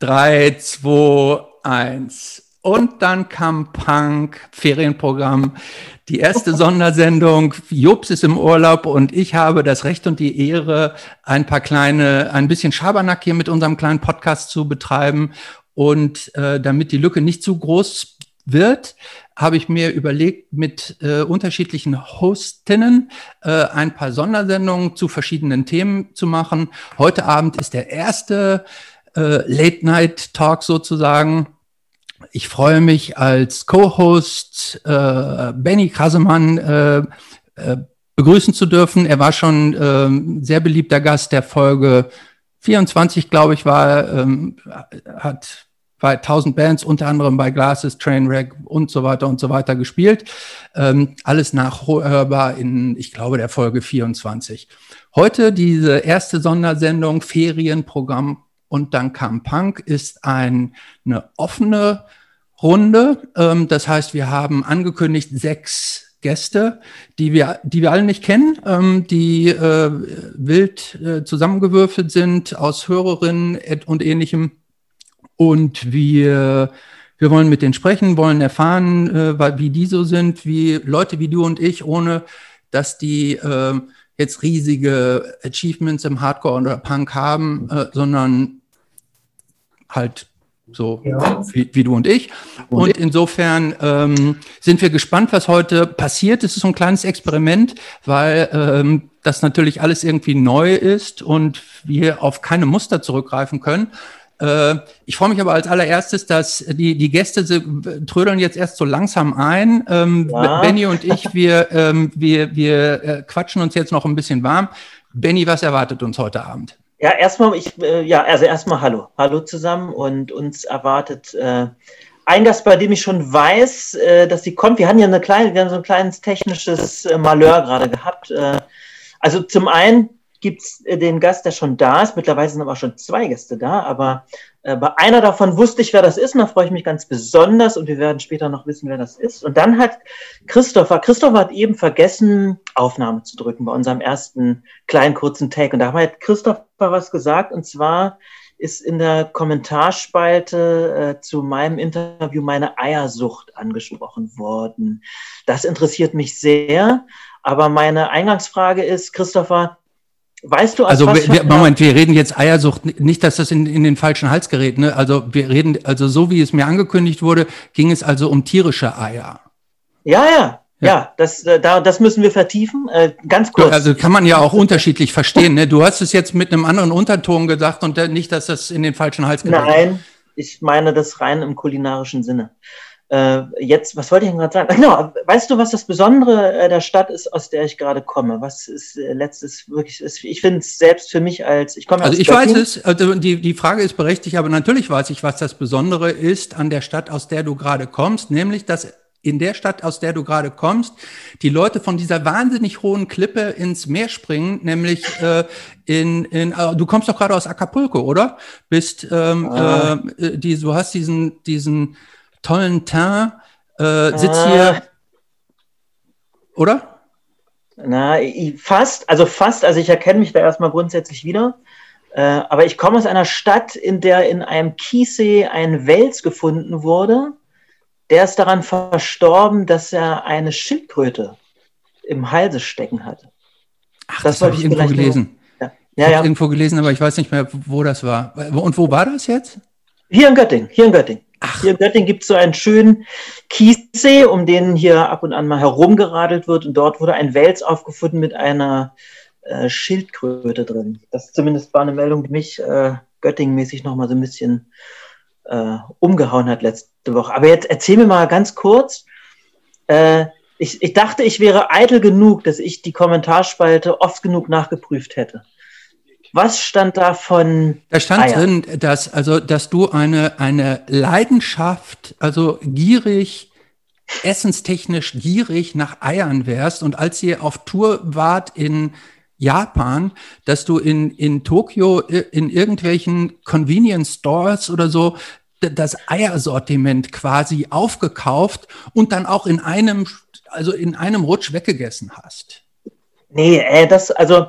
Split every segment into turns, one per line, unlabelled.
3, 2, 1. Und dann kam Punk, Ferienprogramm, die erste Sondersendung. Jobs ist im Urlaub und ich habe das Recht und die Ehre, ein paar kleine, ein bisschen Schabernack hier mit unserem kleinen Podcast zu betreiben. Und äh, damit die Lücke nicht zu groß wird, habe ich mir überlegt, mit äh, unterschiedlichen Hostinnen äh, ein paar Sondersendungen zu verschiedenen Themen zu machen. Heute Abend ist der erste äh, Late-Night-Talk sozusagen. Ich freue mich als Co-Host äh, Benny Krasemann äh, äh, begrüßen zu dürfen. Er war schon äh, sehr beliebter Gast der Folge 24, glaube ich, war, ähm, hat bei 1000 Bands, unter anderem bei Glasses, Trainwreck und so weiter und so weiter gespielt. Ähm, alles nachhörbar in, ich glaube, der Folge 24. Heute diese erste Sondersendung, Ferienprogramm und dann kam Punk, ist ein, eine offene Runde. Ähm, das heißt, wir haben angekündigt sechs Gäste, die wir, die wir alle nicht kennen, ähm, die äh, wild äh, zusammengewürfelt sind aus Hörerinnen und ähnlichem und wir, wir wollen mit denen sprechen, wollen erfahren, äh, wie die so sind, wie Leute wie du und ich, ohne dass die äh, jetzt riesige Achievements im Hardcore oder Punk haben, äh, sondern halt so ja. wie, wie, du und ich. Und insofern ähm, sind wir gespannt, was heute passiert. Es ist so ein kleines Experiment, weil ähm, das natürlich alles irgendwie neu ist und wir auf keine Muster zurückgreifen können. Äh, ich freue mich aber als allererstes, dass die, die Gäste trödeln jetzt erst so langsam ein. Ähm, ja. Benny und ich, wir, ähm, wir, wir äh, quatschen uns jetzt noch ein bisschen warm. Benny, was erwartet uns heute Abend?
Ja, erstmal, ich, äh, ja, also erstmal Hallo. Hallo zusammen und uns erwartet äh, ein Gast, bei dem ich schon weiß, äh, dass sie kommt. Wir hatten ja eine kleine, wir haben so ein kleines technisches äh, Malheur gerade gehabt. Äh, also zum einen gibt es äh, den Gast, der schon da ist. Mittlerweile sind aber schon zwei Gäste da, aber äh, bei einer davon wusste ich, wer das ist und da freue ich mich ganz besonders und wir werden später noch wissen, wer das ist. Und dann hat Christopher, Christopher hat eben vergessen, Aufnahme zu drücken bei unserem ersten kleinen kurzen Take und da hat Christopher was gesagt und zwar ist in der Kommentarspalte äh, zu meinem Interview meine Eiersucht angesprochen worden. Das interessiert mich sehr. Aber meine Eingangsfrage ist, Christopher, Weißt du,
also wir, Moment, wir reden jetzt Eiersucht, nicht, dass das in, in den falschen Hals gerät. Ne? Also wir reden, also so wie es mir angekündigt wurde, ging es also um tierische Eier.
Ja, ja, ja, das, äh, da, das müssen wir vertiefen. Äh, ganz kurz.
Also kann man ja auch unterschiedlich verstehen. Ne? Du hast es jetzt mit einem anderen Unterton gesagt und nicht, dass das in den falschen Hals
gerät. Nein, ich meine das rein im kulinarischen Sinne. Äh, jetzt, was wollte ich gerade sagen? Genau, weißt du, was das Besondere äh, der Stadt ist, aus der ich gerade komme? Was ist äh, letztes wirklich ist? Ich finde es selbst für mich als ich komme
Also ich Berlin. weiß es. Also die die Frage ist berechtigt, aber natürlich weiß ich, was das Besondere ist an der Stadt, aus der du gerade kommst, nämlich dass in der Stadt, aus der du gerade kommst, die Leute von dieser wahnsinnig hohen Klippe ins Meer springen, nämlich äh, in, in äh, du kommst doch gerade aus Acapulco, oder? Bist ähm, ah. äh, die, du hast diesen diesen tollen Teint, äh, sitzt äh, hier, oder?
Na, fast, also fast, also ich erkenne mich da erstmal grundsätzlich wieder. Äh, aber ich komme aus einer Stadt, in der in einem Kiessee ein Wels gefunden wurde. Der ist daran verstorben, dass er eine Schildkröte im Halse stecken hatte.
Ach, das, das habe ich irgendwo gelesen. Nur, ja. Ja, ja. irgendwo gelesen, aber ich weiß nicht mehr, wo das war. Und wo war das jetzt?
Hier in Göttingen, hier in Göttingen. Ach. Hier in Göttingen gibt es so einen schönen Kiessee, um den hier ab und an mal herumgeradelt wird. Und dort wurde ein Wels aufgefunden mit einer äh, Schildkröte drin. Das zumindest war eine Meldung, die mich äh, Göttingen-mäßig nochmal so ein bisschen äh, umgehauen hat letzte Woche. Aber jetzt erzähl mir mal ganz kurz. Äh, ich, ich dachte, ich wäre eitel genug, dass ich die Kommentarspalte oft genug nachgeprüft hätte. Was stand da von?
Da stand Eier? drin, dass, also, dass du eine, eine Leidenschaft, also gierig, essenstechnisch gierig nach Eiern wärst. Und als ihr auf Tour wart in Japan, dass du in, in Tokio in irgendwelchen Convenience Stores oder so das Eiersortiment quasi aufgekauft und dann auch in einem, also in einem Rutsch weggegessen hast.
Nee, äh, das, also äh,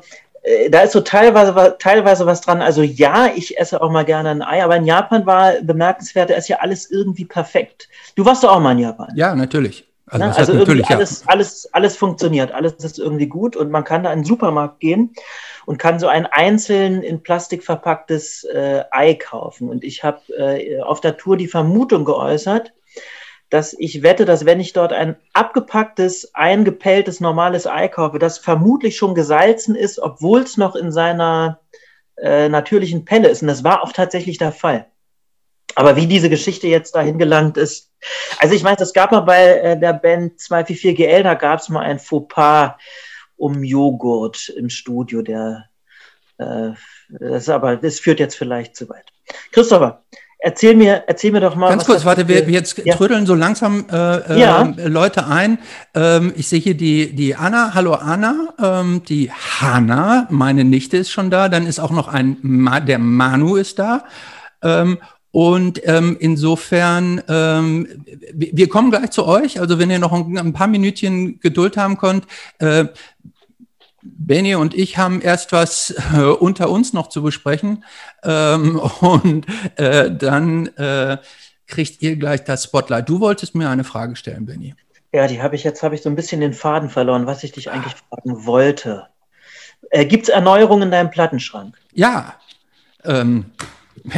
da ist so teilweise, teilweise was dran. Also ja, ich esse auch mal gerne ein Ei, aber in Japan war bemerkenswert, da ist ja alles irgendwie perfekt. Du warst doch auch mal in Japan.
Ja, natürlich.
Also, ne? also natürlich, alles, ja. alles, alles funktioniert, alles ist irgendwie gut und man kann da in den Supermarkt gehen und kann so ein einzeln in Plastik verpacktes äh, Ei kaufen. Und ich habe äh, auf der Tour die Vermutung geäußert, dass ich wette, dass wenn ich dort ein abgepacktes, eingepelltes, normales Ei kaufe, das vermutlich schon gesalzen ist, obwohl es noch in seiner äh, natürlichen Pelle ist. Und das war auch tatsächlich der Fall. Aber wie diese Geschichte jetzt dahin gelangt ist, also ich meine, es gab mal bei äh, der Band 244GL, da gab es mal ein Fauxpas um Joghurt im Studio, der äh, das aber das führt jetzt vielleicht zu weit. Christopher, Erzähl mir, erzähl mir doch mal.
Ganz kurz, warte, wir, wir jetzt ja. trödeln so langsam äh, ja. äh, Leute ein. Ähm, ich sehe hier die, die Anna. Hallo Anna. Ähm, die Hanna, meine Nichte ist schon da. Dann ist auch noch ein, Ma der Manu ist da. Ähm, und ähm, insofern, ähm, wir kommen gleich zu euch. Also wenn ihr noch ein, ein paar Minütchen Geduld haben könnt, äh, Benny und ich haben erst was äh, unter uns noch zu besprechen ähm, und äh, dann äh, kriegt ihr gleich das Spotlight. Du wolltest mir eine Frage stellen, Benny.
Ja, die habe ich jetzt habe ich so ein bisschen den Faden verloren, was ich dich eigentlich fragen wollte. Äh, Gibt es Erneuerungen in deinem Plattenschrank?
Ja. Ähm,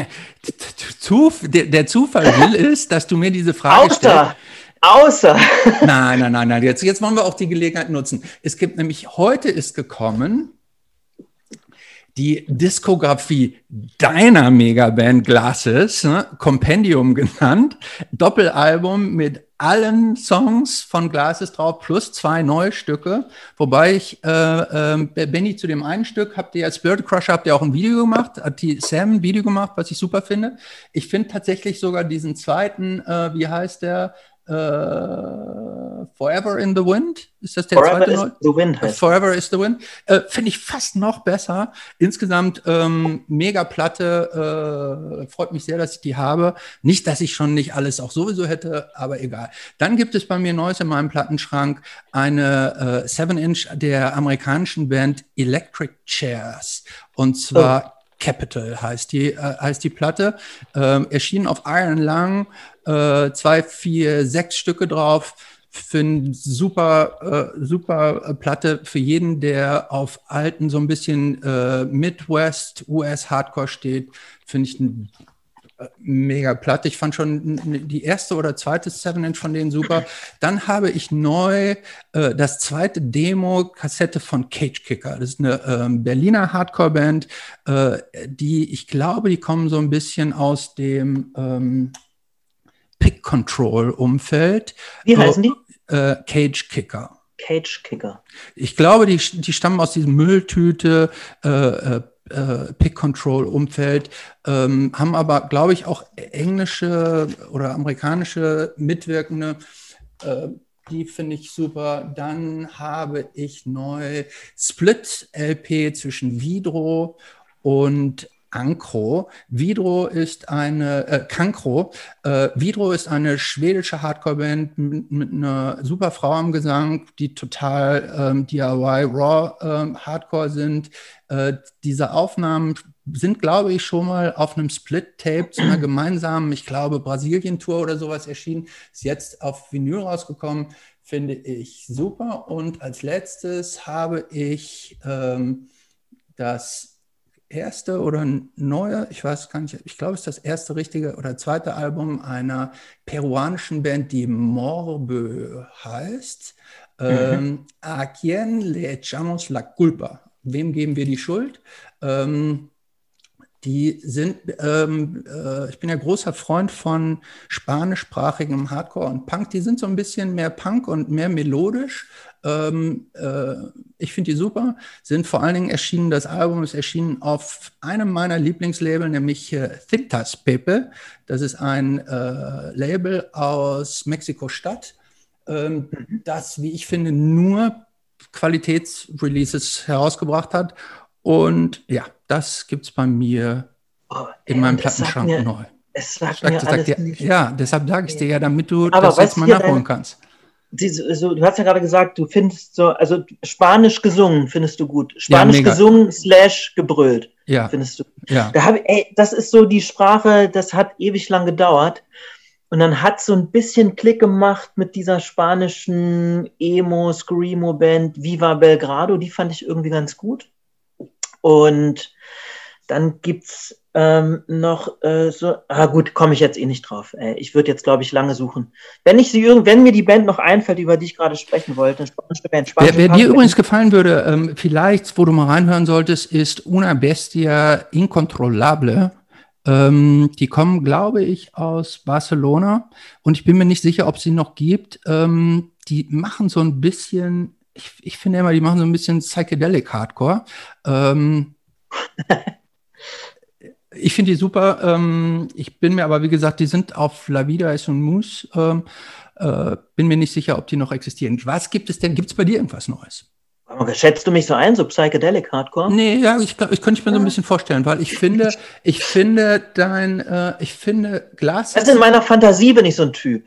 der, Zufall will ist, dass du mir diese Frage
stellst. Außer.
Nein, nein, nein, nein. Jetzt, jetzt wollen wir auch die Gelegenheit nutzen. Es gibt nämlich, heute ist gekommen die Diskografie deiner Megaband Glasses, ne, Compendium genannt, Doppelalbum mit allen Songs von Glasses drauf plus zwei neue Stücke. Wobei ich, äh, äh, Benny, zu dem einen Stück habt ihr als Spirit Crusher habt ihr auch ein Video gemacht, hat die Sam ein Video gemacht, was ich super finde. Ich finde tatsächlich sogar diesen zweiten, äh, wie heißt der? Uh, Forever in the Wind, ist das der
Forever
zweite?
Is the Wind heißt
Forever is the Wind. Äh, Finde ich fast noch besser. Insgesamt ähm, mega Platte. Äh, freut mich sehr, dass ich die habe. Nicht, dass ich schon nicht alles auch sowieso hätte, aber egal. Dann gibt es bei mir Neues in meinem Plattenschrank. Eine 7-Inch äh, der amerikanischen Band Electric Chairs. Und zwar oh. Capital heißt die, äh, heißt die Platte. Ähm, erschien auf Iron Lang äh, zwei, vier, sechs Stücke drauf. Für eine super, äh, super Platte für jeden, der auf alten, so ein bisschen äh, Midwest, US Hardcore steht, finde ich ein äh, mega platt. Ich fand schon die erste oder zweite Seven Inch von denen super. Dann habe ich neu äh, das zweite Demo-Kassette von Cage Kicker. Das ist eine ähm, Berliner Hardcore-Band, äh, die, ich glaube, die kommen so ein bisschen aus dem ähm, Pick-Control-Umfeld.
Wie heißen die?
Äh, Cage Kicker.
Cage Kicker.
Ich glaube, die, die stammen aus diesem Mülltüte äh, äh, äh Pick-Control-Umfeld, ähm, haben aber, glaube ich, auch englische oder amerikanische Mitwirkende. Äh, die finde ich super. Dann habe ich neu Split-LP zwischen Vidro und Ankro. Vidro ist eine, äh, Kankro. Äh, Vidro ist eine schwedische Hardcore-Band mit, mit, einer super Frau am Gesang, die total ähm, DIY, Raw ähm, Hardcore sind. Äh, diese Aufnahmen sind, glaube ich, schon mal auf einem Split-Tape zu einer gemeinsamen, ich glaube, Brasilien-Tour oder sowas erschienen. Ist jetzt auf Vinyl rausgekommen. Finde ich super. Und als letztes habe ich ähm, das erste oder neue, ich weiß gar nicht, ich glaube, es ist das erste richtige oder zweite Album einer peruanischen Band, die Morbe heißt. Mhm. Ähm, A quien le echamos la culpa? Wem geben wir die Schuld? Ähm, die sind, ähm, äh, ich bin ja großer Freund von spanischsprachigem Hardcore und Punk. Die sind so ein bisschen mehr Punk und mehr melodisch. Ähm, äh, ich finde die super. Sind vor allen Dingen erschienen, das Album ist erschienen auf einem meiner Lieblingslabel, nämlich äh, Cintas Pepe. Das ist ein äh, Label aus Mexiko-Stadt, ähm, mhm. das, wie ich finde, nur Qualitätsreleases herausgebracht hat. Und ja, das gibt es bei mir oh, in meinem Plattenschrank mir, neu.
Es sagt, sagt mir alles
dir, Ja, deshalb sage ich dir ja, damit du
Aber
das jetzt mal nachholen kannst.
So, du hast ja gerade gesagt, du findest so, also Spanisch gesungen findest du gut. Spanisch ja, gesungen slash gebrüllt.
Ja.
Findest du.
Ja.
Da hab, ey, das ist so die Sprache, das hat ewig lang gedauert. Und dann hat so ein bisschen Klick gemacht mit dieser spanischen Emo, Screamo Band Viva Belgrado. Die fand ich irgendwie ganz gut. Und dann gibt's ähm, noch äh, so, ah gut, komme ich jetzt eh nicht drauf. Äh, ich würde jetzt, glaube ich, lange suchen. Wenn ich sie, wenn mir die Band noch einfällt, über die ich gerade sprechen wollte, spanische
Band. Spanische wer, wer dir übrigens gefallen würde, ähm, vielleicht, wo du mal reinhören solltest, ist Una Bestia Incontrolable. Ähm, die kommen, glaube ich, aus Barcelona und ich bin mir nicht sicher, ob sie noch gibt. Ähm, die machen so ein bisschen, ich, ich finde immer, die machen so ein bisschen Psychedelic Hardcore. Ähm, ich finde die super. Ähm, ich bin mir aber, wie gesagt, die sind auf La Vida es un Mus. Ähm, äh, bin mir nicht sicher, ob die noch existieren. Was gibt es denn? Gibt es bei dir irgendwas Neues?
Schätzt du mich so ein, so Psychedelic Hardcore?
Nee, ja, ich, ich könnte mir so ein bisschen vorstellen, weil ich finde, ich finde dein, äh, ich finde Glas.
Das ist in meiner Fantasie bin ich so ein Typ.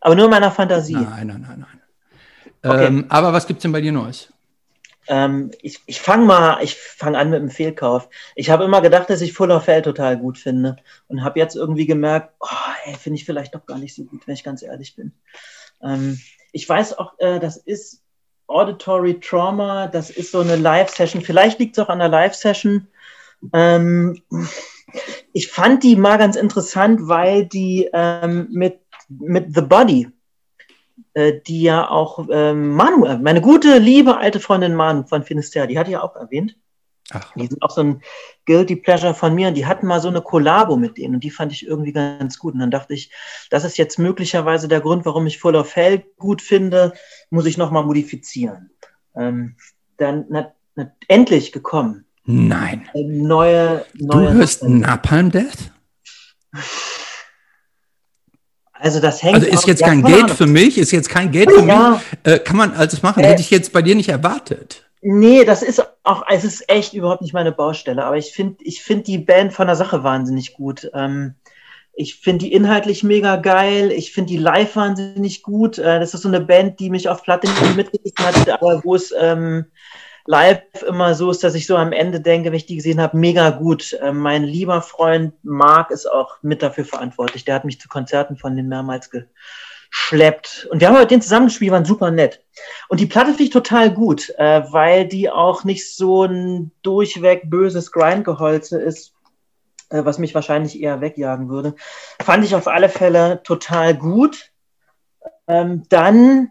Aber nur in meiner Fantasie.
Nein, nein, nein, nein. Okay. Ähm, aber was gibt es denn bei dir Neues?
Ähm, ich ich fange mal, ich fange an mit dem Fehlkauf. Ich habe immer gedacht, dass ich Full of Hell total gut finde und habe jetzt irgendwie gemerkt, oh, finde ich vielleicht doch gar nicht so gut, wenn ich ganz ehrlich bin. Ähm, ich weiß auch, äh, das ist Auditory Trauma, das ist so eine Live-Session. Vielleicht liegt es auch an der Live-Session. Ähm, ich fand die mal ganz interessant, weil die ähm, mit, mit The Body, die ja auch ähm, Manu, meine gute, liebe alte Freundin Manu von Finisterre, die hatte ja auch erwähnt. Ach. Die sind auch so ein Guilty Pleasure von mir und die hatten mal so eine Kollabo mit denen und die fand ich irgendwie ganz gut. Und dann dachte ich, das ist jetzt möglicherweise der Grund, warum ich Full of Hell gut finde, muss ich nochmal modifizieren. Ähm, dann na, na, endlich gekommen.
Neue,
neue.
Du hörst Napalm Death?
Also das hängt.
Also ist jetzt kein Geld für mich, ist jetzt kein Geld für ja. mich. Äh, kann man alles machen? Äh, Hätte ich jetzt bei dir nicht erwartet.
Nee, das ist auch, es ist echt überhaupt nicht meine Baustelle, aber ich finde ich finde die Band von der Sache wahnsinnig gut. Ähm, ich finde die inhaltlich mega geil, ich finde die live wahnsinnig gut. Äh, das ist so eine Band, die mich auf Platte mitgerissen hat, aber wo es ähm, live immer so ist, dass ich so am Ende denke, wenn ich die gesehen habe, mega gut. Äh, mein lieber Freund Marc ist auch mit dafür verantwortlich. Der hat mich zu Konzerten von denen mehrmals ge schleppt. Und wir haben heute den zusammengespielt, waren super nett. Und die Platte finde ich total gut, äh, weil die auch nicht so ein durchweg böses Grindgeholze ist, äh, was mich wahrscheinlich eher wegjagen würde. Fand ich auf alle Fälle total gut. Ähm, dann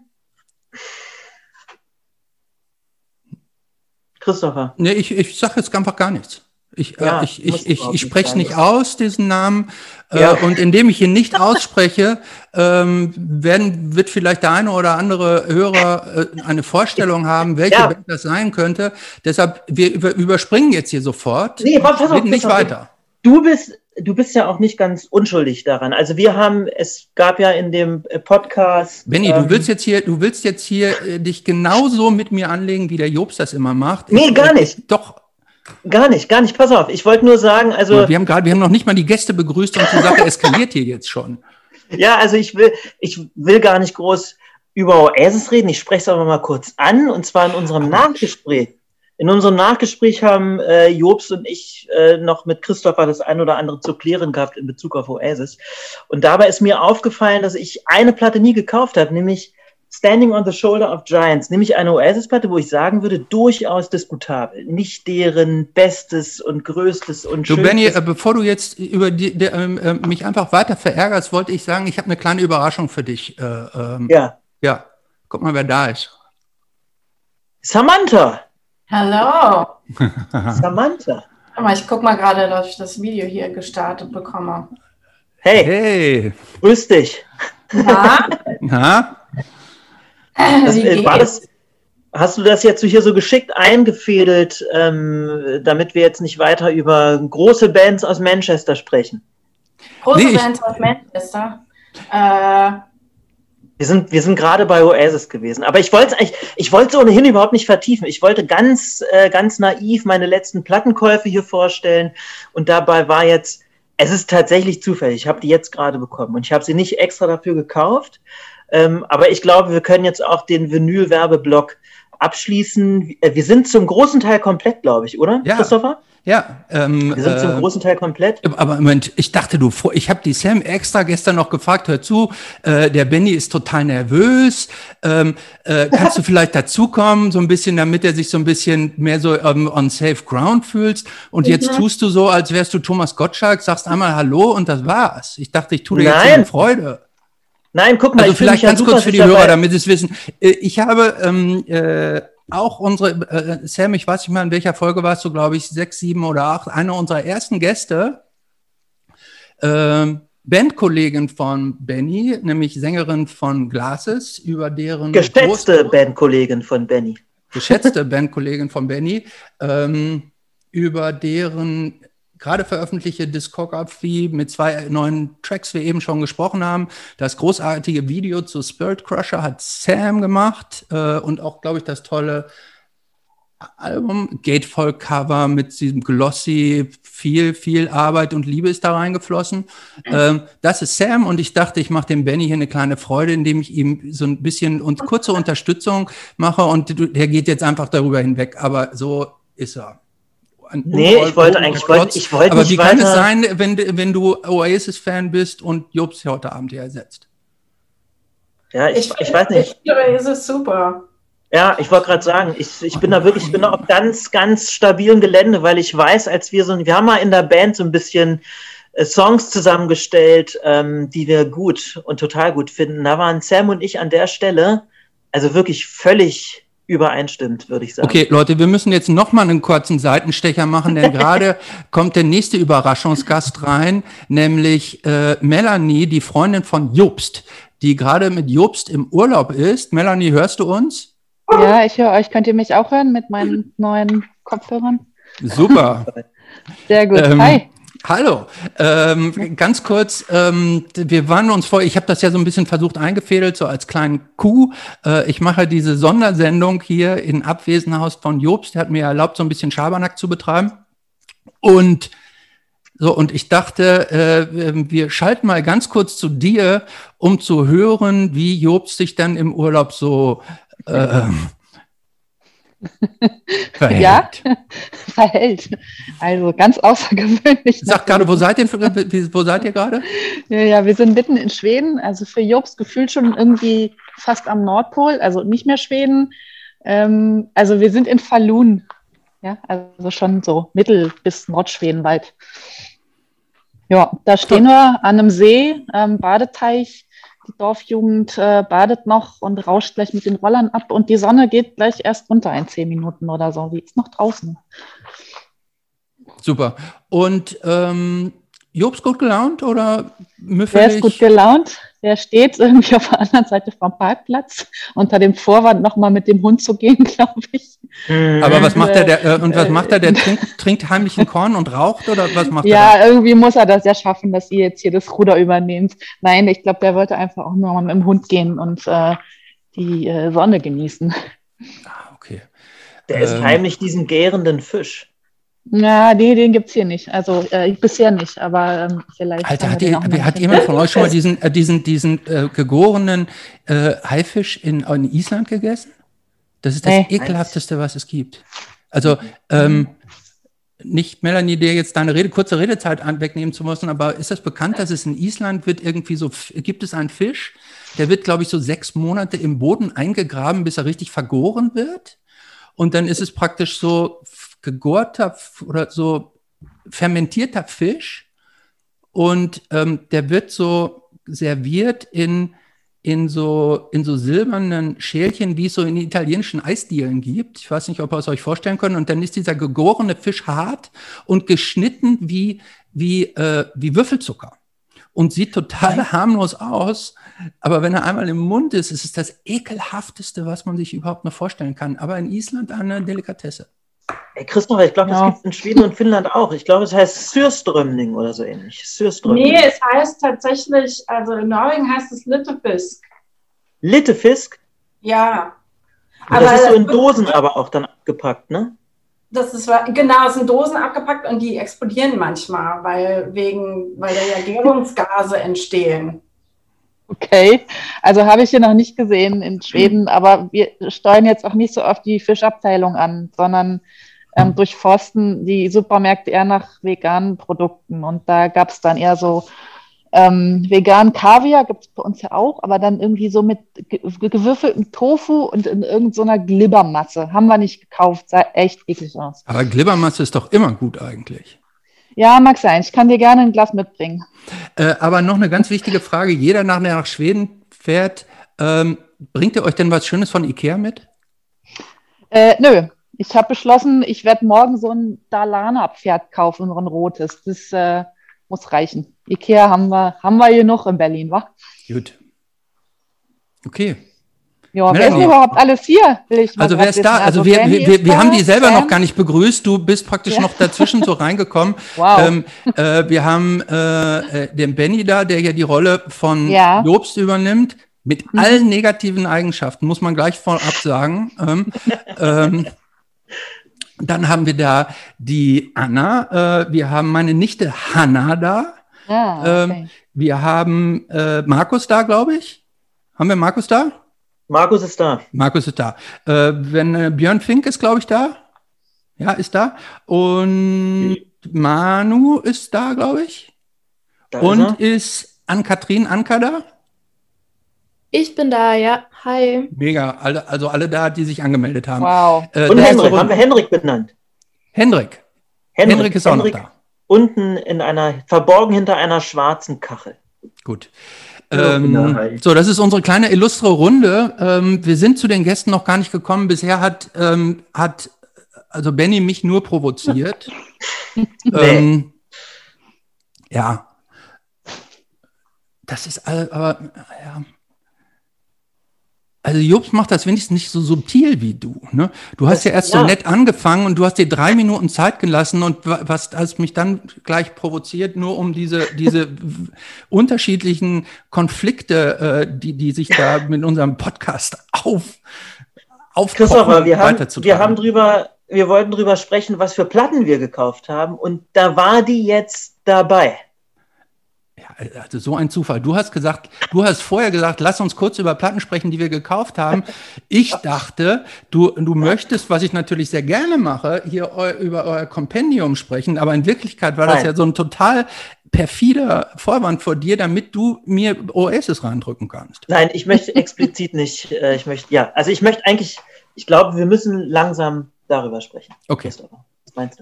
Christopher.
Nee, ich, ich sage jetzt einfach gar nichts. Ich, äh, ja, äh, ich, ich, ich, ich spreche es nicht aus, diesen Namen. Äh, ja. Äh, und indem ich ihn nicht ausspreche, ähm, werden, wird vielleicht der eine oder andere Hörer äh, eine Vorstellung haben, welche ja. Band das sein könnte. Deshalb, wir über, überspringen jetzt hier sofort.
Nee, pass auf, nicht weiter. Du bist, du bist ja auch nicht ganz unschuldig daran. Also wir haben, es gab ja in dem äh, Podcast.
Benny, ähm, du willst jetzt hier, du willst jetzt hier äh, dich genauso mit mir anlegen, wie der Jobs das immer macht.
Nee, ich, gar nicht.
Doch,
Gar nicht, gar nicht. Pass auf, ich wollte nur sagen, also.
Wir haben gerade, wir haben noch nicht mal die Gäste begrüßt und die Sache eskaliert hier jetzt schon.
Ja, also ich will, ich will gar nicht groß über Oasis reden. Ich spreche es aber mal kurz an und zwar in unserem Nachgespräch. In unserem Nachgespräch haben äh, Jobs und ich äh, noch mit Christopher das ein oder andere zu klären gehabt in Bezug auf Oasis. Und dabei ist mir aufgefallen, dass ich eine Platte nie gekauft habe, nämlich Standing on the Shoulder of Giants, nämlich eine Oasis-Platte, wo ich sagen würde, durchaus diskutabel. Nicht deren bestes und größtes und
schönstes. Du, Benny, äh, bevor du jetzt über die, die, ähm, äh, mich einfach weiter verärgerst, wollte ich sagen, ich habe eine kleine Überraschung für dich. Äh, ähm,
ja.
Ja. Guck mal, wer da ist.
Samantha.
Hallo.
Samantha.
Aber ich guck mal gerade, dass ich das Video hier gestartet bekomme.
Hey.
Hey.
Grüß dich.
Na?
Na?
Das, äh, war das, hast du das jetzt hier so geschickt eingefädelt, ähm, damit wir jetzt nicht weiter über große Bands aus Manchester sprechen?
Große nee, Bands aus Manchester. Äh,
wir sind, wir sind gerade bei Oasis gewesen. Aber ich wollte es ich wollte es ohnehin überhaupt nicht vertiefen. Ich wollte ganz, äh, ganz naiv meine letzten Plattenkäufe hier vorstellen. Und dabei war jetzt, es ist tatsächlich zufällig. Ich habe die jetzt gerade bekommen. Und ich habe sie nicht extra dafür gekauft, Ähm, aber ich glaube, wir können jetzt auch den Vinyl-Werbeblock abschließen. Äh, wir sind zum großen Teil komplett, glaube ich, oder,
ja.
Christopher?
Ja,
ähm, wir sind zum äh, großen Teil komplett.
Aber Moment, ich dachte, du, ich habe die Sam extra gestern noch gefragt, hör zu, äh, der Benny ist total nervös. Ähm, äh, kannst du vielleicht dazukommen, so ein bisschen, damit er sich so ein bisschen mehr so ähm, on safe ground fühlst? Und jetzt mhm. tust du so, als wärst du Thomas Gottschalk, sagst einmal Hallo und das war's. Ich dachte, ich tue dir Nein. jetzt eine Freude.
Nein, guck mal.
Also vielleicht ganz ja kurz für die Hörer, damit sie es wissen. Äh, ich habe ähm, äh, auch unsere, äh, Sam, ich weiß nicht mehr, in welcher Folge warst du, glaube ich, sechs, sieben oder acht, eine unserer ersten Gäste, äh, Bandkollegin von Benny, nämlich Sängerin von Glasses, über deren.
Geschätzte Bandkollegin von Benny.
Geschätzte Bandkollegin von Benny, ähm, über deren gerade veröffentlichte Discography mit zwei neuen Tracks, wie wir eben schon gesprochen haben. Das großartige Video zu Spirit Crusher hat Sam gemacht äh, und auch, glaube ich, das tolle Album, Gatefold Cover mit diesem glossy, viel, viel Arbeit und Liebe ist da reingeflossen. Ähm, das ist Sam und ich dachte, ich mache dem Benny hier eine kleine Freude, indem ich ihm so ein bisschen und kurze Unterstützung mache und der geht jetzt einfach darüber hinweg, aber so ist er
ein Nee, ich wollte eigentlich, wollte, ich wollte
Aber wie kann es sein, wenn, wenn du Oasis-Fan bist und Jobs heute Abend hier ersetzt?
Ja, ich, ich, ich weiß nicht.
Ich Oasis super.
Ja, ich wollte gerade sagen, ich, ich bin da wirklich, ich bin da auf ganz, ganz stabilem Gelände, weil ich weiß, als wir so, wir haben mal in der Band so ein bisschen äh, Songs zusammengestellt, ähm, die wir gut und total gut finden. Da waren Sam und ich an der Stelle, also wirklich völlig übereinstimmt, würde ich sagen.
Okay, Leute, wir müssen jetzt noch mal einen kurzen Seitenstecher machen, denn gerade kommt der nächste Überraschungsgast rein, nämlich äh, Melanie, die Freundin von Jobst, die gerade mit Jobst im Urlaub ist. Melanie, hörst du uns?
Ja, ich höre euch. Könnt ihr mich auch hören mit meinen neuen Kopfhörern?
Super.
Sehr gut. Ähm, Hi.
Hallo, ähm, ganz kurz, ähm, wir waren uns vor, ich habe das ja so ein bisschen versucht eingefädelt, so als kleinen Coup. Äh, ich mache diese Sondersendung hier in Abwesenhaus von Jobst, der hat mir erlaubt, so ein bisschen Schabernack zu betreiben. Und so, und ich dachte, äh, wir schalten mal ganz kurz zu dir, um zu hören, wie Jobst sich dann im Urlaub so äh,
verhält. Ja, verhält. Also ganz außergewöhnlich.
Sag gerade, wo seid ihr, wo seid ihr gerade?
Ja, ja, wir sind mitten in Schweden, also für Jobs gefühlt schon irgendwie fast am Nordpol, also nicht mehr Schweden. Ähm, also wir sind in Falun, ja, also schon so Mittel- bis Nordschweden weit. Ja, da stehen wir an einem See, ähm, Badeteich die Dorfjugend äh, badet noch und rauscht gleich mit den Rollern ab und die Sonne geht gleich erst runter in zehn Minuten oder so. Die ist noch draußen.
Super. Und ähm, Jobs gut gelaunt oder
müffelig? Der ist gut gelaunt. Der steht irgendwie auf der anderen Seite vom Parkplatz unter dem Vorwand nochmal mit dem Hund zu gehen, glaube ich.
Mhm. Aber was macht er der, äh, und was macht er? Der trinkt, trinkt heimlichen Korn und raucht oder was macht
ja,
er?
Ja, irgendwie muss er das ja schaffen, dass ihr jetzt hier das Ruder übernehmt. Nein, ich glaube, der wollte einfach auch nur mal mit dem Hund gehen und äh, die äh, Sonne genießen.
Ah, okay.
Der ähm, ist heimlich diesen gärenden Fisch.
Ja, nee, den gibt es hier nicht. Also äh, bisher nicht, aber ähm, vielleicht.
Alter, hat, ihr, hat jemand von euch schon mal diesen, äh, diesen, diesen äh, gegorenen äh, Haifisch in, in Island gegessen? Das ist das nee. ekelhafteste, was es gibt. Also, ähm, nicht Melanie, dir jetzt deine Rede, kurze Redezeit wegnehmen zu müssen, aber ist das bekannt, dass es in Island wird irgendwie so, gibt es einen Fisch, der wird, glaube ich, so sechs Monate im Boden eingegraben, bis er richtig vergoren wird. Und dann ist es praktisch so gegorter oder so fermentierter Fisch und ähm, der wird so serviert in, in, so, in so silbernen Schälchen, wie es so in italienischen Eisdielen gibt. Ich weiß nicht, ob ihr es euch vorstellen könnt. Und dann ist dieser gegorene Fisch hart und geschnitten wie, wie, äh, wie Würfelzucker und sieht total harmlos aus. Aber wenn er einmal im Mund ist, ist es das ekelhafteste, was man sich überhaupt noch vorstellen kann. Aber in Island eine Delikatesse.
Ey, Christoph, ich glaube, das ja. gibt es in Schweden und Finnland auch. Ich glaube, es heißt Sürströmning oder so ähnlich.
Nee, es heißt tatsächlich, also in Norwegen heißt es Littefisk.
Littefisk?
Ja.
Aber das ist so in Dosen aber auch dann abgepackt, ne?
Das ist genau, es sind Dosen abgepackt und die explodieren manchmal, weil wegen, weil da ja Gärungsgase entstehen.
Okay, also habe ich hier noch nicht gesehen in Schweden, aber wir steuern jetzt auch nicht so auf die Fischabteilung an, sondern ähm, durchforsten die Supermärkte eher nach veganen Produkten. Und da gab es dann eher so ähm, veganen Kaviar, gibt es bei uns ja auch, aber dann irgendwie so mit ge gewürfeltem Tofu und in irgendeiner so Glibbermasse. Haben wir nicht gekauft, sah echt eklig aus.
Aber Glibbermasse ist doch immer gut eigentlich.
Ja, mag sein. Ich kann dir gerne ein Glas mitbringen.
Äh, aber noch eine ganz wichtige Frage. Jeder, nach, der nach Schweden fährt, ähm, bringt ihr euch denn was Schönes von Ikea mit?
Äh, nö. Ich habe beschlossen, ich werde morgen so ein Dalana-Pferd kaufen, so ein rotes. Das äh, muss reichen. Ikea haben wir, haben wir hier noch in Berlin, wa?
Gut. Okay.
Ja, wer ist überhaupt alles hier?
also wer ist da? Also, also wir, wir, wir, wir haben die selber Sam? noch gar nicht begrüßt. Du bist praktisch ja. noch dazwischen so reingekommen. Wow. Ähm, äh, wir haben äh, äh, den Benny da, der ja die Rolle von ja. Jobst übernimmt. Mit mhm. allen negativen Eigenschaften, muss man gleich vorab sagen. Ähm, ähm, dann haben wir da die Anna. Äh, wir haben meine Nichte Hanna da. Ah, okay. ähm, wir haben äh, Markus da, glaube ich. Haben wir Markus da?
Markus ist da.
Markus ist da. Äh, wenn äh, Björn Fink ist, glaube ich, da. Ja, ist da. Und Manu ist da, glaube ich. Da Und ist, ist Ann-Kathrin Anker da?
Ich bin da, ja. Hi.
Mega. Alle, also alle da, die sich angemeldet haben.
Wow. Äh, Und Henrik, haben wir Henrik benannt?
Hendrik. Henrik, Henrik ist Henrik auch noch da.
Unten in einer, verborgen hinter einer schwarzen Kachel.
Gut. Ähm, so, das ist unsere kleine illustre Runde. Ähm, wir sind zu den Gästen noch gar nicht gekommen. Bisher hat, ähm, hat also Benny mich nur provoziert. nee. Ähm, ja. Das ist aber, ja. Also Jobs macht das wenigstens nicht so subtil wie du. Ne? Du hast das, ja erst ja. so nett angefangen und du hast dir drei Minuten Zeit gelassen und was hast mich dann gleich provoziert, nur um diese, diese unterschiedlichen Konflikte, äh, die, die sich da mit unserem Podcast auf
auf Christopher, wir haben, wir haben drüber, wir wollten drüber sprechen, was für Platten wir gekauft haben und da war die jetzt dabei.
Also so ein Zufall. Du hast gesagt, du hast vorher gesagt, lass uns kurz über Platten sprechen, die wir gekauft haben. Ich dachte, du, du möchtest, was ich natürlich sehr gerne mache, hier eu, über euer Kompendium sprechen, aber in Wirklichkeit war das Nein. ja so ein total perfider Vorwand vor dir, damit du mir Oasis reindrücken kannst.
Nein, ich möchte explizit nicht. Äh, ich möchte, ja, also ich möchte eigentlich, ich glaube, wir müssen langsam darüber sprechen.
Okay. Christopher.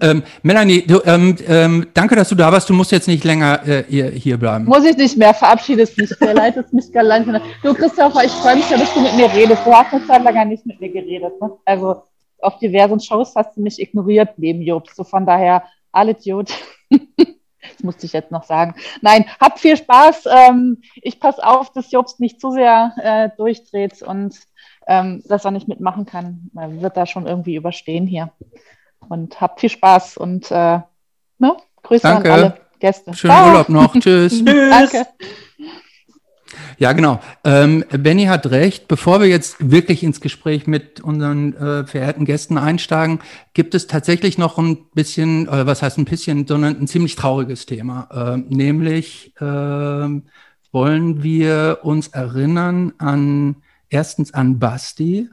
Ähm, Melanie, du, ähm, ähm, danke, dass du da warst. Du musst jetzt nicht länger äh, hier, hier bleiben.
Muss ich nicht mehr, verabschiedest mich. Der leitet mich gar langsam. Du, Christopher, ich freue mich ja, dass du mit mir redest. Du hast eine Zeit lang nicht mit mir geredet. Ne? Also auf diversen Shows hast du mich ignoriert neben Jobs. So von daher, alle Idiot. das musste ich jetzt noch sagen. Nein, habt viel Spaß. Ähm, ich passe auf, dass Jobs nicht zu sehr äh, durchdreht und ähm, dass er nicht mitmachen kann. Er wird da schon irgendwie überstehen hier und habt viel Spaß und äh, ne? Grüße Danke. an alle Gäste.
Schönen Ciao. Urlaub noch. Tschüss. Tschüss. Danke. Ja, genau. Ähm, Benny hat recht. Bevor wir jetzt wirklich ins Gespräch mit unseren äh, verehrten Gästen einsteigen, gibt es tatsächlich noch ein bisschen, äh, was heißt ein bisschen, sondern ein ziemlich trauriges Thema. Äh, nämlich ähm, wollen wir uns erinnern an erstens an Basti,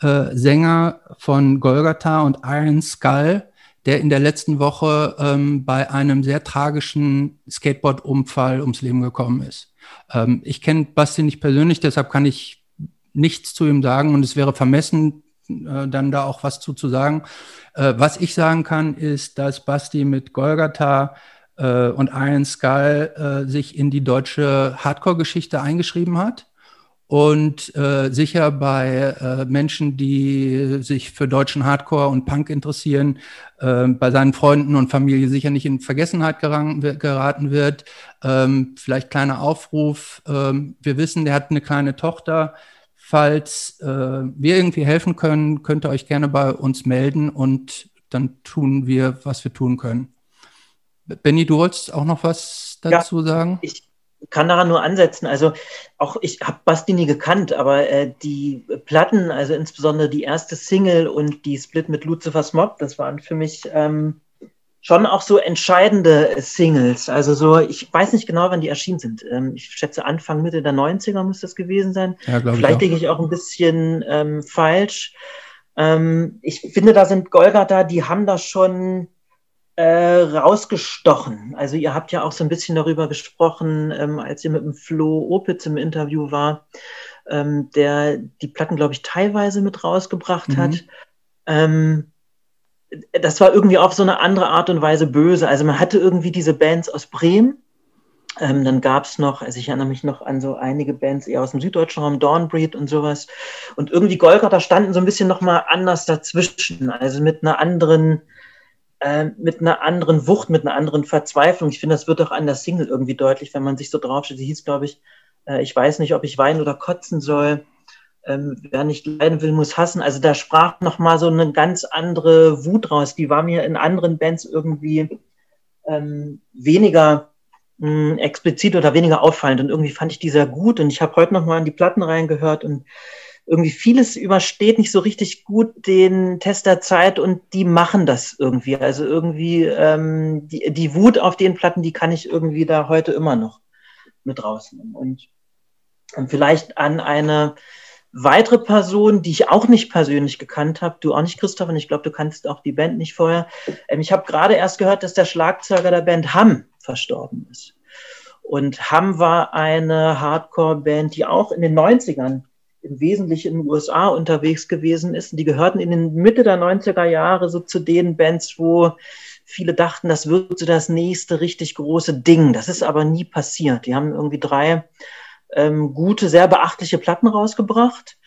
äh, Sänger von Golgatha und Iron Skull, der in der letzten Woche ähm, bei einem sehr tragischen Skateboard-Unfall ums Leben gekommen ist. Ähm, ich kenne Basti nicht persönlich, deshalb kann ich nichts zu ihm sagen und es wäre vermessen, äh, dann da auch was zu, zu sagen. Äh, was ich sagen kann, ist, dass Basti mit Golgatha äh, und Iron Skull äh, sich in die deutsche Hardcore-Geschichte eingeschrieben hat und äh, sicher bei äh, Menschen, die sich für deutschen Hardcore und Punk interessieren, äh, bei seinen Freunden und Familie sicher nicht in Vergessenheit geraten wird. Ähm, vielleicht kleiner Aufruf. Ähm, wir wissen, der hat eine kleine Tochter. Falls äh, wir irgendwie helfen können, könnt ihr euch gerne bei uns melden und dann tun wir, was wir tun können. Benny, du wolltest auch noch was dazu
ja,
sagen?
Ich, kann daran nur ansetzen. Also auch ich habe Basti nie gekannt, aber äh, die Platten, also insbesondere die erste Single und die Split mit Lucifer Smog, das waren für mich ähm, schon auch so entscheidende Singles. Also so, ich weiß nicht genau, wann die erschienen sind. Ähm, ich schätze Anfang, Mitte der 90er muss das gewesen sein.
Ja.
Vielleicht liege ich auch ein bisschen ähm, falsch. Ähm, ich finde, da sind Golgatha, die haben da schon äh, rausgestochen. Also ihr habt ja auch so ein bisschen darüber gesprochen, ähm, als ihr mit dem Flo Opitz im Interview war, ähm, der die Platten, glaube ich, teilweise mit rausgebracht
Mhm.
hat. Ähm, das war irgendwie auf so eine andere Art und Weise böse. Also man hatte irgendwie diese Bands aus Bremen. Ähm, dann gab es noch, also ich erinnere mich noch an so einige Bands eher aus dem süddeutschen Raum, Dawnbreed und sowas. Und irgendwie Golgatha standen so ein bisschen nochmal anders dazwischen. Also mit einer anderen, äh, mit einer anderen Wucht, mit einer anderen Verzweiflung. Ich finde, das wird auch an der Single irgendwie deutlich, wenn man sich so draufsteht. Die hieß, glaube ich, äh, ich weiß nicht, ob ich weinen oder kotzen soll. Ähm, wer nicht leiden will, muss hassen. Also da sprach nochmal so eine ganz andere Wut raus. Die war mir in anderen Bands irgendwie ähm, weniger mh, explizit oder weniger auffallend. Und irgendwie fand ich die sehr gut. Und ich habe heute nochmal in die Platten reingehört und irgendwie vieles übersteht nicht so richtig gut den Test der Zeit und die machen das irgendwie. Also irgendwie ähm, die, die Wut auf den Platten, die kann ich irgendwie da heute immer noch mit rausnehmen. Und, und vielleicht an eine weitere Person, die ich auch nicht persönlich gekannt habe, du auch nicht, Christoph, und ich glaube, du kannst auch die Band nicht vorher. Ähm, ich habe gerade erst gehört, dass der Schlagzeuger der Band Hamm verstorben ist. Und Hamm war eine Hardcore-Band, die auch in den 90ern im Wesentlichen in den USA unterwegs gewesen ist. Die gehörten in den Mitte der 90er Jahre so zu den Bands, wo viele dachten, das wird so das nächste richtig große Ding. Das ist aber nie passiert. Die haben irgendwie drei ähm, gute, sehr beachtliche Platten rausgebracht.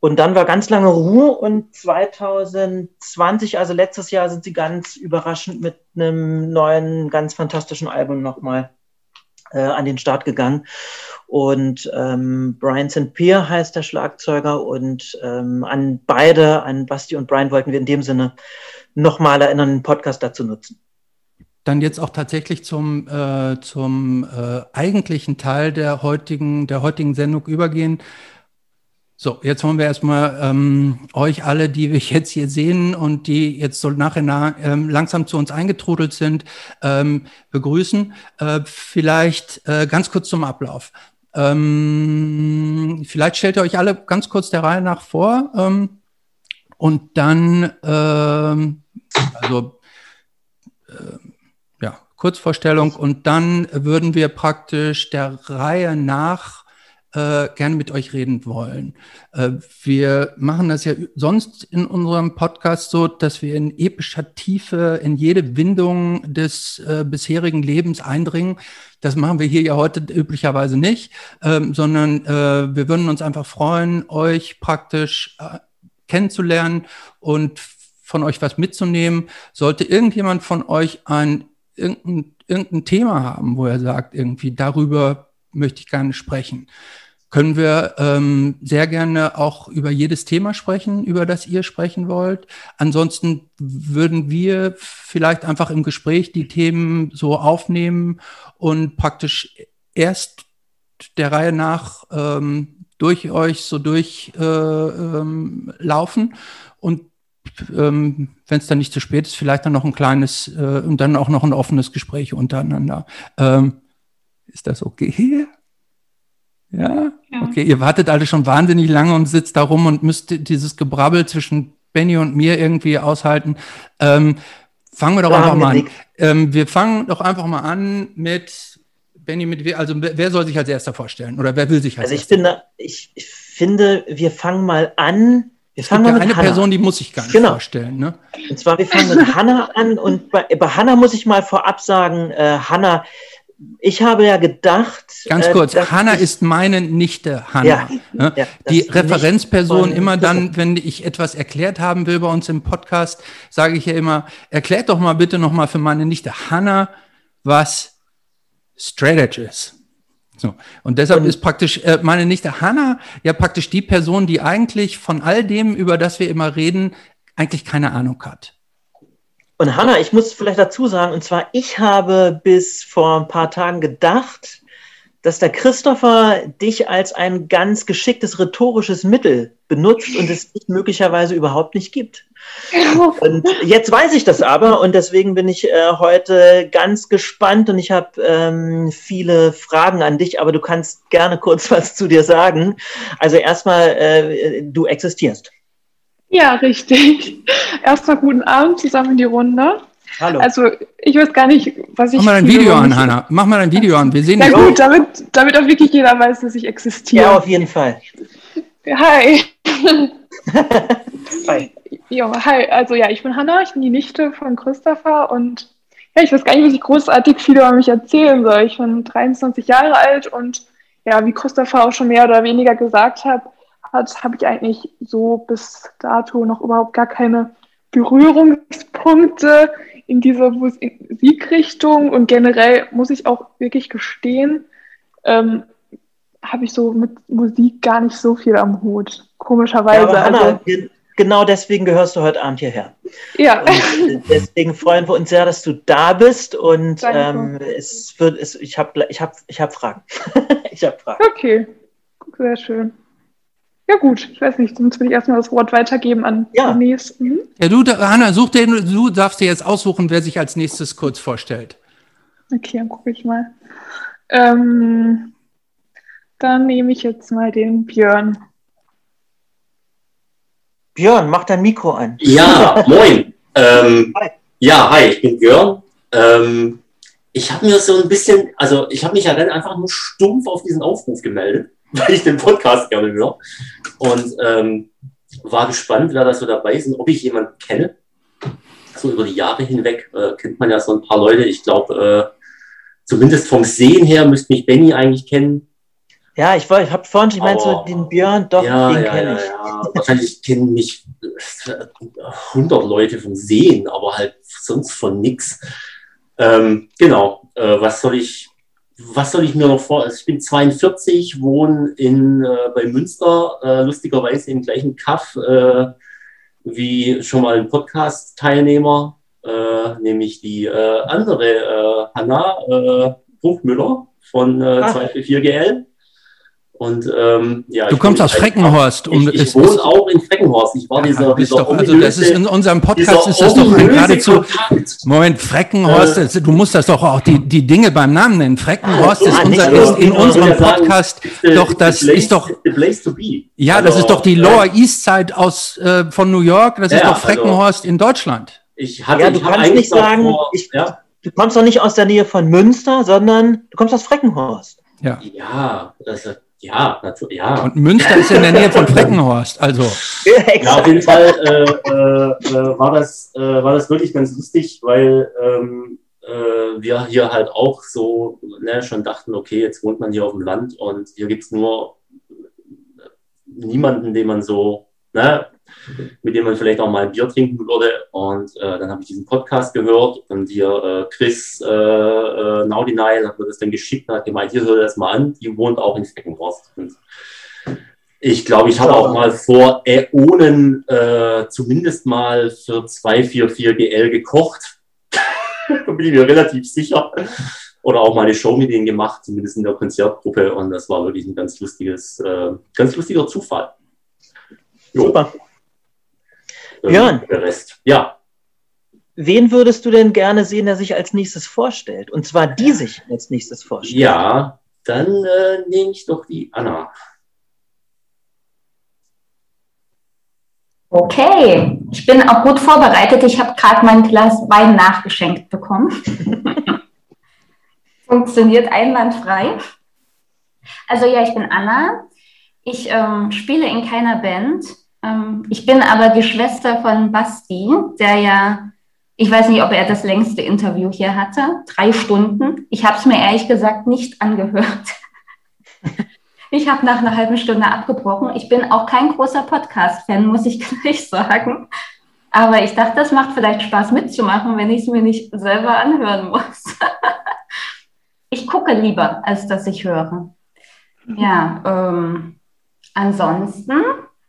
Und dann war ganz lange Ruhe und 2020, also letztes Jahr, sind sie ganz überraschend mit einem neuen, ganz fantastischen Album nochmal äh, an den Start gegangen. Und ähm, Brian St. Pierre heißt der Schlagzeuger und ähm, an beide, an Basti und Brian, wollten wir in dem Sinne nochmal erinnern, den Podcast dazu nutzen.
Dann jetzt auch tatsächlich zum, äh, zum äh, eigentlichen Teil der heutigen, der heutigen Sendung übergehen. So, jetzt wollen wir erstmal ähm, euch alle, die wir jetzt hier sehen und die jetzt so nachher nach, ähm, langsam zu uns eingetrudelt sind, ähm, begrüßen. Äh, vielleicht äh, ganz kurz zum Ablauf. Ähm, vielleicht stellt ihr euch alle ganz kurz der Reihe nach vor ähm, und dann, ähm, also äh, ja, Kurzvorstellung und dann würden wir praktisch der Reihe nach äh, gerne mit euch reden wollen. Äh, wir machen das ja sonst in unserem Podcast so, dass wir in epischer Tiefe in jede Windung des äh, bisherigen Lebens eindringen. Das machen wir hier ja heute üblicherweise nicht, ähm, sondern äh, wir würden uns einfach freuen, euch praktisch äh, kennenzulernen und von euch was mitzunehmen. Sollte irgendjemand von euch ein irgendein, irgendein Thema haben, wo er sagt, irgendwie darüber möchte ich gerne sprechen, können wir ähm, sehr gerne auch über jedes Thema sprechen, über das ihr sprechen wollt. Ansonsten würden wir vielleicht einfach im Gespräch die Themen so aufnehmen und praktisch erst der Reihe nach ähm, durch euch so durchlaufen äh, ähm, und ähm, wenn es dann nicht zu spät ist, vielleicht dann noch ein kleines äh, und dann auch noch ein offenes Gespräch untereinander. Ähm, ist das okay? Ja? ja? Okay, ihr wartet alle schon wahnsinnig lange und sitzt da rum und müsst dieses Gebrabbel zwischen Benny und mir irgendwie aushalten. Ähm, fangen wir doch einfach mal an. Ähm, wir fangen doch einfach mal an mit Benny, mit also wer soll sich als erster vorstellen oder wer will sich als
also ich
erster?
Finde, ich, ich finde, wir fangen mal an wir
es gibt ja eine Hanna. Person, die muss ich gar nicht genau. vorstellen. Ne?
Und zwar, wir fangen mit Hanna an und bei, bei Hanna muss ich mal vorab sagen, äh, Hanna, ich habe ja gedacht.
Ganz kurz, äh, Hanna ist meine Nichte Hanna. Ja, ne? ja, die Referenzperson immer dann, wenn ich etwas erklärt haben will bei uns im Podcast, sage ich ja immer, erklärt doch mal bitte nochmal für meine Nichte Hanna, was Strategy ist. So. Und deshalb und ist praktisch äh, meine Nichte Hanna ja praktisch die Person, die eigentlich von all dem, über das wir immer reden, eigentlich keine Ahnung hat.
Und Hanna, ich muss vielleicht dazu sagen, und zwar, ich habe bis vor ein paar Tagen gedacht, dass der Christopher dich als ein ganz geschicktes rhetorisches Mittel benutzt und es dich möglicherweise überhaupt nicht gibt. Und jetzt weiß ich das aber und deswegen bin ich äh, heute ganz gespannt und ich habe ähm, viele Fragen an dich, aber du kannst gerne kurz was zu dir sagen. Also erstmal, äh, du existierst.
Ja, richtig. Erstmal guten Abend zusammen in die Runde.
Hallo.
Also ich weiß gar nicht, was ich.
Mach mal ein Video an, Hanna. Mach mal ein Video an. Wir sehen
Na gut, damit, damit auch wirklich jeder weiß, dass ich existiere.
ja, auf jeden Fall.
Hi.
Hi.
Ja, hi. Also ja, ich bin Hanna, ich bin die Nichte von Christopher und ja, ich weiß gar nicht, was ich großartig viel über mich erzählen soll. Ich bin 23 Jahre alt und ja, wie Christopher auch schon mehr oder weniger gesagt hat, hat habe ich eigentlich so bis dato noch überhaupt gar keine Berührungspunkte in dieser Musikrichtung und generell muss ich auch wirklich gestehen, ähm, habe ich so mit Musik gar nicht so viel am Hut. Komischerweise.
Ja, aber Hanna,
also,
ge- genau deswegen gehörst du heute Abend hierher.
ja.
Und äh, deswegen freuen wir uns sehr, dass du da bist und ähm, es wird, es, ich habe ich hab, ich hab Fragen. ich habe Fragen.
Okay, sehr schön. Ja gut, ich weiß nicht, sonst will ich erstmal das Wort weitergeben an
Ja.
den nächsten. Mhm.
Ja, du, Hanna, such den, du darfst dir jetzt aussuchen, wer sich als nächstes kurz vorstellt.
Okay, dann gucke ich mal. Ähm, dann nehme ich jetzt mal den Björn.
Björn, mach dein Mikro an.
Ja, moin. Ähm,
Hi.
ja, hi, ich bin Björn. Ähm, ich habe mir so ein bisschen, also ich habe mich ja dann einfach nur stumpf auf diesen Aufruf gemeldet, weil ich den Podcast gerne höre. Und ähm, war gespannt, wer da so dabei ist und ob ich jemanden kenne. So über die Jahre hinweg äh, kennt man ja so ein paar Leute. Ich glaube, äh, zumindest vom Sehen her müsste mich Benny eigentlich kennen.
Ja, ich, ich habe vorhin, ich meinte so, den Björn, doch,
ja,
den
ja,
kenne ich.
ja. Wahrscheinlich kennen mich äh, 100 Leute vom Sehen, aber halt sonst von nix. Ähm, genau. Äh, was soll ich, was soll ich mir noch vor? Also ich bin 42, wohne in, äh, bei Münster, äh, lustigerweise im gleichen Kaff äh, wie schon mal ein Podcast-Teilnehmer, äh, nämlich die äh, andere äh, Hanna äh, Bruchmüller von äh,
Ah.
244GL. Und ähm, ja,
Du kommst aus
einfach-
Freckenhorst. Um,
ich, ich wohne auch in Freckenhorst. Ich war
Ja,
dieser, dieser
doch, also das ist in
ominöse-
unserem Podcast
dieser
ist das doch
ominöse
geradezu.
Kontakt.
Moment, Freckenhorst,
Äh.
das- du musst das doch auch die, die Dinge beim Namen nennen. Freckenhorst
Ah,
ist, unser, ist in
nur-
unserem
sagen,
Podcast
the-
doch, das
place-
ist doch,
it's the place to be.
ja, das
Also,
ist doch die
äh,
Lower East Side aus, äh, von New York, das ist
Ja,
doch Freckenhorst in Deutschland.
Ich hatte,
Ja, du
ich
kannst nicht sagen,
davor-
ich-
ja,
Du kommst doch nicht aus der Nähe von Münster, sondern du kommst aus Freckenhorst.
Ja.
ja, das, ja, natürlich, ja.
Und Münster ist in der Nähe von Freckenhorst, also.
Ja, auf jeden Fall äh, äh, äh, war, das, äh, war das wirklich ganz lustig, weil ähm, äh, wir hier halt auch so ne, schon dachten, okay, jetzt wohnt man hier auf dem Land und hier gibt's nur niemanden, den man so, ne, mit dem man vielleicht auch mal ein Bier trinken würde. Und äh, dann habe ich diesen Podcast gehört und hier äh, Chris äh, äh, Naudinai hat mir das dann geschickt und hat gemeint, hier hör das mal an, die wohnt auch in Feckenhorst. Und ich glaube, ich habe auch mal vor Äonen äh, zumindest mal für 244 GL gekocht. da bin ich mir relativ sicher. Oder auch mal eine Show mit denen gemacht, zumindest in der Konzertgruppe. Und das war wirklich ein ganz lustiges, äh, ganz lustiger Zufall. Jo,
Super.
ähm,
Björn.
Der Rest. Ja,
Wen würdest du denn gerne sehen, der sich als nächstes vorstellt? Und zwar die sich als nächstes vorstellt.
ja, dann äh, nehme ich doch die Anna.
Okay, ich bin auch gut vorbereitet. Ich habe gerade mein Glas Wein nachgeschenkt bekommen. Funktioniert einwandfrei. Also ja, ich bin Anna. Ich ähm, spiele in keiner Band. Ähm, ich bin aber die Schwester von Basti, der ja, ich weiß nicht, ob er das längste Interview hier hatte. Drei Stunden. Ich habe es mir ehrlich gesagt nicht angehört. Ich habe nach einer halben Stunde abgebrochen. Ich bin auch kein großer Podcast-Fan, muss ich gleich sagen. Aber ich dachte, das macht vielleicht Spaß mitzumachen, wenn ich es mir nicht selber anhören muss. ich gucke lieber, als dass ich höre. Ja, ähm, ansonsten,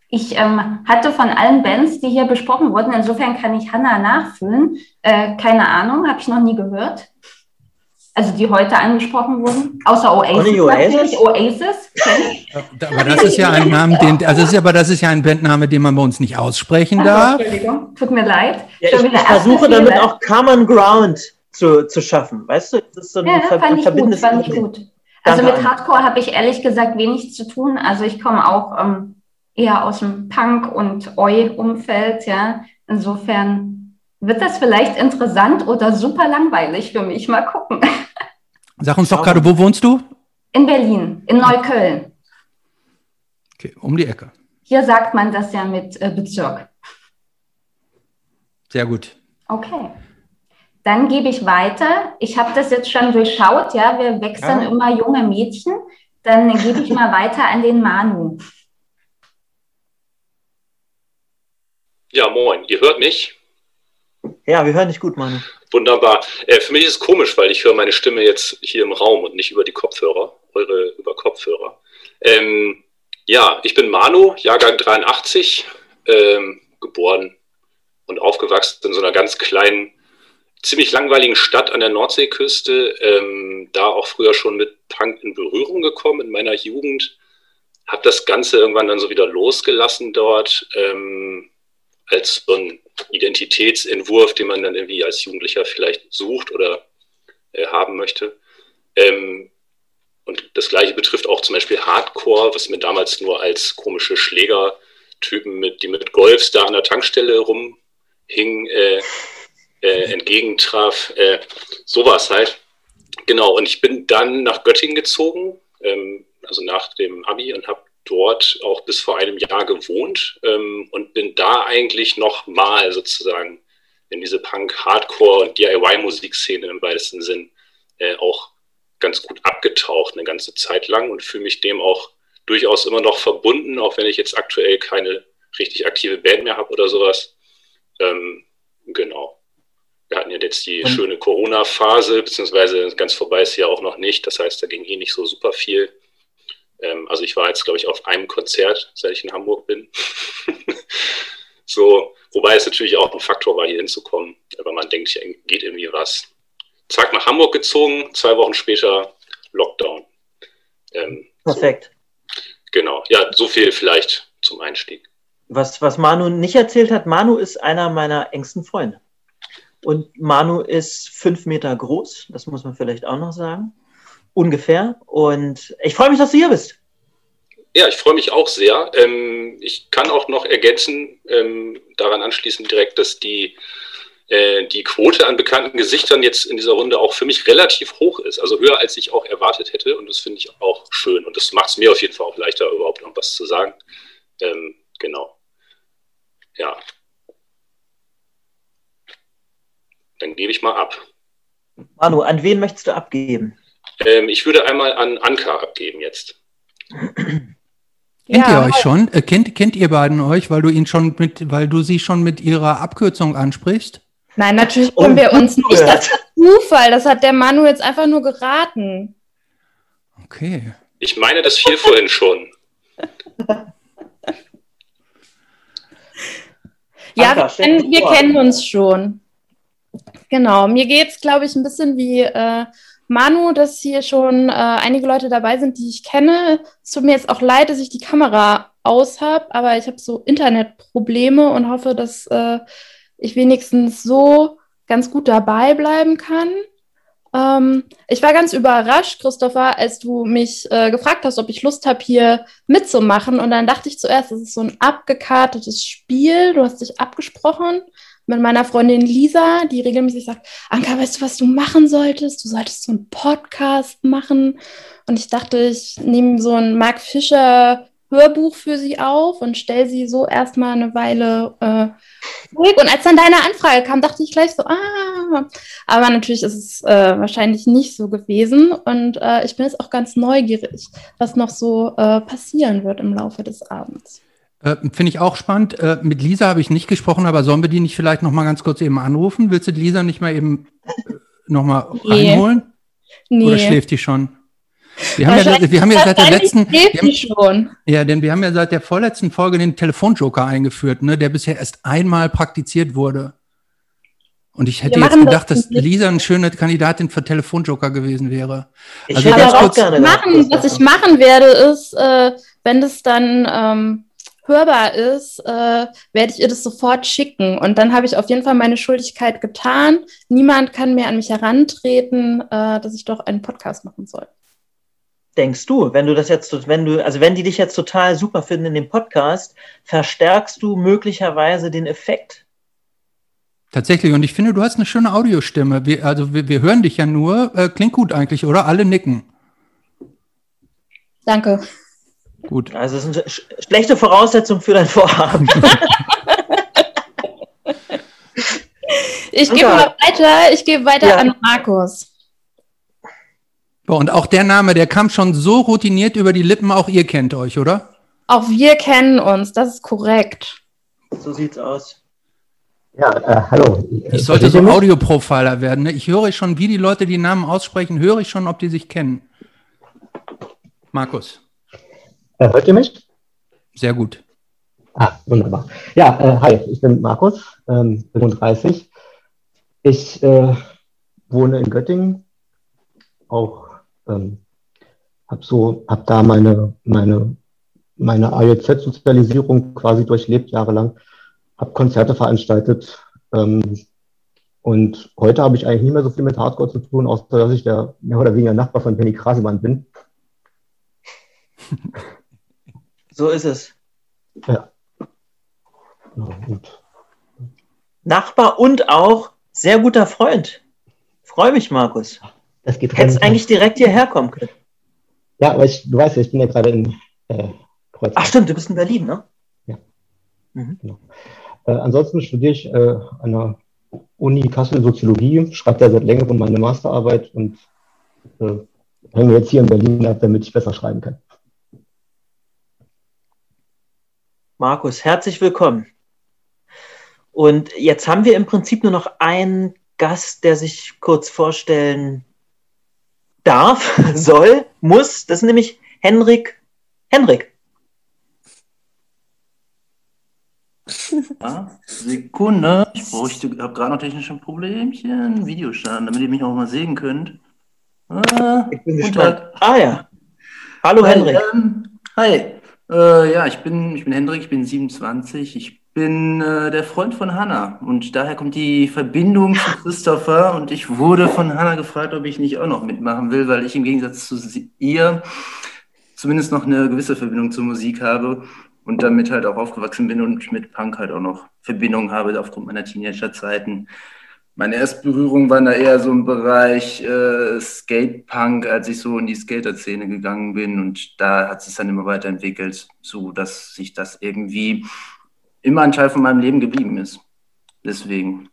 ich ähm, hatte von allen Bands, die hier besprochen wurden, insofern kann ich Hannah nachfühlen. Äh, keine Ahnung, habe ich noch nie gehört. Also die heute angesprochen wurden, außer Oasis.
Only Oasis?
Oasis.
Aber das ist ja ein Name, den, also das ist aber das ist ja ein Bandname, den man bei uns nicht aussprechen darf.
Entschuldigung, tut mir leid.
Ja, ich, ich versuche damit
Fehler.
auch Common Ground zu, zu schaffen. Weißt du, das ist so ein
Ja,
ver-
fand ich gut, fand ich gut. Also mit. Hardcore habe ich ehrlich gesagt wenig zu tun. Also ich komme auch ähm, eher aus dem Punk- und Oi-Umfeld, ja. Insofern wird das vielleicht interessant oder super langweilig für mich. Mal gucken.
Sag uns doch gerade, wo wohnst du?
In Berlin, in Neukölln.
Okay, um die Ecke.
Hier sagt man das ja mit äh, Bezirk.
Sehr gut.
Okay. Dann gebe ich weiter. Ich habe das jetzt schon durchschaut, ja. Wir wechseln
Ja.
immer junge Mädchen. Dann gebe ich mal weiter an den Manu.
Ja, moin. Ihr hört mich?
Ja, wir hören dich gut, Manu.
Wunderbar. Äh, für mich ist es komisch, weil ich höre meine Stimme jetzt hier im Raum und nicht über die Kopfhörer, eure über Kopfhörer. Ähm, ja, ich bin Manu, Jahrgang 83, ähm, geboren und aufgewachsen in so einer ganz kleinen, ziemlich langweiligen Stadt an der Nordseeküste. Ähm, da auch früher schon mit Punk in Berührung gekommen in meiner Jugend. Habe das Ganze irgendwann dann so wieder losgelassen dort. Ähm, als so ein Identitätsentwurf, den man dann irgendwie als Jugendlicher vielleicht sucht oder äh, haben möchte. Ähm, und das gleiche betrifft auch zum Beispiel Hardcore, was mir damals nur als komische Schlägertypen, mit, die mit Golfs da an der Tankstelle rumhingen, äh, äh, entgegentraf. Äh, sowas halt. Genau, und ich bin dann nach Göttingen gezogen, ähm, also nach dem Abi und habe dort auch bis vor einem Jahr gewohnt ähm, und bin da eigentlich noch mal sozusagen in diese Punk, Hardcore und DIY-Musikszene im weitesten Sinn äh, auch ganz gut abgetaucht eine ganze Zeit lang und fühle mich dem auch durchaus immer noch verbunden, auch wenn ich jetzt aktuell keine richtig aktive Band mehr habe oder sowas. Ähm, genau. Wir hatten ja jetzt die
Und-
schöne Corona-Phase, beziehungsweise ganz vorbei ist sie ja auch noch nicht. Das heißt, da ging eh nicht so super viel. Ähm, also ich war jetzt, glaube ich, auf einem Konzert, seit ich in Hamburg bin. so, wobei es natürlich auch ein Faktor war, hier hinzukommen, weil man denkt, hier geht irgendwie was. Zack, nach Hamburg gezogen, zwei Wochen später Lockdown. Ähm,
Perfekt.
genau, ja, so viel vielleicht zum Einstieg.
Was, was Manu nicht erzählt hat, Manu ist einer meiner engsten Freunde. Und Manu ist fünf Meter groß, das muss man vielleicht auch noch sagen. Ungefähr. Und ich freue mich, dass du hier bist.
Ja, ich freue mich auch sehr. Ähm, ich kann auch noch ergänzen, ähm, daran anschließend direkt, dass die, äh, die Quote an bekannten Gesichtern jetzt in dieser Runde auch für mich relativ hoch ist. Also höher, als ich auch erwartet hätte. Und das finde ich auch schön. Und das macht es mir auf jeden Fall auch leichter, überhaupt noch was zu sagen. Ähm, genau. Ja. Dann gebe ich mal ab.
Manu, an wen möchtest du abgeben?
Ähm, ich würde einmal an Anka abgeben jetzt.
Kennt
Ja.
ihr euch schon? Äh, kennt, kennt ihr beiden euch, weil du ihn schon mit, weil du sie schon mit ihrer Abkürzung ansprichst?
Nein, natürlich
Oh,
können wir uns nicht. Das ist Zufall. Das hat der Manu jetzt einfach nur geraten.
Okay.
Ich meine, das fiel vorhin schon.
Ja,
Anka,
wir, kennen, wir kennen uns schon. Genau. Mir geht es, glaube ich, ein bisschen wie äh, Manu, dass hier schon äh, einige Leute dabei sind, die ich kenne. Es tut mir jetzt auch leid, dass ich die Kamera aus habe, aber ich habe so Internetprobleme und hoffe, dass äh, ich wenigstens so ganz gut dabei bleiben kann. Ähm, ich war ganz überrascht, Christopher, als du mich äh, gefragt hast, ob ich Lust habe, hier mitzumachen. Und dann dachte ich zuerst, es ist so ein abgekartetes Spiel. Du hast dich abgesprochen mit meiner Freundin Lisa, die regelmäßig sagt, Anka, weißt du, was du machen solltest? Du solltest so einen Podcast machen. Und ich dachte, ich nehme so ein Mark Fischer Hörbuch für sie auf und stelle sie so erstmal eine Weile äh, ruhig. Und als dann deine Anfrage kam, dachte ich gleich so, ah, aber natürlich ist es äh, wahrscheinlich nicht so gewesen. Und äh, ich bin jetzt auch ganz neugierig, was noch so äh, passieren wird im Laufe des Abends.
Äh, Finde ich auch spannend. Äh, mit Lisa habe ich nicht gesprochen, aber sollen wir die nicht vielleicht noch mal ganz kurz eben anrufen? Willst du Lisa nicht mal eben äh, noch mal
Nee.
reinholen?
Nee.
Oder schläft die schon? Wir haben, ja, wir haben ja seit der letzten, haben, ja, denn wir haben ja seit der vorletzten Folge den Telefonjoker eingeführt, ne, der bisher erst einmal praktiziert wurde. Und ich hätte jetzt gedacht,
das
dass. Lisa eine schöne Kandidatin für Telefonjoker gewesen wäre.
Ich
Also
hätte auch
kurz-
gerne
machen, was ich machen werde, ist, äh, wenn das dann ähm, hörbar ist, äh, werde ich ihr das sofort schicken. Und dann habe ich auf jeden Fall meine Schuldigkeit getan. Niemand kann mehr an mich herantreten, äh, dass ich doch einen Podcast machen soll.
Denkst du, wenn du das jetzt, wenn du, also wenn die dich jetzt total super finden in dem Podcast, verstärkst du möglicherweise den Effekt?
Tatsächlich. Und ich finde, du hast eine schöne Audiostimme. Wir, also wir, wir hören dich ja nur. Äh, klingt gut eigentlich, oder? Alle nicken.
Danke.
Gut.
Also es ist eine sch schlechte Voraussetzung für dein Vorhaben.
Ich gebe mal weiter, ich gebe weiter
Ja.
an Markus.
Und auch der Name, der kam schon so routiniert über die Lippen, auch ihr kennt euch, oder?
Auch wir kennen uns, das ist korrekt.
so sieht's aus.
Ja, äh, hallo.
Ich sollte so Audioprofiler werden. Ne? Ich höre schon, wie die Leute die Namen aussprechen, höre ich schon, ob die sich kennen. Markus,
hört ihr mich?
sehr gut.
Ah, wunderbar. Ja, äh, hi, ich bin Markus, ähm, 35. Ich äh, wohne in Göttingen. Auch ähm, habe so, hab da meine meine meine AJZ-Sozialisierung quasi durchlebt jahrelang. Habe Konzerte veranstaltet. Ähm, und heute habe ich eigentlich nicht mehr so viel mit Hardcore zu tun, außer dass ich der mehr oder weniger Nachbar von Penny Krasemann bin.
So ist es.
Ja. Ja, und
Nachbar und auch sehr guter Freund. Freue mich, Markus.
das geht
Hättest eigentlich direkt hierher kommen können.
Ja, aber ich, du weißt ja, ich bin ja gerade in äh, Kreuzberg.
Ach stimmt, du bist in Berlin, ne?
Äh, ansonsten studiere ich äh, an der Uni Kassel Soziologie, schreibe da seit längerem meine Masterarbeit und äh, hänge jetzt hier in Berlin ab, damit ich besser schreiben kann.
Markus, herzlich willkommen. Und jetzt haben wir im Prinzip nur noch einen Gast, der sich kurz vorstellen darf, soll, muss. Das ist nämlich Henrik. Henrik.
Ja, Sekunde. Ich bräuchte, habe gerade noch technische Problemchen. Video starten, damit ihr mich auch mal sehen könnt. Ah,
Ich bin gespannt. Ah ja. Hallo
Hi,
Henrik.
Ähm, hi. Äh, ja, ich bin, ich bin Hendrik, ich bin 27. Ich bin äh, der Freund von Hanna. Und daher kommt die Verbindung zu Christopher. Und ich wurde von Hanna gefragt, ob ich nicht auch noch mitmachen will, weil ich im Gegensatz zu ihr zumindest noch eine gewisse Verbindung zur Musik habe und damit halt auch aufgewachsen bin und mit Punk halt auch noch Verbindung habe aufgrund meiner Teenagerzeiten. Meine erste Berührung war da eher so im Bereich äh, Skate-Punk, als ich so in die Skater-Szene gegangen bin und da hat sich dann immer weiterentwickelt, so dass sich das irgendwie immer ein Teil von meinem Leben geblieben ist. Deswegen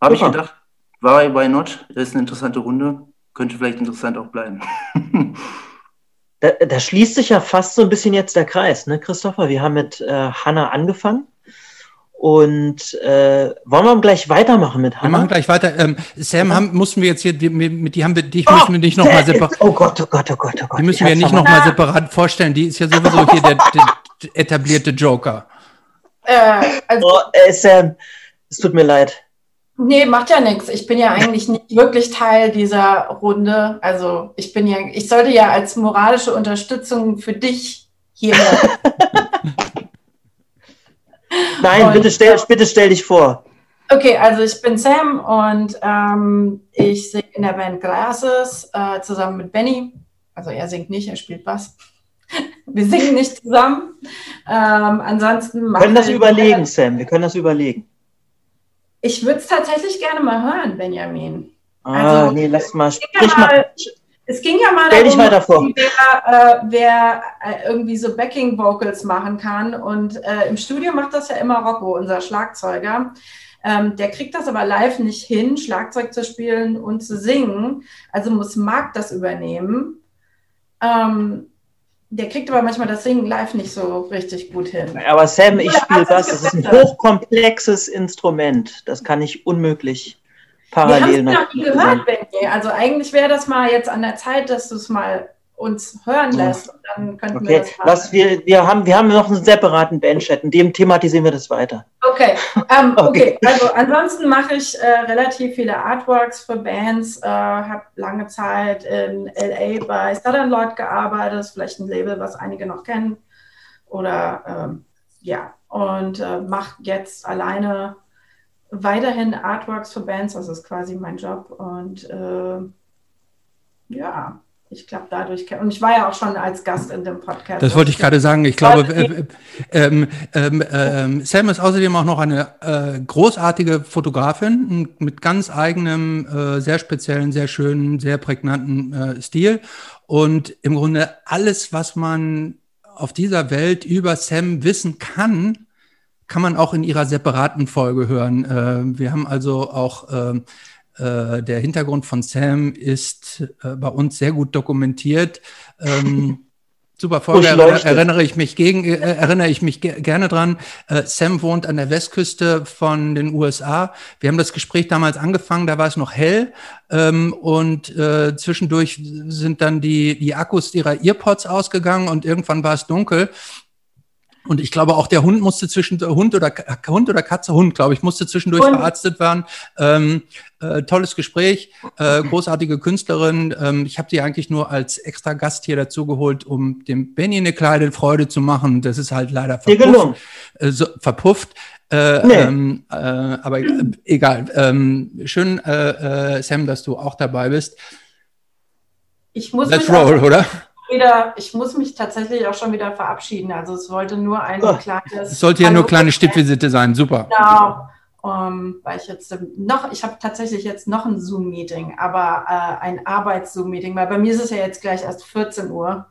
habe ich gedacht, why, why not? Das ist eine interessante Runde, könnte vielleicht interessant auch bleiben.
Da, da schließt sich ja fast so ein bisschen jetzt der Kreis, ne, Christopher? Wir haben mit äh, Hanna angefangen. Und äh, wollen wir gleich weitermachen mit
Wir
Hanna?
machen gleich weiter. Ähm, Sam, haben, mussten wir jetzt hier, die, mit, mit die haben wir, dich
Oh,
müssen wir nicht nochmal separat,
Oh Gott, oh Gott, oh Gott, oh Gott.
die müssen
Ich
wir
hab's
nicht
nochmal-
separat vorstellen. Die ist ja sowieso hier der, der, der etablierte Joker.
Äh, also,
Oh, äh, Sam, es tut mir leid.
nee, macht ja nichts. Ich bin ja eigentlich nicht wirklich Teil dieser Runde. Also ich bin ja, ich sollte ja als moralische Unterstützung für dich hier.
Nein,
Und-
bitte stell, bitte stell dich vor.
Okay, also ich bin Sam und ähm, ich singe in der Band Glasses äh, zusammen mit Benny. Also er singt nicht, er spielt Bass. Wir singen nicht zusammen. Ähm, ansonsten
Wir können das überlegen, Sam. Wir können das überlegen.
Ich würde es tatsächlich gerne mal hören, Benjamin.
Ah,
Also,
nee, lass mal. Sprich mal.
mal- Es ging ja mal
Stell
darum,
vor.
wer, äh, wer äh, irgendwie so Backing Vocals machen kann. Und äh, im Studio macht das ja immer Rocco, unser Schlagzeuger. Ähm, der kriegt das aber live nicht hin, Schlagzeug zu spielen und zu singen. Also muss Marc das übernehmen. Ähm, der kriegt aber manchmal das Singen live nicht so richtig gut hin.
Aber Sam, ich spiele Bass.
du's
Das ist ein hochkomplexes Instrument. Das kann ich unmöglich
Wir haben
parallel
es noch nie gehört, Benny. Also eigentlich wäre das mal jetzt an der Zeit, dass du es mal uns hören lässt. Und dann könnten wir
Okay,
das mal.
was wir, wir, haben, wir haben noch einen separaten Bandchat, in dem thematisieren wir das weiter.
Okay. Ähm, okay. okay, also ansonsten mache ich äh, relativ viele Artworks für Bands, äh, habe lange Zeit in LA bei Southern Lloyd gearbeitet, das ist vielleicht ein Label, was einige noch kennen. Oder ähm, ja, und äh, mache jetzt alleine weiterhin Artworks für Bands, das ist quasi mein Job. Und äh, ja, ich glaube, dadurch, und ich war ja auch schon als Gast in dem Podcast.
Das wollte ich gerade sagen. Ich glaube, äh, ähm, ähm, Sam ist außerdem auch noch eine äh, großartige Fotografin mit ganz eigenem, äh, sehr speziellen, sehr schönen, sehr prägnanten äh, Stil. Und im Grunde alles, was man auf dieser Welt über Sam wissen kann, kann man auch in ihrer separaten Folge hören. Äh, wir haben also auch ähm, äh, der Hintergrund von Sam ist äh, bei uns sehr gut dokumentiert. Ähm, super Folge, erinnere, erinnere ich mich gegen, äh, erinnere ich mich ge gerne dran. Äh, Sam wohnt an der Westküste von den USA. Wir haben das Gespräch damals angefangen, da war es noch hell ähm, und äh, zwischendurch sind dann die, die Akkus ihrer Earpods ausgegangen und irgendwann war es dunkel und ich glaube auch der Hund musste zwischen Hund oder Hund oder Katze Hund, glaube ich, musste zwischendurch Hund. verarztet werden. Ähm, äh, tolles Gespräch, äh, großartige Künstlerin. Ähm, ich habe sie eigentlich nur als extra Gast hier dazu geholt, um dem Benny eine kleine Freude zu machen. Das ist halt leider verpufft. Äh, so, verpufft. Äh, nee. ähm, äh, aber äh, egal. Ähm, schön, Sam, dass du auch dabei bist.
Ich muss
Let's roll, oder?
Wieder, ich muss mich tatsächlich auch schon wieder verabschieden. Also es wollte nur ein oh, kleines.
Es sollte ja nur kleine Stippvisite sein, super.
Genau. Um, weil ich jetzt noch, ich habe tatsächlich jetzt noch ein Zoom-Meeting, aber äh, ein Arbeits-Zoom-Meeting, weil bei mir ist es ja jetzt gleich erst 14 Uhr.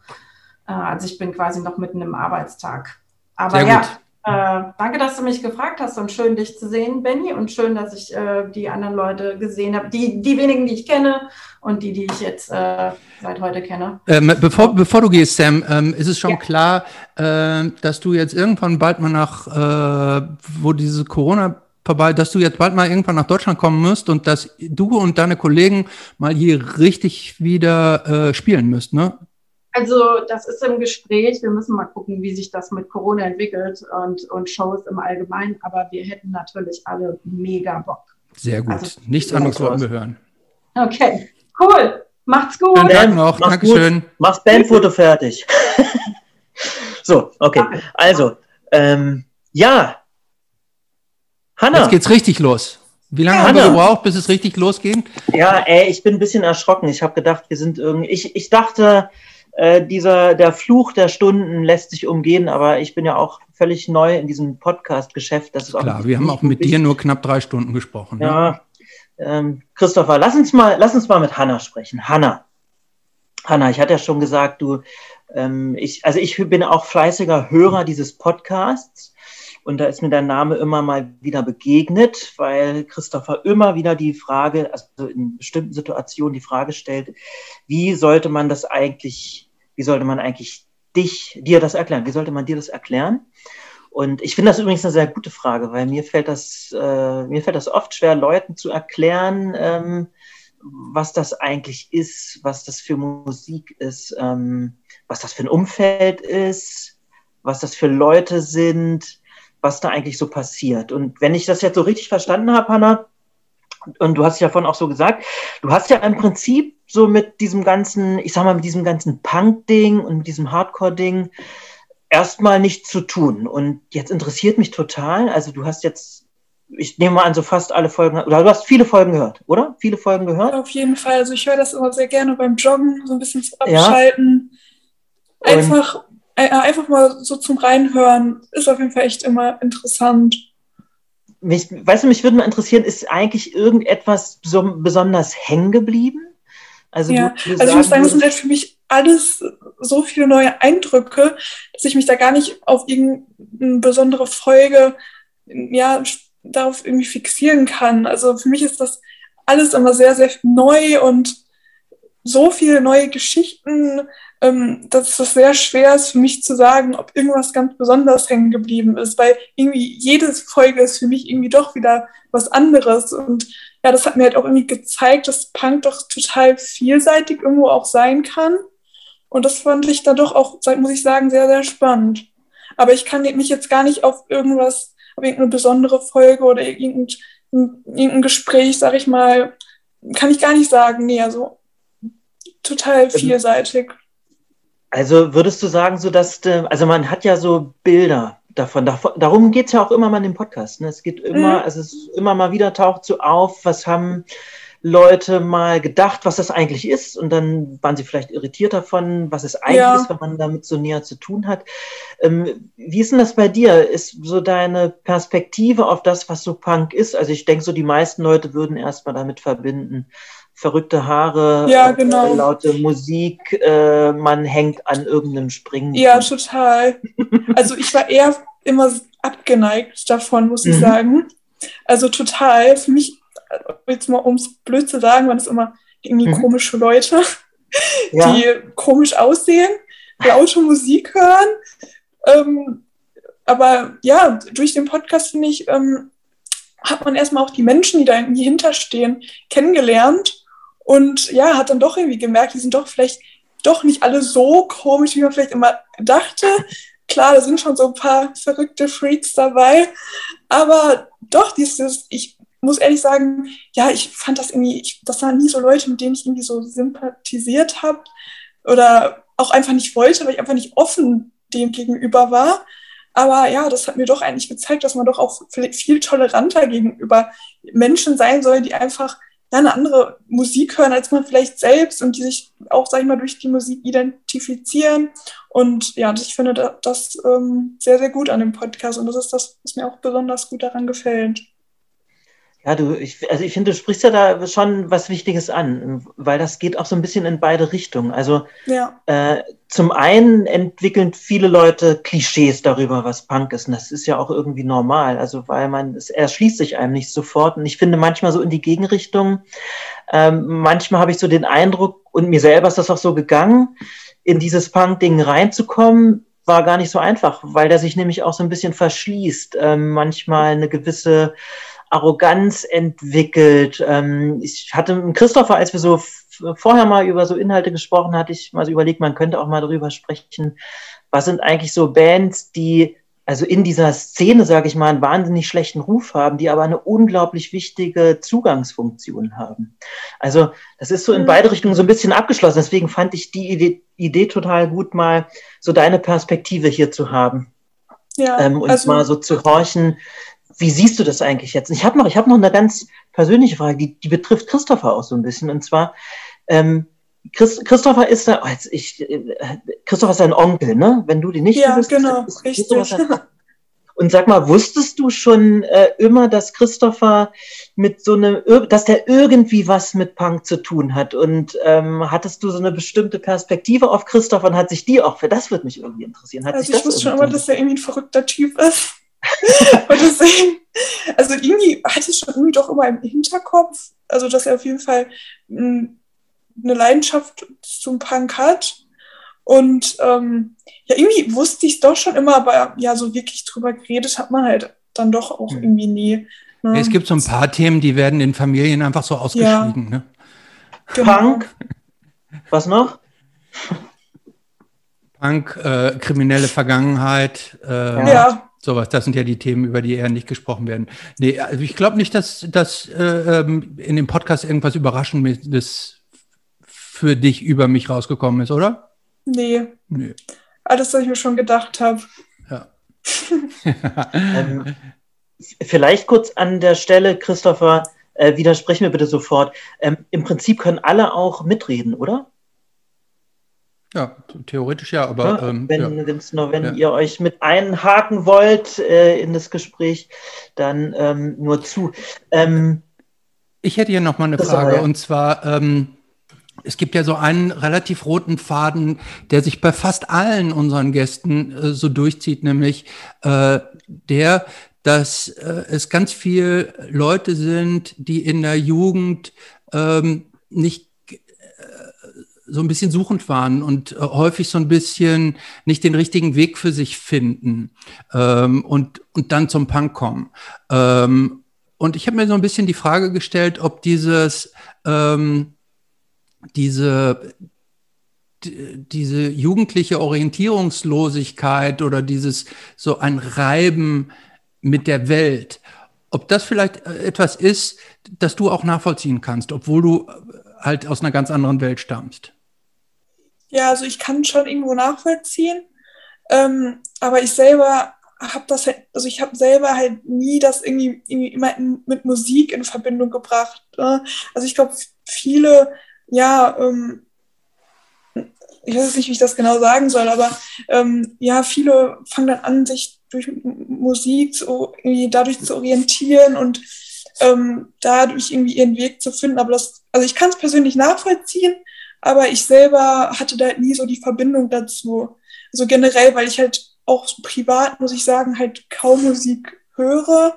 Äh, also ich bin quasi noch mitten im Arbeitstag. Aber Sehr ja, gut. Äh, danke, dass du mich gefragt hast und schön, dich zu sehen, Benny. Und schön, dass ich äh, die anderen Leute gesehen habe. Die, die wenigen, die ich kenne und die, die ich jetzt äh, seit heute kenne.
Ähm, bevor, bevor du gehst, Sam, ähm, ist es schon ja. klar, äh, dass du jetzt irgendwann bald mal nach, äh, wo diese Corona vorbei, dass du jetzt bald mal irgendwann nach Deutschland kommen musst und dass du und deine Kollegen mal hier richtig wieder äh, spielen müsst, ne?
Also das ist im Gespräch. Wir müssen mal gucken, wie sich das mit Corona entwickelt und, und Shows im Allgemeinen. Aber wir hätten natürlich alle mega Bock.
Sehr gut. Also, Nichts anderes wollten wir hören.
Okay, cool. Macht's gut.
Schönen Tag noch. Mach's Dankeschön. Gut.
Mach's Bandfoto fertig. so, okay. Also, ähm, ja.
Hanna. Jetzt geht's richtig los. Wie lange haben wir gebraucht, bis es richtig losging?
Ja, ey, ich bin ein bisschen erschrocken. Ich habe gedacht, wir sind irgendwie. Ich, ich dachte, äh, dieser, der Fluch der Stunden lässt sich umgehen, aber ich bin ja auch völlig neu in diesem Podcast-Geschäft. Das ist
Klar, wir haben auch mit dir nur knapp drei Stunden gesprochen.
Ne? Ja, ähm, Christopher, lass uns mal, lass uns mal mit Hanna sprechen. Hanna, Hanna, ich hatte ja schon gesagt, du, ähm, ich, also ich bin auch fleißiger Hörer dieses Podcasts. Und da ist mir dein Name immer mal wieder begegnet, weil Christopher immer wieder die Frage, also in bestimmten Situationen die Frage stellt, wie sollte man das eigentlich, wie sollte man eigentlich dich, dir das erklären? Wie sollte man dir das erklären? Und ich finde das übrigens eine sehr gute Frage, weil mir fällt das, äh, mir fällt das oft schwer, Leuten zu erklären, ähm, was das eigentlich ist, was das für Musik ist, ähm, was das für ein Umfeld ist, was das für Leute sind, was da eigentlich so passiert. Und wenn ich das jetzt so richtig verstanden habe, Hanna, und du hast ja vorhin auch so gesagt, du hast ja im Prinzip so mit diesem ganzen, ich sag mal, mit diesem ganzen Punk-Ding und mit diesem Hardcore-Ding erstmal nichts zu tun. Und jetzt interessiert mich total, also du hast jetzt, ich nehme mal an, so fast alle Folgen, oder du hast viele Folgen gehört, oder? Viele Folgen gehört?
Auf jeden Fall. Also ich höre das immer sehr gerne beim Joggen, so ein bisschen zu abschalten. Ja. Einfach einfach mal so zum Reinhören ist auf jeden Fall echt immer interessant.
Mich, weißt du, mich würde mal interessieren, ist eigentlich irgendetwas so besonders hängen geblieben?
Also, ja. also ich muss sagen, das sind halt für mich alles so viele neue Eindrücke, dass ich mich da gar nicht auf irgendeine besondere Folge ja, darauf irgendwie fixieren kann. Also für mich ist das alles immer sehr, sehr neu und so viele neue Geschichten, ähm, dass es sehr schwer ist für mich zu sagen, ob irgendwas ganz besonders hängen geblieben ist, weil irgendwie jede Folge ist für mich irgendwie doch wieder was anderes. Und ja, das hat mir halt auch irgendwie gezeigt, dass Punk doch total vielseitig irgendwo auch sein kann. Und das fand ich dann doch auch, muss ich sagen, sehr, sehr spannend. Aber ich kann mich jetzt gar nicht auf irgendwas auf irgendeine besondere Folge oder irgendein, irgendein Gespräch, sag ich mal, kann ich gar nicht sagen. Nee, also total vielseitig.
Also würdest du sagen, so dass, also man hat ja so Bilder davon, darum geht es ja auch immer mal in dem Podcast. Ne? Es geht immer, mhm. also es ist immer mal wieder taucht so auf, was haben Leute mal gedacht, was das eigentlich ist und dann waren sie vielleicht irritiert davon, was es eigentlich ja. ist, wenn man damit so näher zu tun hat. Ähm, wie ist denn das bei dir? Ist so deine Perspektive auf das, was so Punk ist? Also ich denke so, die meisten Leute würden erstmal damit verbinden, verrückte Haare,
ja, genau.
äh, laute Musik, äh, man hängt an irgendeinem Springen.
Ja, total. Also ich war eher immer abgeneigt davon, muss ich mhm. sagen. Also total. Für mich jetzt mal um es blöd zu sagen, waren es immer irgendwie mhm. komische Leute, ja. die komisch aussehen, laute Musik hören. Ähm, aber ja, durch den Podcast finde ich, ähm, hat man erstmal auch die Menschen, die da irgendwie hinterstehen, kennengelernt und ja, hat dann doch irgendwie gemerkt, die sind doch vielleicht doch nicht alle so komisch, wie man vielleicht immer dachte. Klar, da sind schon so ein paar verrückte Freaks dabei, aber doch, dieses, ich muss ehrlich sagen, ja, ich fand das irgendwie, ich, das waren nie so Leute, mit denen ich irgendwie so sympathisiert habe oder auch einfach nicht wollte, weil ich einfach nicht offen dem gegenüber war. Aber ja, das hat mir doch eigentlich gezeigt, dass man doch auch viel toleranter gegenüber Menschen sein soll, die einfach ja, eine andere Musik hören als man vielleicht selbst und die sich auch, sag ich mal, durch die Musik identifizieren. Und ja, ich finde das, das ähm, sehr, sehr gut an dem Podcast und das ist das, was mir auch besonders gut daran gefällt.
Ja, du, ich, also ich finde, du sprichst ja da schon was Wichtiges an, weil das geht auch so ein bisschen in beide Richtungen. Also ja. äh, zum einen entwickeln viele Leute Klischees darüber, was Punk ist. Und das ist ja auch irgendwie normal. Also weil man, es erschließt sich einem nicht sofort. Und ich finde manchmal so in die Gegenrichtung, ähm, manchmal habe ich so den Eindruck, und mir selber ist das auch so gegangen, in dieses Punk-Ding reinzukommen, war gar nicht so einfach, weil der sich nämlich auch so ein bisschen verschließt. Ähm, manchmal eine gewisse Arroganz entwickelt. Ähm, ich hatte mit Christopher, als wir so vorher mal über so Inhalte gesprochen, hatte ich mal so überlegt, man könnte auch mal darüber sprechen, was sind eigentlich so Bands, die also in dieser Szene, sage ich mal, einen wahnsinnig schlechten Ruf haben, die aber eine unglaublich wichtige Zugangsfunktion haben. Also das ist so in mhm. beide Richtungen so ein bisschen abgeschlossen. Deswegen fand ich die Idee, Idee total gut, mal so deine Perspektive hier zu haben. Ja, ähm, und also, mal so zu horchen, wie siehst du das eigentlich jetzt? Ich habe noch, ich noch eine ganz persönliche Frage, die, die betrifft Christopher auch so ein bisschen. Und zwar, ähm, Christ, Christopher ist da, oh, jetzt, ich, äh, Christopher ist dein Onkel, ne? Wenn du die nicht
ja, wüsstest, genau, richtig.
Und sag mal, wusstest du schon äh, immer, dass Christopher mit so einem, dass der irgendwie was mit Punk zu tun hat? Und ähm, hattest du so eine bestimmte Perspektive auf Christopher und hat sich die auch für das würde mich irgendwie interessieren? Hat
also ich wusste schon immer, dass er irgendwie ein verrückter Typ ist. und deswegen, also irgendwie hatte ich schon irgendwie doch immer im Hinterkopf, also dass er auf jeden Fall hm, eine Leidenschaft zum Punk hat. Und ähm, ja, irgendwie wusste ich es doch schon immer, aber ja, so wirklich drüber geredet hat man halt dann doch auch hm. irgendwie nie.
Ne? Es gibt so ein paar Themen, die werden in Familien einfach so ausgeschrieben. Ja. Ne?
Genau. Punk. Was noch?
Punk, äh, kriminelle Vergangenheit.
Äh, ja
sowas. Das sind ja die Themen, über die eher nicht gesprochen werden. Nee, also ich glaube nicht, dass, dass äh, ähm, in dem Podcast irgendwas Überraschendes für dich über mich rausgekommen ist, oder?
Nee. nee. Alles, was ich mir schon gedacht habe.
Ja.
ähm, vielleicht kurz an der Stelle, Christopher, äh, widersprech mir bitte sofort. Ähm, Im Prinzip können alle auch mitreden, oder?
Ja, theoretisch ja, aber ja,
ähm, wenn, ja. noch, wenn ja. ihr euch mit einhaken wollt äh, in das Gespräch, dann ähm, nur zu. Ähm,
ich hätte hier noch mal eine Frage und zwar ähm, es gibt ja so einen relativ roten Faden, der sich bei fast allen unseren Gästen äh, so durchzieht, nämlich äh, der, dass äh, es ganz viele Leute sind, die in der Jugend ähm, nicht so ein bisschen suchend waren und äh, häufig so ein bisschen nicht den richtigen Weg für sich finden ähm, und, und dann zum Punk kommen. Ähm, und ich habe mir so ein bisschen die Frage gestellt, ob dieses, ähm, diese, diese jugendliche Orientierungslosigkeit oder dieses so ein Reiben mit der Welt, ob das vielleicht äh, etwas ist, das du auch nachvollziehen kannst, obwohl du äh, halt aus einer ganz anderen Welt stammst.
Ja, also ich kann schon irgendwo nachvollziehen, ähm, aber ich selber habe das halt, also ich habe selber halt nie das irgendwie, irgendwie immer in, mit Musik in Verbindung gebracht. Ne? Also ich glaube, viele, ja, ähm, ich weiß nicht, wie ich das genau sagen soll, aber ähm, ja, viele fangen dann an, sich durch Musik zu, irgendwie dadurch zu orientieren und ähm, dadurch irgendwie ihren Weg zu finden. Aber das, also ich kann es persönlich nachvollziehen, aber ich selber hatte da nie so die Verbindung dazu. Also generell, weil ich halt auch privat, muss ich sagen, halt kaum Musik höre.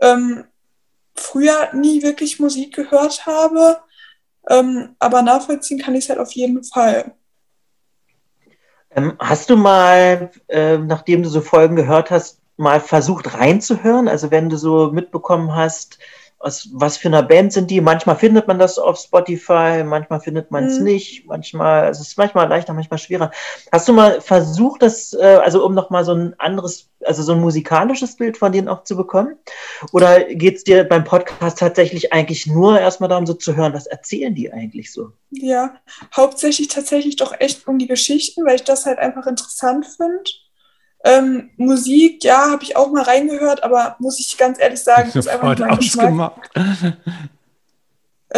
Ähm, früher nie wirklich Musik gehört habe, ähm, aber nachvollziehen kann ich es halt auf jeden Fall.
Ähm, hast du mal, äh, nachdem du so Folgen gehört hast, mal versucht reinzuhören? Also wenn du so mitbekommen hast, aus was für einer Band sind die? Manchmal findet man das auf Spotify, manchmal findet man es mhm. nicht, manchmal, es ist manchmal leichter, manchmal schwerer. Hast du mal versucht, das, äh, also um nochmal so ein anderes, also so ein musikalisches Bild von denen auch zu bekommen? Oder geht es dir beim Podcast tatsächlich eigentlich nur erstmal darum, so zu hören, was erzählen die eigentlich so?
Ja, hauptsächlich tatsächlich doch echt um die Geschichten, weil ich das halt einfach interessant finde. Ähm, Musik, ja, habe ich auch mal reingehört, aber muss ich ganz ehrlich sagen, ist einfach nicht mein ausgemacht.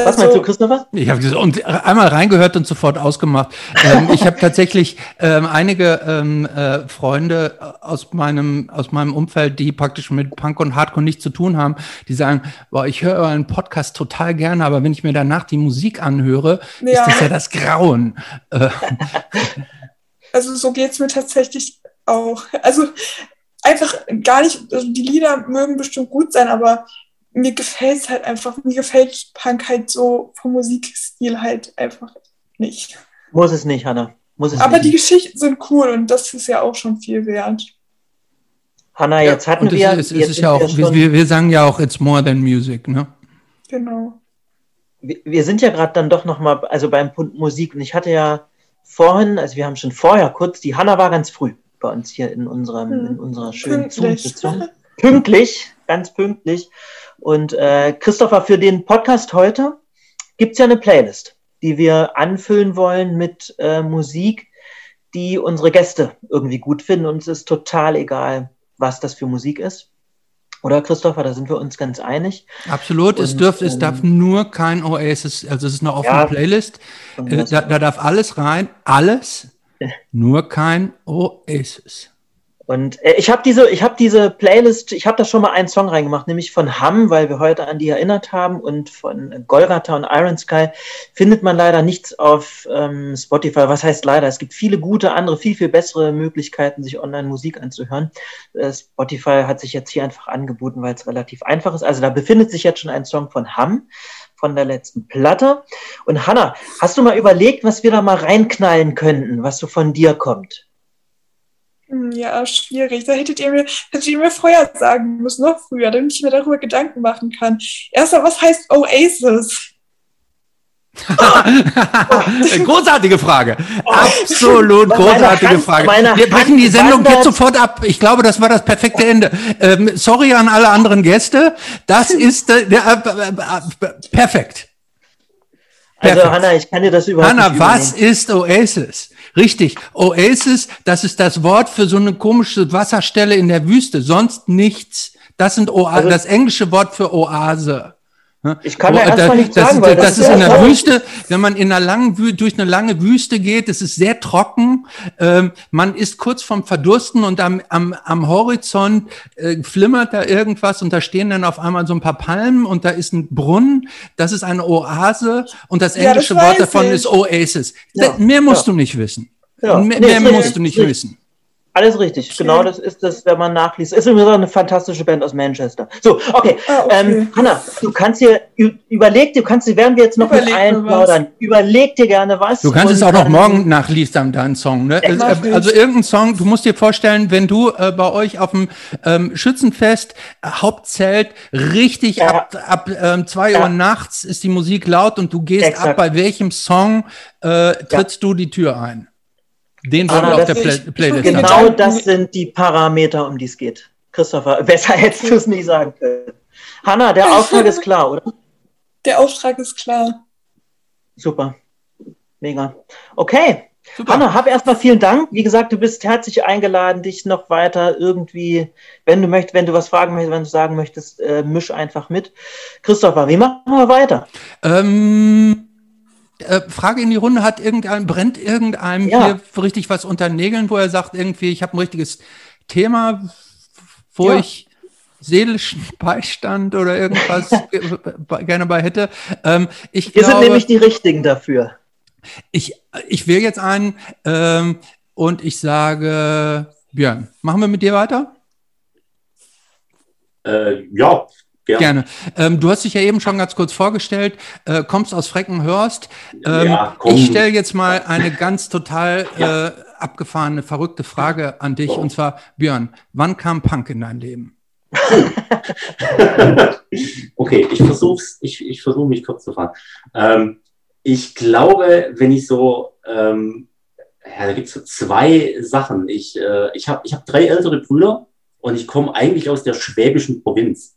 Was meinst du, Christopher? Ich habe und einmal reingehört und sofort ausgemacht. ähm, ich habe tatsächlich ähm, einige ähm, äh, Freunde aus meinem aus meinem Umfeld, die praktisch mit Punk und Hardcore nichts zu tun haben, die sagen, boah, ich höre euren Podcast total gerne, aber wenn ich mir danach die Musik anhöre, ja. ist das ja das Grauen. Äh,
also so geht es mir tatsächlich auch. Also einfach gar nicht, also die Lieder mögen bestimmt gut sein, aber mir gefällt es halt einfach, mir gefällt Punk halt so vom Musikstil halt einfach nicht.
Muss es nicht, Hanna. Muss es
aber nicht. die Geschichten sind cool und das ist ja auch schon viel wert.
Hanna, jetzt hatten wir.
Ist, jetzt ist ja auch, wir, wir sagen ja auch, it's more than music, ne?
Genau.
Wir, wir sind ja gerade dann doch nochmal, also beim Punkt Musik und ich hatte ja vorhin, also wir haben schon vorher kurz, die Hanna war ganz früh bei uns hier in, unserem, hm. in unserer schönen Zoom-Sitzung. Pünktlich, ganz pünktlich. Und äh, Christopher, für den Podcast heute gibt es ja eine Playlist, die wir anfüllen wollen mit äh, Musik, die unsere Gäste irgendwie gut finden. Und es ist total egal, was das für Musik ist. Oder Christopher, da sind wir uns ganz einig.
Absolut, und, es, dürft, ähm, es darf nur kein Oasis, also es ist eine offene ja, Playlist. Äh, da, da darf alles rein, alles, nur kein Oasis.
Und äh, ich habe diese, ich diese Playlist, ich habe da schon mal einen Song reingemacht, nämlich von Ham, weil wir heute an die erinnert haben, und von Golgata und Iron Sky findet man leider nichts auf ähm, Spotify. Was heißt leider? Es gibt viele gute andere, viel viel bessere Möglichkeiten, sich online Musik anzuhören. Äh, Spotify hat sich jetzt hier einfach angeboten, weil es relativ einfach ist. Also da befindet sich jetzt schon ein Song von Ham von der letzten Platte. Und Hanna, hast du mal überlegt, was wir da mal reinknallen könnten, was so von dir kommt?
Hm, ja, schwierig. Da hättet ihr mir, hättet ihr mir vorher sagen müssen, noch früher, damit ich mir darüber Gedanken machen kann. Erstmal, was heißt Oasis?
Großartige Frage. Absolut großartige Frage. Wir brechen die Sendung jetzt sofort ab. Ich glaube, das war das perfekte Ende. Ähm, sorry an alle anderen Gäste. Das ist äh, äh, äh, perfekt.
Also Hanna, ich kann dir das überhaupt
Hanna, nicht was ist Oasis? Richtig, Oasis, das ist das Wort für so eine komische Wasserstelle in der Wüste, sonst nichts. Das sind Oa also, das englische Wort für Oase.
Ich kann oh, da erstmal nicht sagen,
das, weil das, das ist in der Wüste, wenn man in einer langen durch eine lange Wüste geht, es ist sehr trocken, ähm, man ist kurz vorm Verdursten und am, am, am Horizont äh, flimmert da irgendwas und da stehen dann auf einmal so ein paar Palmen und da ist ein Brunnen, das ist eine Oase und das englische ja, das Wort davon ich. ist Oasis. Ja, mehr musst ja. du nicht wissen. Mehr, nee, mehr musst du nicht wissen.
Alles richtig, okay. genau das ist das, wenn man nachliest. Ist übrigens eine fantastische Band aus Manchester. So, okay. Ah, okay. Ähm, Hanna, du kannst dir, überleg dir, du kannst dir, während wir jetzt noch überleg mit allen plaudern, überleg dir gerne was.
Du kannst es auch noch morgen nachliest deinen Song. Ne? Ja, also, also irgendein Song, du musst dir vorstellen, wenn du äh, bei euch auf dem ähm, Schützenfest äh, Hauptzelt richtig ja. ab, ab ähm, zwei ja. Uhr nachts ist die Musik laut und du gehst Exakt. ab, bei welchem Song äh, trittst du die Tür ein?
Den wollen wir auf der Play Playlist
Genau
haben. das sind die Parameter, um die es geht. Christopher, besser hättest du es nicht sagen können. Hanna, der Auftrag ist klar, oder?
Der Auftrag ist klar.
Super. Mega. Okay. Super. Hanna, hab erstmal vielen Dank. Wie gesagt, du bist herzlich eingeladen, dich noch weiter irgendwie, wenn du möchtest, wenn du was fragen möchtest, wenn du sagen möchtest, äh, misch einfach mit. Christopher, wie machen wir weiter?
Ähm, äh, Frage in die Runde, hat irgendein, brennt irgendeinem
Ja.
hier richtig was unter den Nägeln, wo er sagt, irgendwie, ich habe ein richtiges Thema, wo
Ja.
ich seelischen Beistand oder irgendwas ge- gerne bei hätte. Ähm, ich
Wir
glaube,
sind nämlich die Richtigen dafür.
ich, ich wähle jetzt einen ähm, und ich sage, Björn, machen wir mit dir weiter?
Äh, ja, gern.
Gerne. Ähm, du hast dich ja eben schon ganz kurz vorgestellt, äh, kommst aus Freckenhörst. Ähm,
Ja,
ich stelle jetzt mal eine ganz total äh, abgefahrene, verrückte Frage an dich. Und zwar, Björn, wann kam Punk in dein Leben?
okay, ich versuche ich, ich versuch mich kurz zu fassen. Ähm, ich glaube, wenn ich so, ähm, ja, da gibt es so zwei Sachen. Ich, äh, ich habe ich hab drei ältere Brüder und ich komme eigentlich aus der schwäbischen Provinz,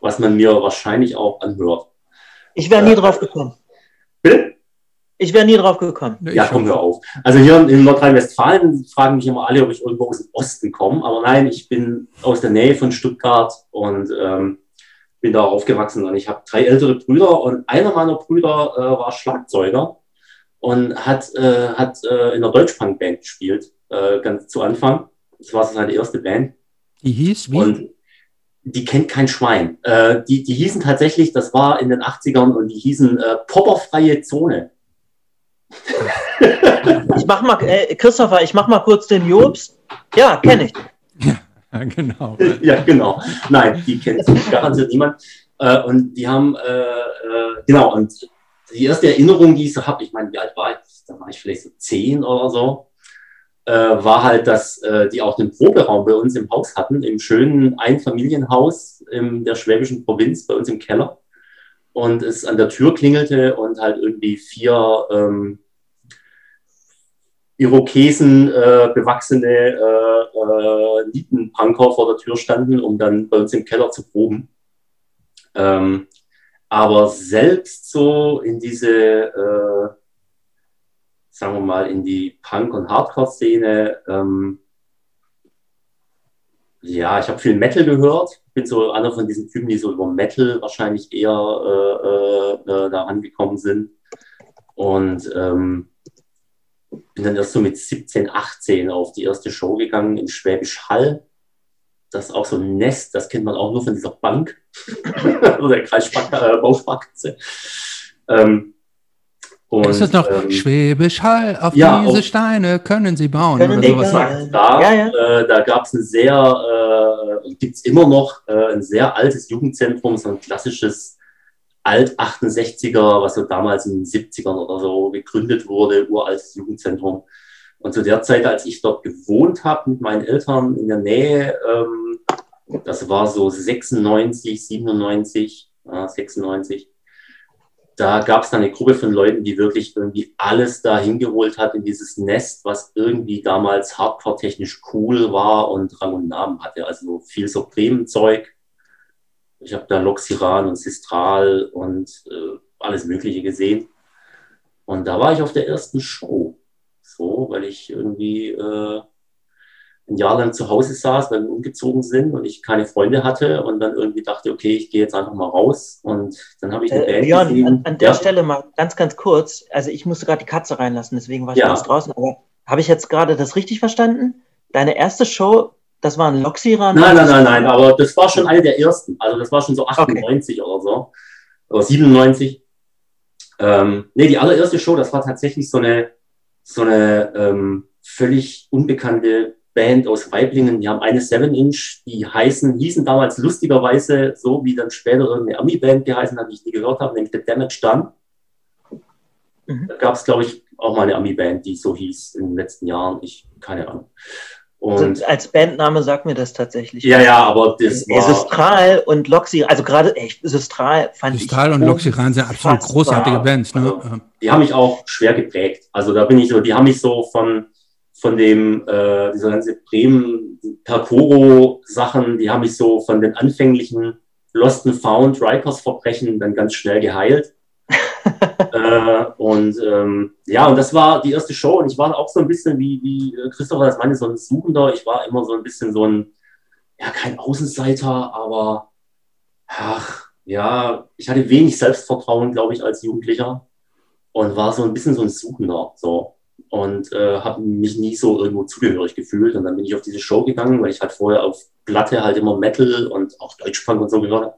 was man mir wahrscheinlich auch anhört.
Ich wäre nie drauf gekommen.
Bitte?
Ich wäre nie drauf gekommen.
Ja, komm, hör auf. Also hier in Nordrhein-Westfalen fragen mich immer alle, ob ich irgendwo aus dem Osten komme. Aber nein, ich bin aus der Nähe von Stuttgart und ähm, bin da aufgewachsen. Und ich habe drei ältere Brüder und einer meiner Brüder äh, war Schlagzeuger und hat, äh, hat äh, in einer Deutschpunk-Band gespielt, äh, ganz zu Anfang. Das war seine erste Band.
Die hieß wie?
Und die kennt kein Schwein. Äh, die, die hießen tatsächlich, das war in den 80ern und die hießen äh, Popperfreie Zone.
Ich mach mal, äh, Christopher, ich mach mal kurz den Jobs. Ja, kenne ich.
Ja, genau.
ja, genau. Nein, die kennt garantiert niemand. Äh, und die haben, äh, äh, genau, und die erste Erinnerung, die ich so habe, ich meine, wie alt war ich? Da war ich vielleicht so zehn oder so, äh, war halt, dass äh, die auch den Proberaum bei uns im Haus hatten, im schönen Einfamilienhaus in der schwäbischen Provinz, bei uns im Keller. Und es an der Tür klingelte und halt irgendwie vier ähm, Irokesen äh, bewachsene äh, äh, Nietenpunker vor der Tür standen, um dann bei uns im Keller zu proben. Ähm, aber selbst so in diese, äh, sagen wir mal, in die Punk- und Hardcore-Szene, ähm, ja, ich habe viel Metal gehört. Bin so einer von diesen Typen, die so über Metal wahrscheinlich eher äh, äh, da angekommen sind. Und ähm, bin dann erst so mit 17, 18 auf die erste Show gegangen in Schwäbisch Hall. Das ist auch so ein Nest, das kennt man auch nur von dieser Bank oder der Kreisbausparkasse. Ähm, und,
ist das noch
ähm,
Schwäbisch Hall? Auf
ja,
diese
auf-
Steine können sie bauen
Können
oder sowas.
Exakt, da,
Ja, ja.
Äh, da gab es ein sehr, äh, gibt es immer noch äh, ein sehr altes Jugendzentrum, so ein klassisches Alt-68er, was so damals in den 70ern oder so gegründet wurde, uraltes Jugendzentrum. Und zu der Zeit, als ich dort gewohnt habe mit meinen Eltern in der Nähe, ähm, das war so 96, 97, äh, 96, da gab es dann eine Gruppe von Leuten, die wirklich irgendwie alles da hingeholt hat in dieses Nest, was irgendwie damals hardcore-technisch cool war und Rang und Namen hatte. Also viel so Bremen-Zeug. Ich habe da Loxiran und Sistral und äh, alles Mögliche gesehen. Und da war ich auf der ersten Show. So, weil ich irgendwie äh, ein Jahr lang zu Hause saß, weil wir umgezogen sind und ich keine Freunde hatte und dann irgendwie dachte, okay, ich gehe jetzt einfach mal raus und dann habe ich eine
Äh,
Band
Björn,
gesehen.
an, an der
Ja.
Stelle mal ganz, ganz kurz. Also ich musste gerade die Katze reinlassen, deswegen war ich
Ja.
ganz draußen. Aber habe ich jetzt gerade das richtig verstanden? Deine erste Show, das war ein Loxiran?
Nein, nein, nein, nein, aber das war schon eine der ersten. Also das war schon so 98 oder so. Oder 97. Ähm, nee, die allererste Show, das war tatsächlich so eine, so eine ähm, völlig unbekannte Band aus Weiblingen. Die haben eine 7-Inch, die heißen, hießen damals lustigerweise so, wie dann später irgendeine Ami-Band geheißen hat, die ich nie gehört habe, nämlich The Damage Done. Da gab es, glaube ich, auch mal eine Ami-Band, die so hieß in den letzten Jahren. Ich, keine Ahnung. Und
Also als Bandname sagt mir das tatsächlich.
ja, ja, aber das
Ey,
war,
Systral und Loxi, also gerade echt, Systral fand ich.
Kristall und Loxiran sind absolut großartige Bands. Ne?
Also, die haben mich auch schwer geprägt. Also da bin ich so, die haben mich so von, von dem, äh, dieser ganze Bremen Percoro-Sachen, die haben mich so von den anfänglichen Lost and Found Rikers Verbrechen dann ganz schnell geheilt. äh, und ähm, ja, und das war die erste Show und ich war auch so ein bisschen wie, wie Christopher das meinte, so ein Suchender. Ich war immer so ein bisschen so ein, ja, kein Außenseiter, aber ach, ja, ich hatte wenig Selbstvertrauen, glaube ich, als Jugendlicher und war so ein bisschen so ein Suchender. So und äh, habe mich nie so irgendwo zugehörig gefühlt. Und dann bin ich auf diese Show gegangen, weil ich halt vorher auf Platte halt immer Metal und auch Deutschpunk und so gehört habe.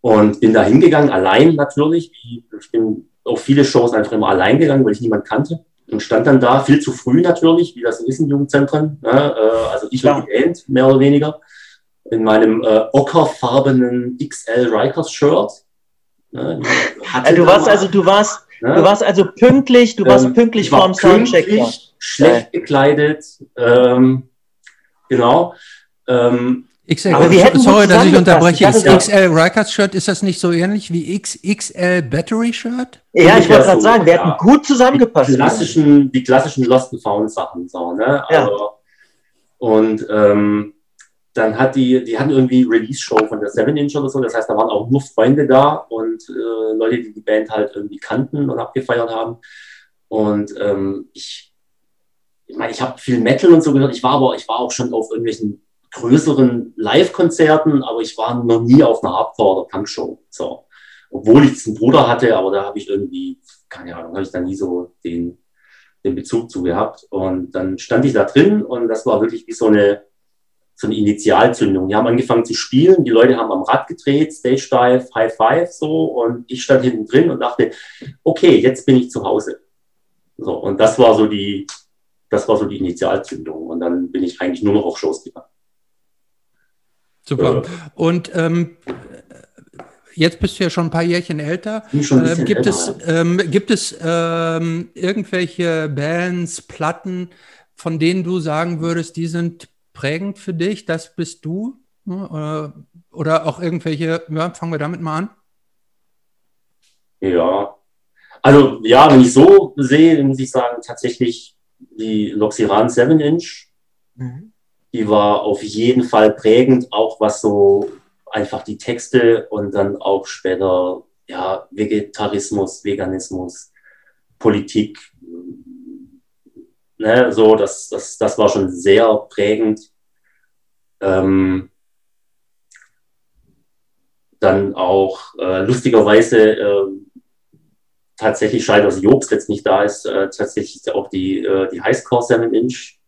Und bin da hingegangen, allein natürlich. Ich bin auf viele Shows einfach immer allein gegangen, weil ich niemand kannte. Und stand dann da viel zu früh natürlich, wie das so ist in Jugendzentren. Ne? Äh, also ich war Band, mehr oder weniger, in meinem äh, ockerfarbenen XL Rikers Shirt.
Ne? du warst also, du warst, Ne? Du warst also pünktlich, du warst ähm, pünktlich war vorm Soundcheck.
Pünktlich, schlecht ja. gekleidet, ähm, genau. Ähm,
XL, aber wir hätten sorry, dass ich unterbreche. Ist XL Rikers Shirt, ist das nicht so ähnlich wie XXL Battery Shirt?
Ja, ich wollte gerade so, sagen, wir ja. hätten gut zusammengepasst.
Die klassischen, die klassischen Lost and Found Sachen, so, ne? Ja. Aber, und ähm, dann hat die, die hatten irgendwie Release-Show von der Seven Inch oder so. Das heißt, da waren auch nur Freunde da und äh, Leute, die die Band halt irgendwie kannten und abgefeiert haben. Und ähm, ich, ich meine, ich habe viel Metal und so gehört. Ich war aber, ich war auch schon auf irgendwelchen größeren Live-Konzerten, aber ich war noch nie auf einer Hardcore- oder Punk-Show. So. Obwohl ich einen Bruder hatte, aber da habe ich irgendwie, keine Ahnung, habe ich da nie so den, den Bezug zu gehabt. Und dann stand ich da drin und das war wirklich wie so eine, so eine Initialzündung. Die haben angefangen zu spielen, die Leute haben am Rad gedreht, Stage Dive, High Five so und ich stand hinten drin und dachte, okay, jetzt bin ich zu Hause. So, und das war so die, das war so die Initialzündung und dann bin ich eigentlich nur noch auf Shows gegangen.
Super. Äh, und ähm, jetzt bist du ja schon ein paar Jährchen älter. Ähm, gibt, älter es, ähm, gibt es ähm, irgendwelche Bands, Platten, von denen du sagen würdest, die sind prägend für dich? Das bist du? Oder, oder auch irgendwelche, ja, fangen wir damit mal an.
Ja, also ja, wenn ich so sehe, muss ich sagen, tatsächlich die Loxiran 7 Inch, mhm. die war auf jeden Fall prägend, auch was so einfach die Texte und dann auch später ja, Vegetarismus, Veganismus, Politik, Ne, so, das, das, das war schon sehr prägend. Ähm, dann auch äh, lustigerweise äh, tatsächlich schade, dass Jobs jetzt nicht da ist, äh, tatsächlich auch die, äh, die Highscore 7 Inch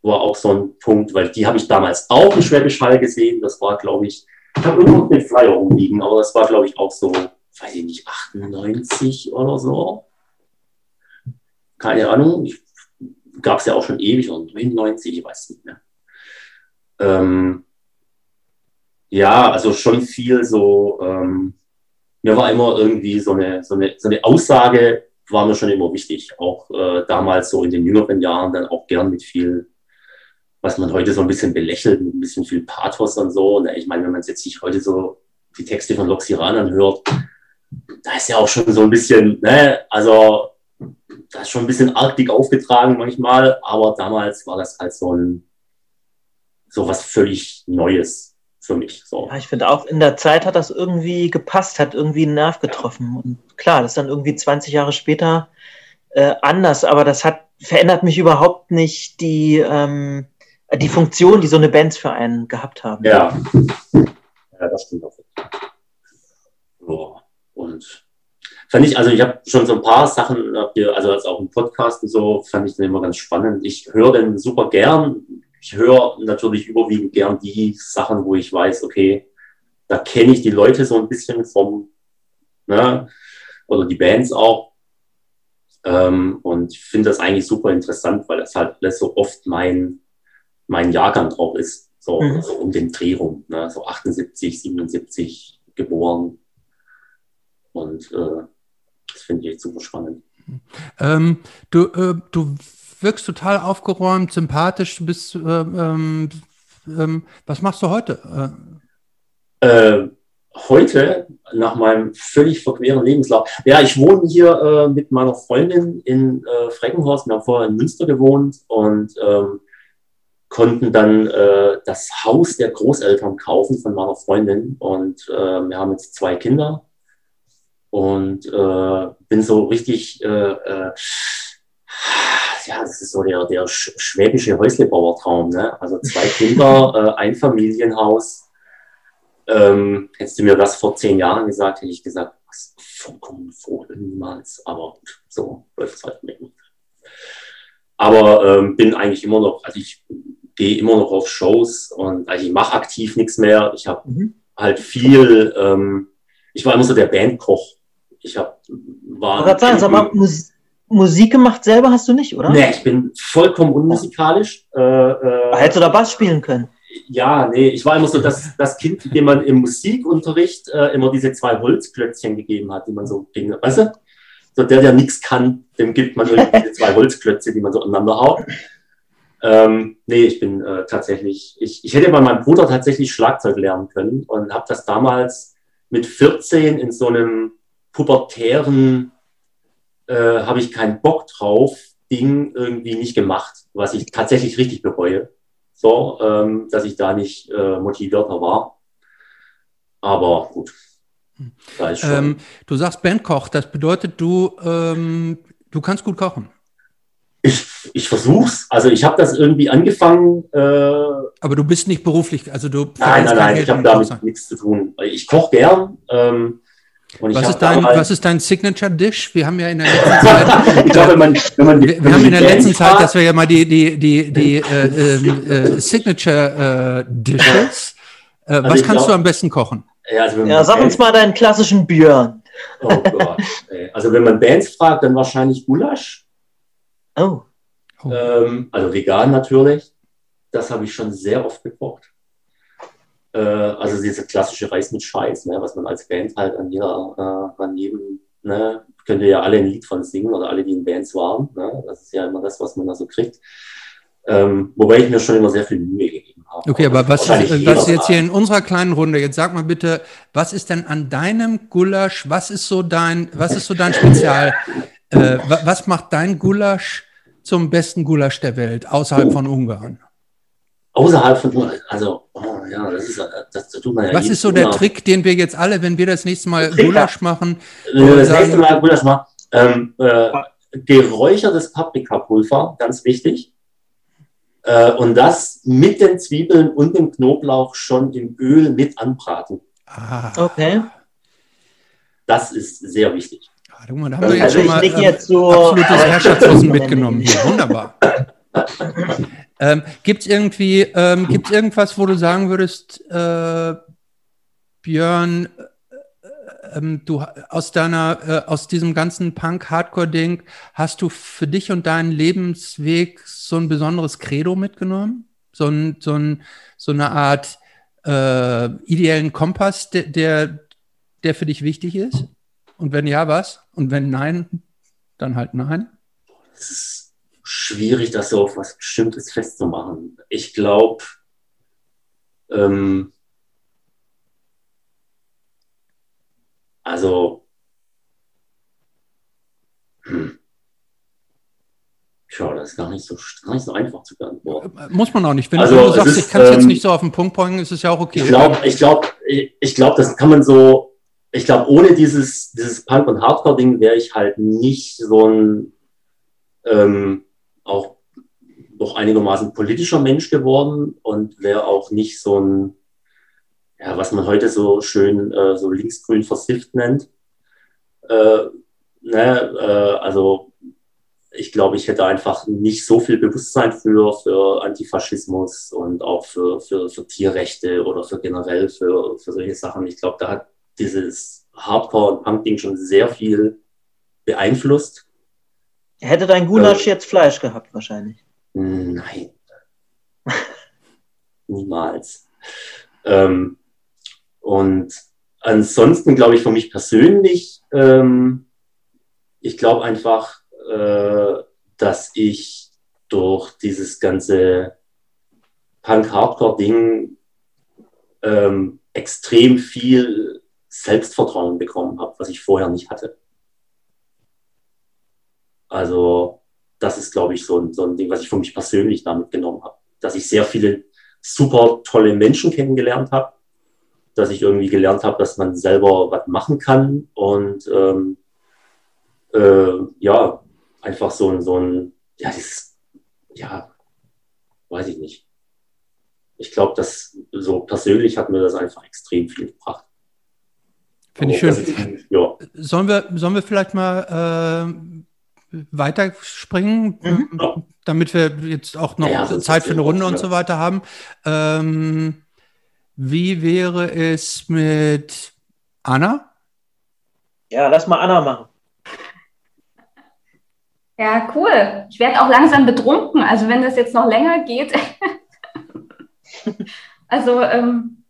war auch so ein Punkt, weil die habe ich damals auch in Schwäbisch Hall gesehen. Das war, glaube ich, ich habe irgendwo den Flyer rumliegen, aber das war, glaube ich, auch so, weiß ich nicht, 98 oder so. Keine Ahnung. Ich gab es ja auch schon ewig und 99, ich weiß nicht mehr. Ähm, ja, also schon viel so, ähm, mir war immer irgendwie so eine, so eine, so eine Aussage, war mir schon immer wichtig. Auch äh, damals so in den jüngeren Jahren dann auch gern mit viel, was man heute so ein bisschen belächelt, mit ein bisschen viel Pathos und so. Und ich meine, wenn man jetzt sich heute so die Texte von Loxiran hört, da ist ja auch schon so ein bisschen, ne, also das ist schon ein bisschen arg dick aufgetragen manchmal, aber damals war das halt so ein so was völlig Neues für mich. So.
Ja, ich finde auch in der Zeit hat das irgendwie gepasst, hat irgendwie einen Nerv getroffen. Und klar, das ist dann irgendwie 20 Jahre später äh, anders, aber das hat verändert mich überhaupt nicht die, ähm, die Funktion, die so eine Band für einen gehabt haben.
Ja, ja das stimmt auch. So. Und fand ich, also ich habe schon so ein paar Sachen, also als auch im Podcast und so, fand ich den immer ganz spannend. Ich höre den super gern. Ich höre natürlich überwiegend gern die Sachen, wo ich weiß, okay, da kenne ich die Leute so ein bisschen vom, ne, oder die Bands auch. Ähm, und ich finde das eigentlich super interessant, weil das halt so oft mein, mein Jahrgang drauf ist. So, mhm. so um den Dreh rum, ne, so 78, 77 geboren. Und äh, das finde ich super spannend.
Ähm, du, äh, du wirkst total aufgeräumt, sympathisch. Du bist, äh, ähm, ähm, was machst du heute?
Äh, heute, nach meinem völlig verqueren Lebenslauf, ja, ich wohne hier äh, mit meiner Freundin in äh, Freckenhorst, wir haben vorher in Münster gewohnt und ähm, konnten dann äh, das Haus der Großeltern kaufen von meiner Freundin und äh, wir haben jetzt zwei Kinder und äh, bin so richtig, äh, äh, ja, das ist so der, der schwäbische Häuslebauertraum, ne? Also zwei Kinder, äh, ein Familienhaus. Ähm, hättest du mir das vor zehn Jahren gesagt, hätte ich gesagt, was vollkommen vor, niemals. Aber so läuft es halt nicht. Aber ähm, bin eigentlich immer noch, also ich gehe immer noch auf Shows und also ich mache aktiv nichts mehr. Ich habe mhm. halt viel, ähm, ich war immer so der Bandkoch ich habe war.
Ich sagen, aber Mus Musik gemacht selber hast du nicht, oder?
Nee, ich bin vollkommen unmusikalisch. Äh,
äh, Hättest du da Bass spielen können?
Ja, nee, ich war immer so das, das Kind, dem man im Musikunterricht äh, immer diese zwei Holzklötzchen gegeben hat, die man so ging, weißt du? So der, der nichts kann, dem gibt man irgendwie diese zwei Holzklötze, die man so aneinander haut. Ähm, nee, ich bin äh, tatsächlich, ich, ich hätte bei meinem Bruder tatsächlich Schlagzeug lernen können und habe das damals mit 14 in so einem pubertären äh, habe ich keinen Bock drauf, Ding irgendwie nicht gemacht, was ich tatsächlich richtig bereue. So, ähm, dass ich da nicht äh, motivierter war. Aber gut.
Ähm, du sagst Bandkoch, das bedeutet, du, ähm, du kannst gut kochen.
Ich, ich versuch's. Also ich habe das irgendwie angefangen. Äh,
Aber du bist nicht beruflich, also du.
Nein, nein, nein, ich habe damit nichts zu tun. Ich koche gern. Ähm,
was ist, dein, was ist dein Signature Dish? Wir haben ja in der letzten Zeit,
ich glaube, wenn man, wenn man
die, wir, wir haben in der letzten Zeit, dass wir ja mal die, die, die, die äh, äh, Signature äh, Dishes. Äh, also was kannst glaub, du am besten kochen?
Ja, also ja sag uns mal deinen klassischen Björn.
Oh Gott. Also wenn man Bands fragt, dann wahrscheinlich Gulasch.
Oh.
oh. Ähm, also vegan natürlich. Das habe ich schon sehr oft gekocht. Äh, also dieser klassische Reis mit Scheiß, ne, was man als Band halt an jeder, äh, an jedem, ne, könnt ihr ja alle ein Lied von singen oder alle, die in Bands waren. Ne, das ist ja immer das, was man da so kriegt. Ähm, wobei ich mir schon immer sehr viel Mühe gegeben habe.
Okay, aber was, ist, was jetzt hier in unserer kleinen Runde, jetzt sag mal bitte, was ist denn an deinem Gulasch, was ist so dein, was ist so dein Spezial, äh, was macht dein Gulasch zum besten Gulasch der Welt, außerhalb von Ungarn?
außerhalb von, also, oh, ja, das ist, das, das tut man ja
Was ist so der Trick, den wir jetzt alle, wenn wir das nächste Mal Trick, Gulasch machen?
Äh, das nächste Mal Gulasch machen, ähm, äh, geräuchertes Paprikapulver, ganz wichtig. Äh, und das mit den Zwiebeln und dem Knoblauch schon im Öl mit anbraten.
Ah. Okay.
Das ist sehr wichtig.
Ah, mal, da haben wir jetzt also schon mal jetzt so, absolutes Herrschaftswissen mitgenommen hier. Wunderbar. Ähm, Gibt es irgendwie, ähm, gibt's irgendwas, wo du sagen würdest, äh, Björn, äh, äh, du aus deiner, äh, aus diesem ganzen Punk-Hardcore-Ding, hast du für dich und deinen Lebensweg so ein besonderes Credo mitgenommen? So, ein, so, ein, so eine Art äh, ideellen Kompass, der, der, der für dich wichtig ist? Und wenn ja, was? Und wenn nein, dann halt nein?
Das ist schwierig, das so auf was Bestimmtes festzumachen. Ich glaube, ähm, also, hm. Schau, das ist gar nicht so, gar nicht so einfach zu beantworten.
Äh, muss man auch nicht. Wenn also, du sagst, ist, ich kann es ähm, jetzt nicht so auf den Punkt bringen, ist es ja auch okay.
Ich glaube, ich glaube, ich, ich glaube, das kann man so, ich glaube, ohne dieses, dieses Punk- und Hardcore-Ding wäre ich halt nicht so ein, ähm, auch doch einigermaßen politischer Mensch geworden und wäre auch nicht so ein, ja, was man heute so schön äh, so linksgrün versifft nennt. Äh, ne, äh, also ich glaube, ich hätte einfach nicht so viel Bewusstsein für, für Antifaschismus und auch für, für, für Tierrechte oder für generell für, für solche Sachen. Ich glaube, da hat dieses Hardcore- und Punk-Ding schon sehr viel beeinflusst.
Hätte dein Gulasch äh, jetzt Fleisch gehabt, wahrscheinlich?
Nein. Niemals. Ähm, und ansonsten glaube ich für mich persönlich, ähm, ich glaube einfach, äh, dass ich durch dieses ganze Punk-Hardcore-Ding ähm, extrem viel Selbstvertrauen bekommen habe, was ich vorher nicht hatte. Also das ist, glaube ich, so ein, so ein Ding, was ich für mich persönlich damit genommen habe. Dass ich sehr viele super tolle Menschen kennengelernt habe, dass ich irgendwie gelernt habe, dass man selber was machen kann und ähm, äh, ja, einfach so ein, so ein, ja, dieses, ja, weiß ich nicht. Ich glaube, dass so persönlich hat mir das einfach extrem viel gebracht.
Finde ich schön. Ist, ja. sollen, wir, sollen wir vielleicht mal äh, weiterspringen, mhm. damit wir jetzt auch noch ja, Zeit für eine Runde und so weiter haben? Ähm, wie wäre es mit Anna?
Ja, lass mal Anna machen.
Ja, cool. Ich werde auch langsam betrunken. Also wenn das jetzt noch länger geht. also ähm,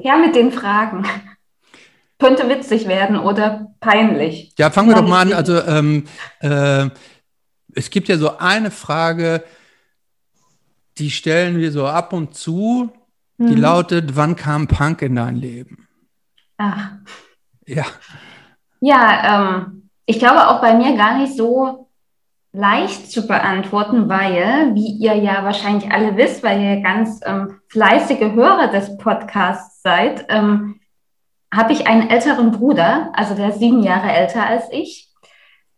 her mit den Fragen. Könnte witzig werden oder peinlich.
Ja, fangen wir doch mal an. Also ähm, äh, es gibt ja so eine Frage, die stellen wir so ab und zu. Die mhm. lautet, wann kam Punk in dein Leben?
Ach.
Ja.
Ja, ähm, ich glaube auch bei mir gar nicht so leicht zu beantworten, weil, wie ihr ja wahrscheinlich alle wisst, weil ihr ganz ähm, fleißige Hörer des Podcasts seid, ähm, habe ich einen älteren Bruder, also der ist sieben Jahre älter als ich.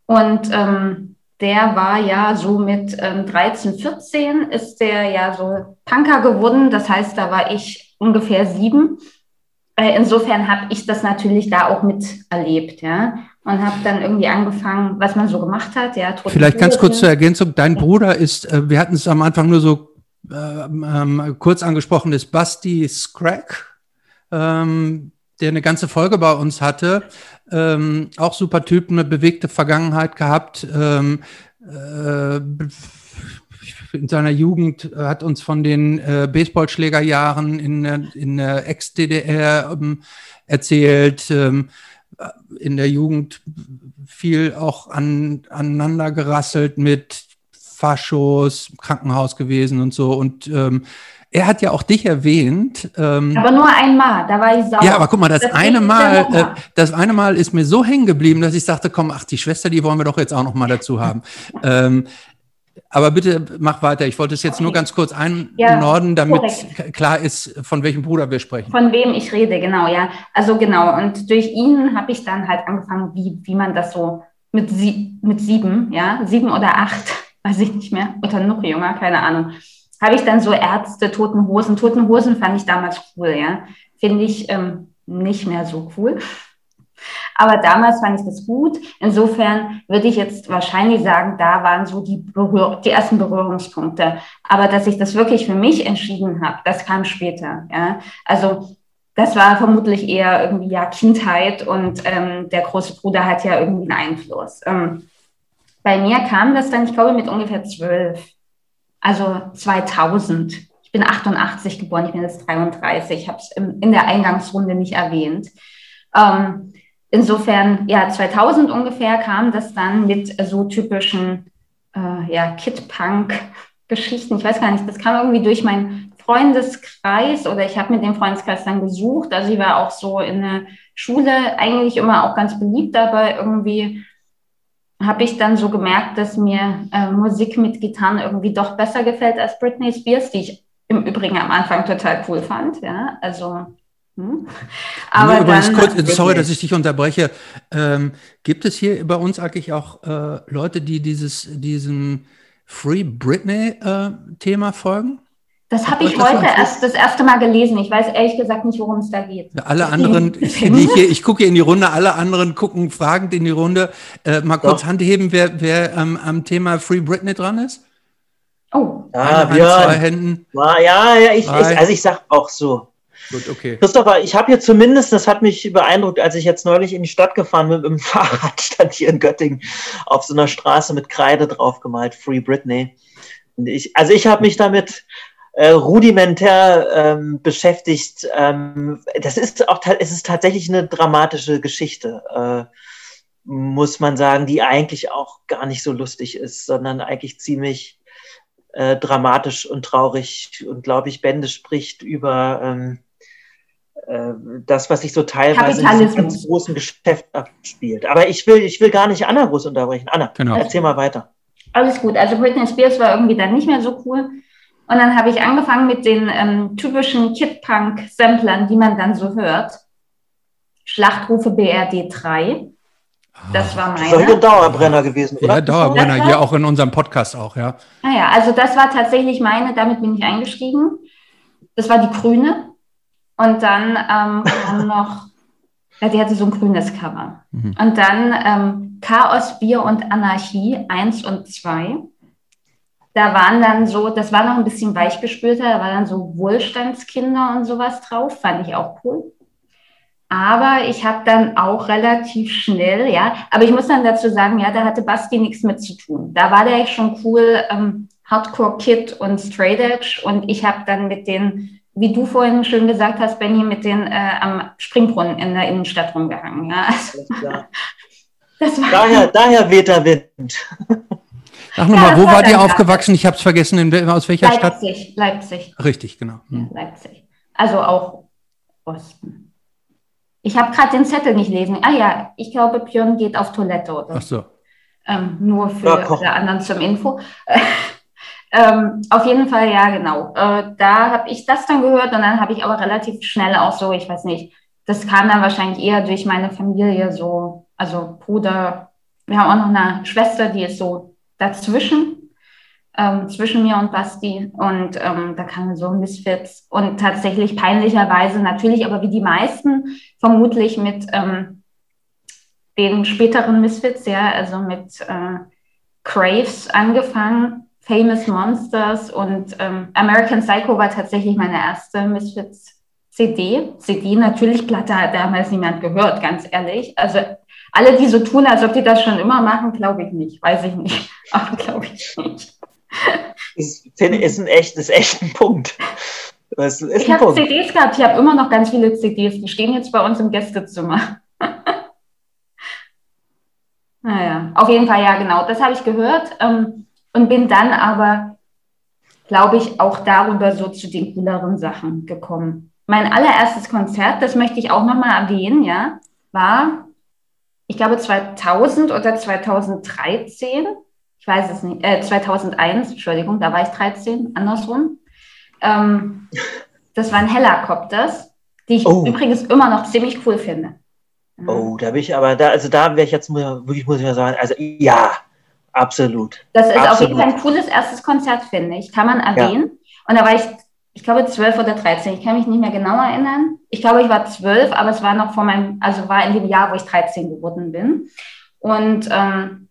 Und ähm, der war ja so mit ähm, 13, 14 ist der ja so Punker geworden. Das heißt, da war ich ungefähr sieben. Äh, insofern habe ich das natürlich da auch miterlebt, ja und habe dann irgendwie angefangen, was man so gemacht hat. Ja,
Vielleicht ganz kurz zur Ergänzung. Dein Bruder ist, äh, wir hatten es am Anfang nur so äh, ähm, kurz angesprochen, ist Basti Scrack, ähm, der eine ganze Folge bei uns hatte. Ähm, auch super Typ, eine bewegte Vergangenheit gehabt. Ähm, äh, in seiner Jugend hat uns von den äh, Baseballschlägerjahren in, in der Ex-DDR ähm, erzählt. Ähm, in der Jugend viel auch an, aneinander gerasselt mit Faschos, Krankenhaus gewesen und so. Und ähm, er hat ja auch dich erwähnt.
Ähm, aber nur einmal, da war ich sauer.
Ja, aber guck mal, das, das eine Mal, äh, das eine Mal ist mir so hängen geblieben, dass ich dachte, komm, ach, die Schwester, die wollen wir doch jetzt auch noch mal dazu haben. ähm, aber bitte mach weiter. Ich wollte es jetzt okay. nur ganz kurz einordnen, ja, damit korrekt. klar ist, von welchem Bruder wir sprechen.
Von wem ich rede, genau, ja. Also genau. Und durch ihn habe ich dann halt angefangen, wie, wie man das so mit, sie, mit sieben, ja, sieben oder acht, weiß ich nicht mehr, oder noch jünger, keine Ahnung, habe ich dann so Ärzte, Toten Hosen. Toten Hosen fand ich damals cool, ja. Finde ich ähm, nicht mehr so cool. Aber damals fand ich das gut. Insofern würde ich jetzt wahrscheinlich sagen, da waren so die, Berühr die ersten Berührungspunkte. Aber dass ich das wirklich für mich entschieden habe, das kam später. Ja? Also das war vermutlich eher irgendwie ja Kindheit und ähm, der große Bruder hat ja irgendwie einen Einfluss. Ähm, bei mir kam das dann, ich glaube, mit ungefähr zwölf, also 2000. Ich bin 88 geboren, ich bin jetzt 33, ich habe es in der Eingangsrunde nicht erwähnt. Ähm, insofern, ja, 2000 ungefähr kam das dann mit so typischen äh, ja, Kid-Punk-Geschichten. Ich weiß gar nicht, das kam irgendwie durch meinen Freundeskreis oder ich habe mit dem Freundeskreis dann gesucht. Also ich war auch so in der Schule eigentlich immer auch ganz beliebt, aber irgendwie habe ich dann so gemerkt, dass mir äh, Musik mit Gitarren irgendwie doch besser gefällt als Britney Spears, die ich im Übrigen am Anfang total cool fand. Ja, also hm?
Aber Übrigens, kurz, sorry, dass ich dich unterbreche. Ähm, gibt es hier bei uns eigentlich auch äh, Leute, die dieses, diesem Free Britney-Thema äh, folgen?
Das habe ich heute erst das erste Mal gelesen. Ich weiß ehrlich gesagt nicht, worum es da geht.
Alle anderen, ich, hier, ich gucke in die Runde, alle anderen gucken fragend in die Runde. Äh, mal kurz Doch. Hand heben, wer, wer ähm, am Thema Free Britney dran ist.
Oh, ja, Hand, zwei Händen. Ja, ja, ich, ich, also ich sag auch so. Gut, okay. Christopher, ich habe hier zumindest, das hat mich beeindruckt, als ich jetzt neulich in die Stadt gefahren bin mit dem Fahrrad, stand hier in Göttingen auf so einer Straße mit Kreide draufgemalt, Free Britney. Und ich, also ich habe mich damit äh, rudimentär ähm, beschäftigt. Ähm, das ist auch, es ist tatsächlich eine dramatische Geschichte, äh, muss man sagen, die eigentlich auch gar nicht so lustig ist, sondern eigentlich ziemlich äh, dramatisch und traurig und, glaube ich, Bände spricht über ähm, äh, das, was sich so teilweise in diesem ganz großen Geschäft abspielt. Aber ich will, ich will gar nicht Anna groß unterbrechen. Anna,
Genau.
erzähl mal weiter.
Alles gut. Also Britney Spears war irgendwie dann nicht mehr so cool. Und dann habe ich angefangen mit den ähm, typischen Kid-Punk-Samplern, die man dann so hört. Schlachtrufe BRD 3. Das war
Das ist ein
meine.
Dauerbrenner gewesen, oder?
Ja, Dauerbrenner, hier
war-
auch in unserem Podcast auch, ja.
Naja, also das war tatsächlich meine, damit bin ich eingestiegen. Das war die grüne. Und dann ähm, kam noch, ja, die hatte so ein grünes Cover.
Mhm.
Und dann ähm, Chaos, Bier und Anarchie 1 und 2. Da waren dann so, das war noch ein bisschen weichgespülter, da war dann so Wohlstandskinder und sowas drauf, fand ich auch cool. Aber ich habe dann auch relativ schnell, ja, aber ich muss dann dazu sagen, ja, da hatte Basti nichts mit zu tun. Da war der schon cool, ähm, Hardcore Kid und Straight Edge und ich habe dann mit den, wie du vorhin schön gesagt hast, Benny, mit den äh, am Springbrunnen in der Innenstadt rumgehangen. Ja, also,
Daher, daher weht der Wind.
Sag nochmal,
das
wo
war
wart ihr
dann
aufgewachsen? Ich habe es vergessen, in, aus welcher Stadt?
Leipzig, Leipzig,
Richtig, genau.
ja,
Hm.
Leipzig. Also auch Osten. Ich habe gerade den Zettel nicht lesen. Ah ja, ich glaube, Björn geht auf Toilette oder
Ach so.
Ähm, nur für
Ja,
alle anderen zum Info. ähm, auf jeden Fall, ja, genau. Äh, da habe ich das dann gehört und dann habe ich aber relativ schnell auch so, ich weiß nicht, das kam dann wahrscheinlich eher durch meine Familie so, also Bruder, wir haben auch noch eine Schwester, die ist so dazwischen, ähm, zwischen mir und Basti und ähm, da kamen so Misfits und tatsächlich peinlicherweise natürlich, aber wie die meisten, vermutlich mit ähm, den späteren Misfits, ja, also mit äh, Craves angefangen, Famous Monsters und ähm, American Psycho war tatsächlich meine erste Misfits CD. CD natürlich, Platte hat damals niemand gehört, ganz ehrlich. Also alle, die so tun, als ob die das schon immer machen, glaube ich nicht. Weiß ich nicht. Aber glaube ich nicht.
Ist, finde ich, ist ein echt, ist echt ein Punkt. Das ist
Ich habe. CDs gehabt, ich habe immer noch ganz viele CDs, die stehen jetzt bei uns im Gästezimmer. naja, auf jeden Fall, ja, genau, das habe ich gehört ähm, und bin dann aber, glaube ich, auch darüber so zu den cooleren Sachen gekommen. Mein allererstes Konzert, das möchte ich auch nochmal erwähnen, ja, war, ich glaube, 2000 oder 2013, ich weiß es nicht, äh, 2001, Entschuldigung, da war ich 13, andersrum. Ähm, das waren Helikopters, die ich
Oh.
übrigens immer noch ziemlich cool finde.
Oh, da bin ich aber, da, also da wäre ich jetzt wirklich, muss ich mal sagen, also ja, absolut.
Das ist auf
Absolut.
jeden Fall ein cooles erstes Konzert, finde ich. Kann man erwähnen. Und da war ich, ich glaube, zwölf oder 13. Ich kann mich nicht mehr genau erinnern. Ich glaube, ich war zwölf, aber es war noch vor meinem, also war in dem Jahr, wo ich 13 geworden bin. Und ähm,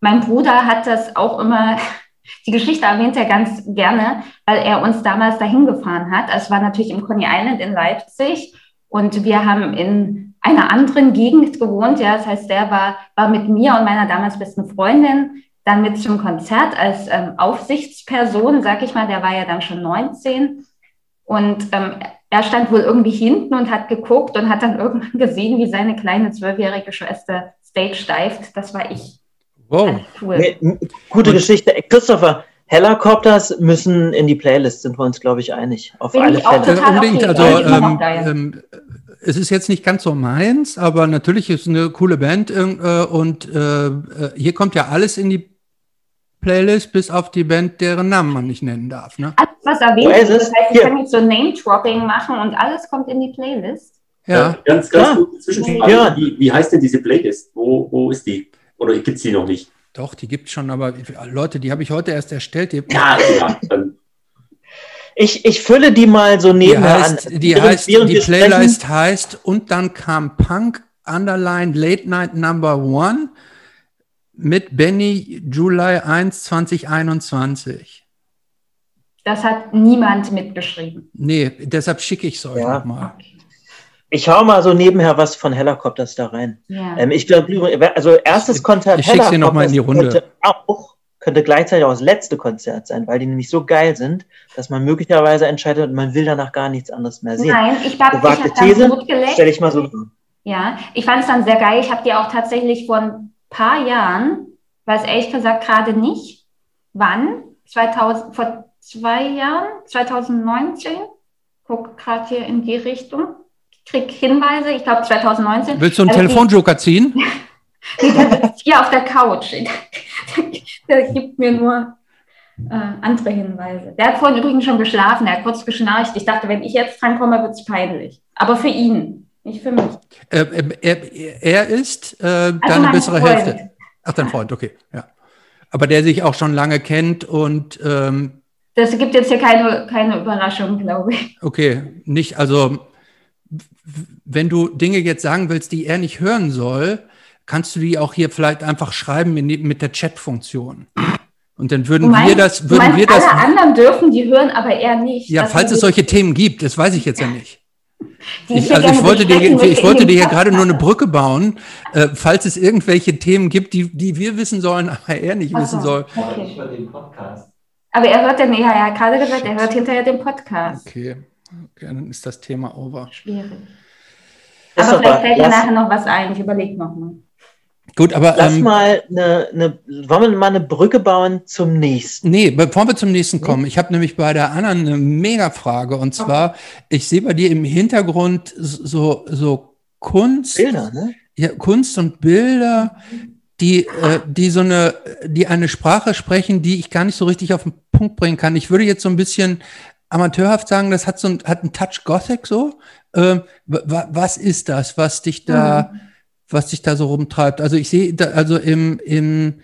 mein Bruder hat das auch immer, die Geschichte erwähnt er ganz gerne, weil er uns damals dahin gefahren hat. Also Es war natürlich im Coney Island in Leipzig und wir haben in einer anderen Gegend gewohnt. Ja, das heißt, der war, war mit mir und meiner damals besten Freundin dann mit zum Konzert als ähm, Aufsichtsperson, sag ich mal. Der war ja dann schon 19 und ähm, er stand wohl irgendwie hinten und hat geguckt und hat dann irgendwann gesehen, wie seine kleine zwölfjährige Schwester stage steift. Das war ich.
Wow.
Cool.
Nee, gute Geschichte. Ey, Christopher, Helicopters müssen in die Playlist, sind wir uns, glaube ich, einig. Auf
Bin
alle Fälle.
Äh, unbedingt,
okay,
also ähm, ähm, es ist jetzt nicht ganz so meins, aber natürlich ist eine coole Band äh, und äh, äh, hier kommt ja alles in die Playlist, bis auf die Band, deren Namen man nicht nennen darf. Ne?
Alles, was erwähnt wird. Das heißt, ich kann jetzt so Name-Dropping machen und alles kommt in die Playlist.
Ja,
Äh, Ganz, ganz
Klar.
kurze Zwischenfrage.
Ja.
Wie, wie heißt denn diese Playlist? Wo, wo ist die? Oder gibt es die noch nicht?
doch, die gibt es schon, aber Leute, die habe ich heute erst erstellt. Die,
Ja, ja. Dann,
Ich, ich fülle die mal so
die
nebenher
heißt,
an.
die,
Während-
heißt,
während
die
wir sprechen-
Playlist heißt und dann kam Punk Underline Late Night Number One mit Benny July 1 2021.
Das hat niemand mitgeschrieben.
Nee, deshalb schicke ich es euch
Ja.
nochmal.
Ich hau mal so nebenher was von Helicopters da rein.
Ja.
Ähm, ich glaube, also erstes Konzert
ich schick sie noch mal in die Runde.
könnte auch könnte gleichzeitig auch das letzte Konzert sein, weil die nämlich so geil sind, dass man möglicherweise entscheidet, man will danach gar nichts anderes mehr sehen.
Nein, ich habe ich
Gewagte
hab dann
These,
Blut geleckt.
stelle ich mal so.
Ja, ich fand es dann sehr geil. Ich habe die auch tatsächlich vor ein paar Jahren, weiß ehrlich gesagt gerade nicht, wann, 2000, vor zwei Jahren, 2019, gucke gerade hier in die Richtung. Ich krieg Hinweise, ich glaube 2019.
Willst du einen
Also
Telefonjoker ziehen?
Hier auf der Couch. Der, der gibt mir nur äh, andere Hinweise. Der hat vorhin übrigens schon geschlafen, er hat kurz geschnarcht. Ich dachte, wenn ich jetzt drankomme, wird es peinlich. Aber für ihn, nicht für mich.
Äh, äh, er, ist äh, deine
Also mein
bessere
Freund.
Hälfte. Ach, dein Freund, okay, ja. Aber der sich auch schon lange kennt und ähm,
Das gibt jetzt hier keine, keine Überraschung, glaube ich.
okay, nicht, also wenn du Dinge jetzt sagen willst, die er nicht hören soll, kannst du die auch hier vielleicht einfach schreiben in, mit der Chat-Funktion. Und dann würden
meinst-
wir das, würden
meinst,
wir das,
Alle anderen dürfen die hören, aber er nicht.
ja,
Das
falls es solche Themen gibt, das weiß ich jetzt ja nicht.
Ich
also ich wollte, dir, ich wollte
in
dir hier gerade nur eine. Brücke bauen, äh, falls es irgendwelche Themen gibt, die, die wir wissen sollen, aber er nicht
Ach
wissen
so,
soll.
okay. Aber er hört den, ja, er hat gerade gesagt, er hört hinterher den Podcast.
Okay. okay, dann ist das Thema over.
Schwierig. Aber vielleicht fällt dir nachher noch was ein. Ich überlege nochmal.
Gut, aber
Lass
ähm,
mal eine, eine, wollen wir mal eine Brücke bauen zum nächsten?
nee, bevor wir zum nächsten kommen, ich habe nämlich bei der Anna eine Mega-Frage und zwar, ich sehe bei dir im Hintergrund so, so Kunst,
Bilder, ne?
ja, Kunst und Bilder, die, äh, die so eine, die eine Sprache sprechen, die ich gar nicht so richtig auf den Punkt bringen kann. Ich würde jetzt so ein bisschen amateurhaft sagen, das hat so ein, hat einen Touch Gothic so. Ähm, wa- wa- was ist das, was dich da, was dich da so rumtreibt? Also ich sehe da, also im, im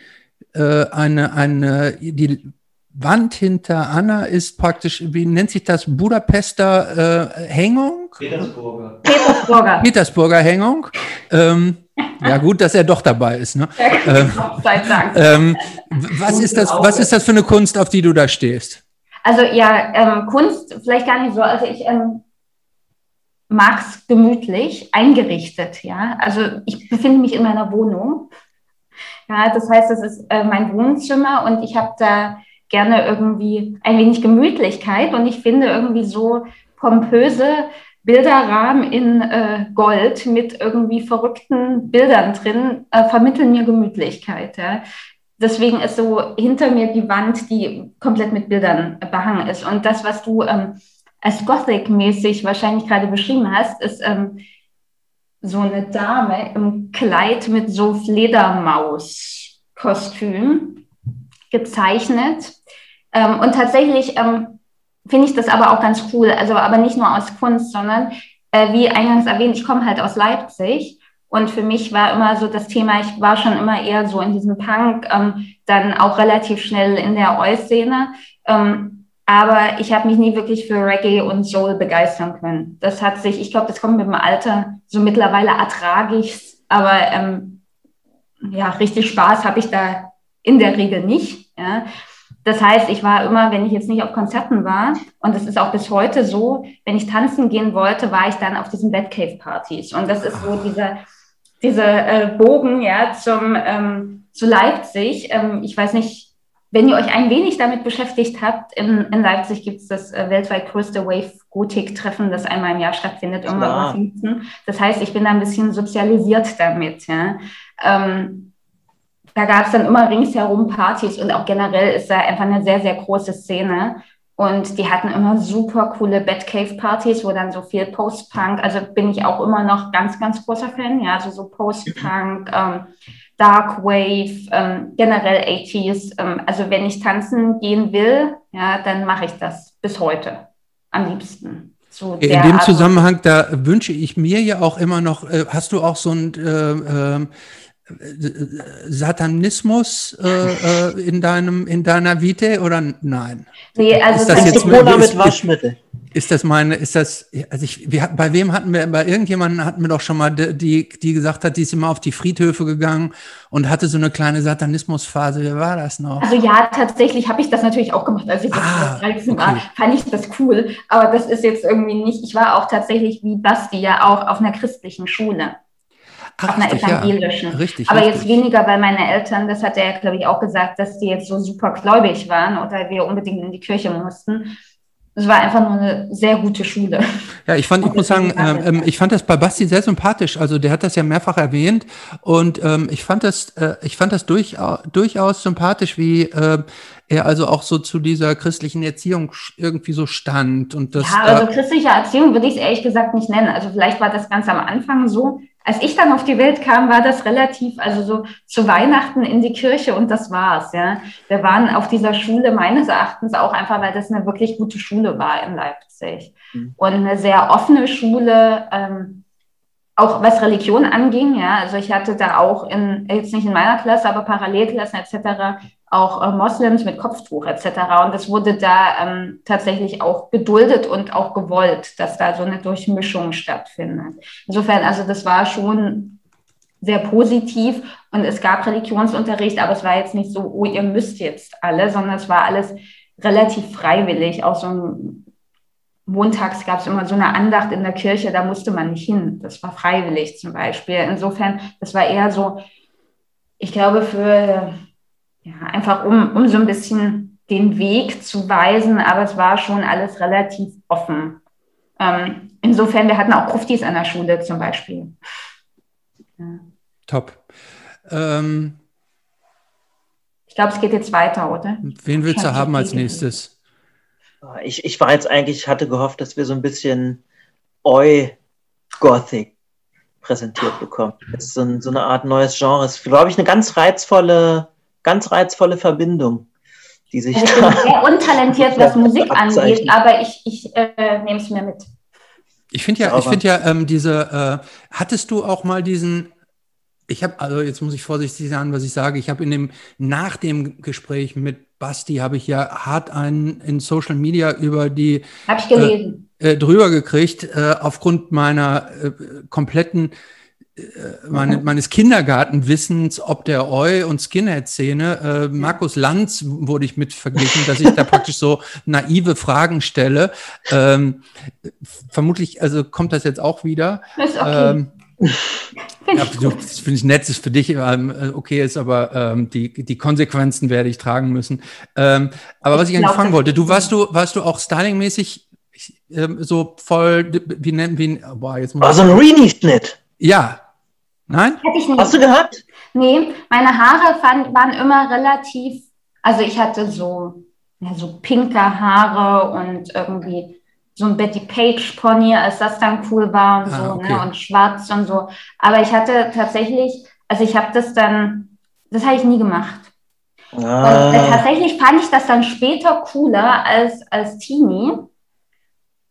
äh, eine, eine, die Wand hinter Anna ist praktisch, wie nennt sich das, Budapester äh, Hängung?
Petersburger.
Petersburger.
Petersburger Hängung. Ähm, ja, gut, dass er doch dabei ist. Ne? Ähm, ähm, was, ist das, was ist das für eine Kunst, auf die du da stehst?
Also ja, ähm, Kunst vielleicht gar nicht so. Also ich mag es gemütlich, eingerichtet, ja. Also ich befinde mich in meiner Wohnung. Ja, das heißt, das ist äh, mein Wohnzimmer und ich habe da gerne irgendwie ein wenig Gemütlichkeit und ich finde irgendwie so pompöse Bilderrahmen in äh, Gold mit irgendwie verrückten Bildern drin äh, vermitteln mir Gemütlichkeit. Ja. Deswegen ist so hinter mir die Wand, die komplett mit Bildern behangen ist. Und das, was du ähm, als Gothic-mäßig wahrscheinlich gerade beschrieben hast, ist ähm, so eine Dame im Kleid mit so Fledermaus-Kostüm gezeichnet. Ähm, und tatsächlich ähm, finde ich das aber auch ganz cool. Also aber nicht nur aus Kunst, sondern äh, wie eingangs erwähnt, ich komme halt aus Leipzig. Und für mich war immer so das Thema, ich war schon immer eher so in diesem Punk, ähm, dann auch relativ schnell in der Oi-Szene. Ähm, aber ich habe mich nie wirklich für Reggae und Soul begeistern können. Das hat sich, ich glaube, das kommt mit dem Alter, so mittlerweile ertrage aber ähm, ja, richtig Spaß habe ich da in der Regel nicht. Ja. Das heißt, ich war immer, wenn ich jetzt nicht auf Konzerten war, und das ist auch bis heute so, wenn ich tanzen gehen wollte, war ich dann auf diesen Batcave-Partys. Und das ist so dieser, dieser äh, Bogen ja, zum, ähm, zu Leipzig. Ähm, ich weiß nicht, wenn ihr euch ein wenig damit beschäftigt habt, in, in Leipzig gibt es das äh, weltweit größte Wave-Gotik-Treffen, das einmal im Jahr stattfindet, immer am 15. Das heißt, ich bin da ein bisschen sozialisiert damit. Ja. Ähm, da gab es dann immer ringsherum Partys und auch generell ist da einfach eine sehr, sehr große Szene. Und die hatten immer super coole Batcave-Partys, wo dann so viel Post-Punk, also bin ich auch immer noch ganz, ganz großer Fan, ja, also so Post-Punk, ähm, Dark Wave, ähm, generell 80s. Ähm, also wenn ich tanzen gehen will, ja, dann mache ich das bis heute am liebsten. So
In dem
Art
Zusammenhang, da wünsche ich mir ja auch immer noch, äh, hast du auch so ein äh, äh, Satanismus äh, äh, in deinem in deiner Vita oder nein?
Nee, also
ist das
das-
jetzt ist,
mit Waschmittel.
ist das meine, ist das, also ich, wir, bei wem hatten wir, bei irgendjemandem hatten wir doch schon mal, die, die gesagt hat, die ist immer auf die Friedhöfe gegangen und hatte so eine kleine Satanismusphase. Wie war das noch?
Also ja, tatsächlich habe ich das natürlich auch gemacht, als ich
Ah,
13 war.
okay.
Fand ich das cool, aber das ist jetzt irgendwie nicht. Ich war auch tatsächlich wie Basti ja auch auf einer christlichen Schule, Einer
richtig, ja.
evangelischen.
Richtig,
aber
richtig.
jetzt weniger, weil meine Eltern, das hat er ja, glaube ich, auch gesagt, dass die jetzt so super gläubig waren oder wir unbedingt in die Kirche mussten. es war einfach nur eine sehr gute Schule.
Ja, ich fand, ich muss sagen, ähm, ich fand das bei Basti sehr sympathisch. Also der hat das ja mehrfach erwähnt und ähm, ich fand das, äh, ich fand das durchaus, durchaus sympathisch, wie äh, er also auch so zu dieser christlichen Erziehung irgendwie so stand und das.
Ja, also christliche Erziehung würde ich es ehrlich gesagt nicht nennen. Also vielleicht war das ganz am Anfang so, als ich dann auf die Welt kam, war das relativ, also so zu Weihnachten in die Kirche und das war's, ja. Wir waren auf dieser Schule meines Erachtens auch einfach, weil das eine wirklich gute Schule war in Leipzig. Mhm. Und eine sehr offene Schule, ähm, auch was Religion anging, ja. Also ich hatte da auch in, jetzt nicht in meiner Klasse, aber Parallelklassen etc auch äh, Moslems mit Kopftuch etc. Und das wurde da ähm, tatsächlich auch geduldet und auch gewollt, dass da so eine Durchmischung stattfindet. Insofern, also das war schon sehr positiv und es gab Religionsunterricht, aber es war jetzt nicht so, oh, ihr müsst jetzt alle, sondern es war alles relativ freiwillig. Auch so ein montags gab es immer so eine Andacht in der Kirche, da musste man nicht hin. Das war freiwillig zum Beispiel. Insofern, das war eher so, ich glaube, für ja, einfach um, um so ein bisschen den Weg zu weisen, aber es war schon alles relativ offen. Ähm, insofern, wir hatten auch Kruftis an der Schule zum Beispiel.
Ja. Top. Ähm,
ich glaube, es geht jetzt weiter, oder?
Wen willst du haben als nächstes?
Ich, ich war jetzt eigentlich, hatte gehofft, dass wir so ein bisschen Oi-Gothic präsentiert bekommen. Das ist so, ein, so eine Art neues Genre. Ist, glaube ich, eine ganz reizvolle ganz reizvolle Verbindung, die sich
also ich bin sehr untalentiert, was Musik angeht, aber ich, ich äh, nehme es mir mit.
Ich finde ja, ich finde ja, ähm, diese, äh, hattest du auch mal diesen, ich habe, also jetzt muss ich vorsichtig sein, was ich sage, ich habe in dem, nach dem Gespräch mit Basti, habe ich ja hart einen in Social Media über die,
habe ich gelesen.
Äh, äh, drüber gekriegt, äh, aufgrund meiner äh, kompletten äh, meine, meines Kindergartenwissens ob der Eu- und Skinhead-Szene. Äh, Markus Lanz wurde ich mit verglichen, dass ich da praktisch so naive Fragen stelle. Ähm, vermutlich, also kommt das jetzt auch wieder.
Ist okay. Ähm,
ja, das finde ich nett, ist für dich ähm, äh, okay ist, aber ähm, die, die Konsequenzen werde ich tragen müssen. Ähm, aber was ich eigentlich fragen wollte, du warst du, warst du auch stylingmäßig ähm, so voll, wie nennen wir ihn? Boah, jetzt muss
War so ein Reenie-Schnitt.
Ja, Nein?
Hätte ich nicht.
Hast du gehabt?
Nee, meine Haare fand, waren immer relativ, also ich hatte so, ja, so pinke Haare und irgendwie so ein Betty Page Pony, als das dann cool war und ah, so, ne, okay. ne, und schwarz und so. Aber ich hatte tatsächlich, also ich habe das dann, das habe ich nie gemacht. Ah. Und äh, tatsächlich fand ich das dann später cooler als, als Teenie.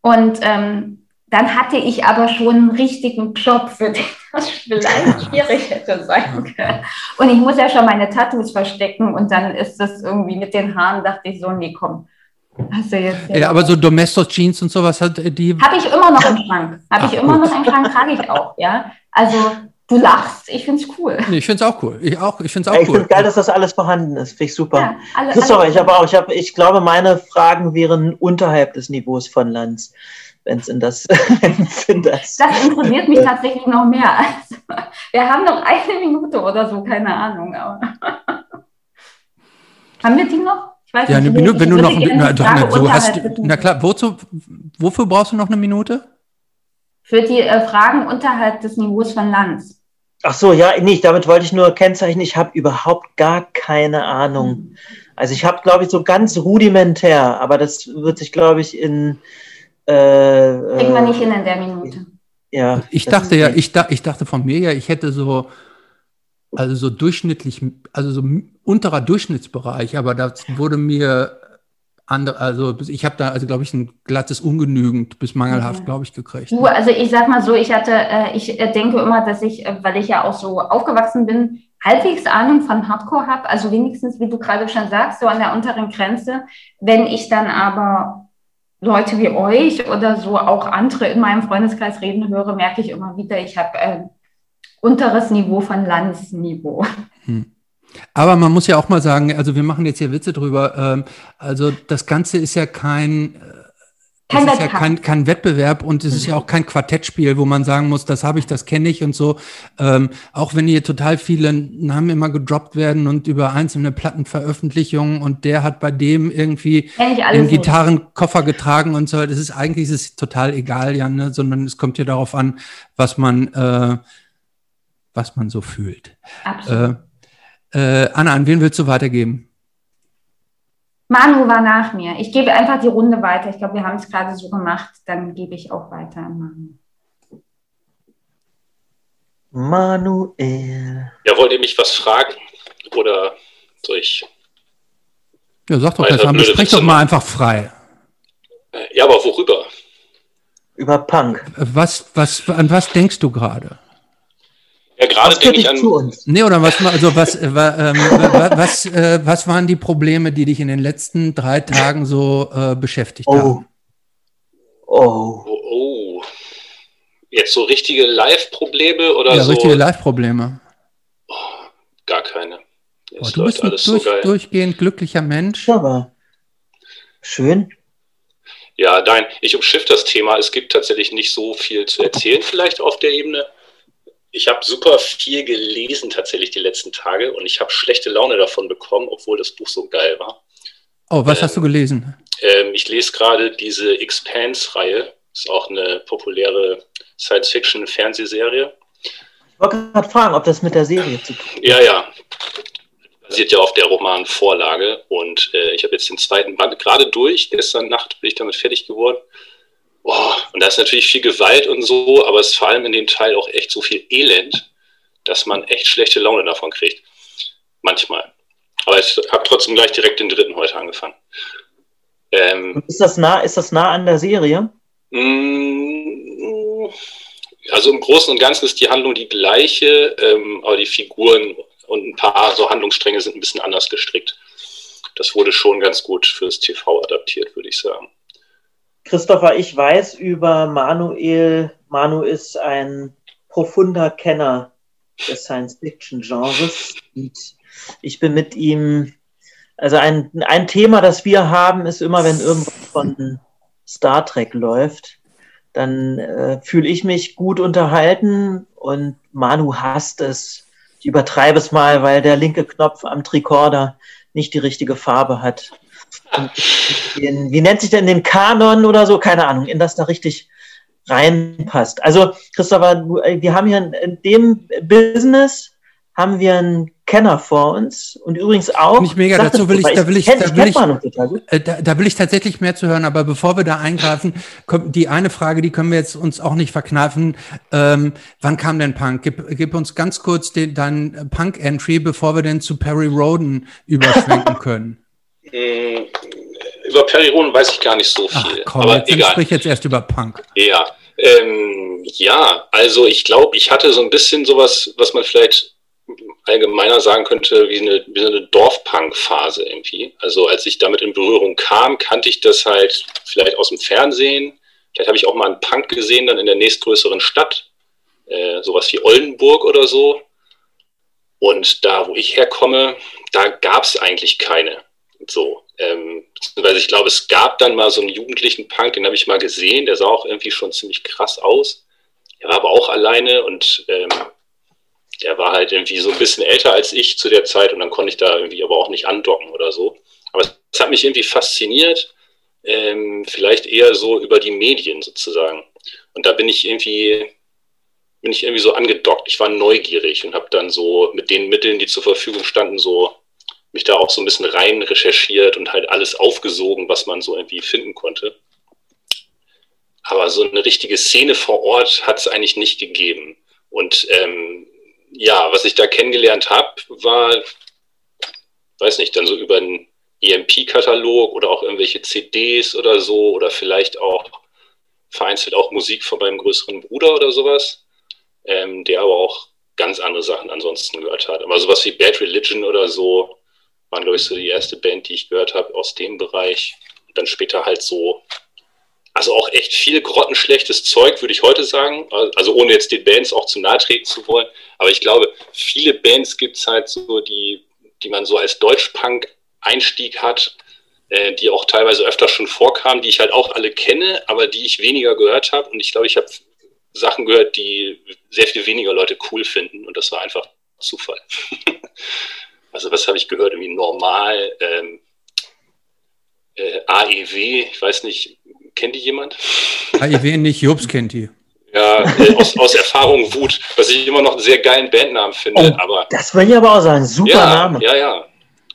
Und ähm, dann hatte ich aber schon einen richtigen Job, für den das vielleicht schwierig hätte sein können. Und ich muss ja schon meine Tattoos verstecken und dann ist das irgendwie mit den Haaren, dachte ich so, nee, komm.
Hast du jetzt ja, aber so Domestos Jeans und sowas hat die.
Habe ich immer noch im Schrank. Habe ich immer gut. noch im Schrank, trage ich auch, ja. Also du lachst, ich finde es cool.
Nee, ich finde es auch cool. Ich auch, ich finde es auch
ja, ich cool. Ich finde geil, dass das alles vorhanden ist. Finde ich super. Ja, alle, Sorry, ich habe auch, ich habe, ich glaube, meine Fragen wären unterhalb des Niveaus von Lanz wenn es in das,
in das. Das interessiert mich tatsächlich noch mehr. Also, wir haben noch eine Minute oder so, keine Ahnung. Aber haben wir die noch?
Ich weiß ja, nicht, eine Minute, wenn du noch, na, na, so hast, na klar, wozu, wofür brauchst du noch eine Minute?
Für die äh, Fragen unterhalb des Niveaus von Lanz.
Ach so, ja, nicht. Damit wollte ich nur kennzeichnen, ich habe überhaupt gar keine Ahnung. Mhm. Also ich habe, glaube ich, so ganz rudimentär, aber das wird sich, glaube ich, in
äh, Kriegen wir nicht hin in der Minute.
Ja. Ich dachte ja, ich, da, ich dachte von mir ja, ich hätte so, also so durchschnittlich, also so unterer Durchschnittsbereich, aber das wurde mir andere, also ich habe da, also glaube ich, ein glattes Ungenügend bis mangelhaft, ja. glaube ich, gekriegt.
Du, also ich sag mal so, ich hatte, äh, ich äh, denke immer, dass ich, äh, weil ich ja auch so aufgewachsen bin, halbwegs Ahnung von Hardcore habe, also wenigstens, wie du gerade schon sagst, so an der unteren Grenze. Wenn ich dann aber Leute wie euch oder so auch andere in meinem Freundeskreis reden höre, merke ich immer wieder, ich habe äh, unteres Niveau von Landsniveau. Hm.
Aber man muss ja auch mal sagen, also wir machen jetzt hier Witze drüber. Ähm, also das Ganze ist ja kein,
Kein
das ist ja kein, kein Wettbewerb und es ist ja auch kein Quartettspiel, wo man sagen muss, das habe ich, das kenne ich und so. Ähm, auch wenn hier total viele Namen immer gedroppt werden und über einzelne Plattenveröffentlichungen und der hat bei dem irgendwie den
nicht.
Gitarrenkoffer getragen und so. Das ist eigentlich ist es total egal, ja, ne? sondern es kommt ja darauf an, was man, äh, was man so fühlt.
Absolut.
Äh, äh, Anna, an wen willst du weitergeben?
Manu war nach mir. Ich gebe einfach die Runde weiter. Ich glaube, wir haben es gerade so gemacht. Dann gebe ich auch weiter an Manu.
Manuel.
Ja, wollt ihr mich was fragen? Oder soll ich?
Ja, sag doch das sprich doch mal einfach frei.
Ja, aber worüber?
Über Punk.
Was, was, an was denkst du gerade?
Ja, gerade denke ich an.
Nee, oder was, also was, äh, ähm, wa- was, äh, was waren die Probleme, die dich in den letzten drei Tagen so äh, beschäftigt haben?
Oh.
Oh, oh. Jetzt so richtige Live-Probleme oder
ja,
so?
richtige Live-Probleme.
Gar keine. Es
du bist ein
so
durch,
geil.
durchgehend glücklicher Mensch.
Aber schön.
Ja, nein, ich umschiff das Thema. Es gibt tatsächlich nicht so viel zu erzählen, vielleicht auf der Ebene. Ich habe super viel gelesen tatsächlich die letzten Tage und ich habe schlechte Laune davon bekommen, obwohl das Buch so geil war.
Oh, was hast du gelesen?
Ähm, ich lese gerade diese Expanse-Reihe. Ist auch eine populäre Science-Fiction-Fernsehserie.
Ich wollte gerade fragen, ob das mit der Serie zu tun hat.
Ja, ja. Basiert ja auf der Romanvorlage. Und äh, ich habe jetzt den zweiten Band gerade durch. Gestern Nacht bin ich damit fertig geworden. Boah, und da ist natürlich viel Gewalt und so, aber es ist vor allem in dem Teil auch echt so viel Elend, dass man echt schlechte Laune davon kriegt. Manchmal. Aber ich habe trotzdem gleich direkt den dritten heute angefangen. Ähm,
Ist das nah, ist das nah an der Serie?
Mm, Also im Großen und Ganzen ist die Handlung die gleiche, ähm, aber die Figuren und ein paar so Handlungsstränge sind ein bisschen anders gestrickt. Das wurde schon ganz gut fürs TV adaptiert, würde ich sagen.
Christopher, ich weiß über Manuel. Manu ist ein profunder Kenner des Science-Fiction-Genres. Ich bin mit ihm, also ein, ein Thema, das wir haben, ist immer, wenn irgendwas von Star Trek läuft, dann äh, fühle ich mich gut unterhalten und Manu hasst es. Ich übertreibe es mal, weil der linke Knopf am Tricorder nicht die richtige Farbe hat. Den, wie nennt sich denn den Kanon oder so? Keine Ahnung, in das da richtig reinpasst. Also, Christopher, äh, wir haben hier in, in dem Business haben wir einen Kenner vor uns und übrigens auch.
Nicht mega, dazu will ich, da will ich,
kenn-
da will ich, äh, da, da will ich tatsächlich mehr zu hören, aber bevor wir da eingreifen, kommt die eine Frage, die können wir jetzt uns auch nicht verkneifen. Ähm, wann kam denn Punk? Gib, gib uns ganz kurz den, dein Punk-Entry, bevor wir denn zu Perry Roden überschwenken können.
Mm, Über Perry Roden weiß ich gar nicht so viel.
Komm,
aber
jetzt
egal.
sprich jetzt erst über Punk.
Ja, ähm, ja, also ich glaube, ich hatte so ein bisschen sowas, was man vielleicht allgemeiner sagen könnte, wie eine, wie so eine Dorfpunk-Phase irgendwie. Also als ich damit in Berührung kam, kannte ich das halt vielleicht aus dem Fernsehen. Vielleicht habe ich auch mal einen Punk gesehen, dann in der nächstgrößeren Stadt. Äh, sowas wie Oldenburg oder so. Und da, wo ich herkomme, da gab es eigentlich keine. So, ähm, beziehungsweise ich glaube, es gab dann mal so einen jugendlichen Punk, den habe ich mal gesehen, der sah auch irgendwie schon ziemlich krass aus. Er war aber auch alleine und ähm, der war halt irgendwie so ein bisschen älter als ich zu der Zeit und dann konnte ich da irgendwie aber auch nicht andocken oder so. Aber es, hat mich irgendwie fasziniert, ähm, vielleicht eher so über die Medien sozusagen. Und da bin ich irgendwie, bin ich irgendwie so angedockt. Ich war neugierig und habe dann so mit den Mitteln, die zur Verfügung standen, so mich da auch so ein bisschen rein recherchiert und halt alles aufgesogen, was man so irgendwie finden konnte. Aber so eine richtige Szene vor Ort hat es eigentlich nicht gegeben. Und ähm, ja, was ich da kennengelernt habe, war, weiß nicht, dann so über einen EMP-Katalog oder auch irgendwelche CDs oder so oder vielleicht auch vereinzelt auch Musik von meinem größeren Bruder oder sowas, ähm, der aber auch ganz andere Sachen ansonsten gehört hat. Aber sowas wie Bad Religion oder so waren, glaube ich, so die erste Band, die ich gehört habe aus dem Bereich. Und dann später halt so, also auch echt viel grottenschlechtes Zeug, würde ich heute sagen. Also ohne jetzt den Bands auch zu nahe treten zu wollen. Aber ich glaube, viele Bands gibt es halt so, die, die man so als Deutschpunk-Einstieg hat, äh, die auch teilweise öfter schon vorkamen, die ich halt auch alle kenne, aber die ich weniger gehört habe. Und ich glaube, ich habe Sachen gehört, die sehr viel weniger Leute cool finden. Und das war einfach Zufall. also was habe ich gehört? Irgendwie normal, ähm, äh, AEW, ich weiß nicht, kennt die jemand?
AEW nicht, Jobs kennt die.
Ja, äh, aus, aus Erfahrung Wut, was ich immer noch einen sehr geilen Bandnamen finde.
Oh,
aber
das will ich aber auch sagen. Super
ja,
Name.
Ja, ja.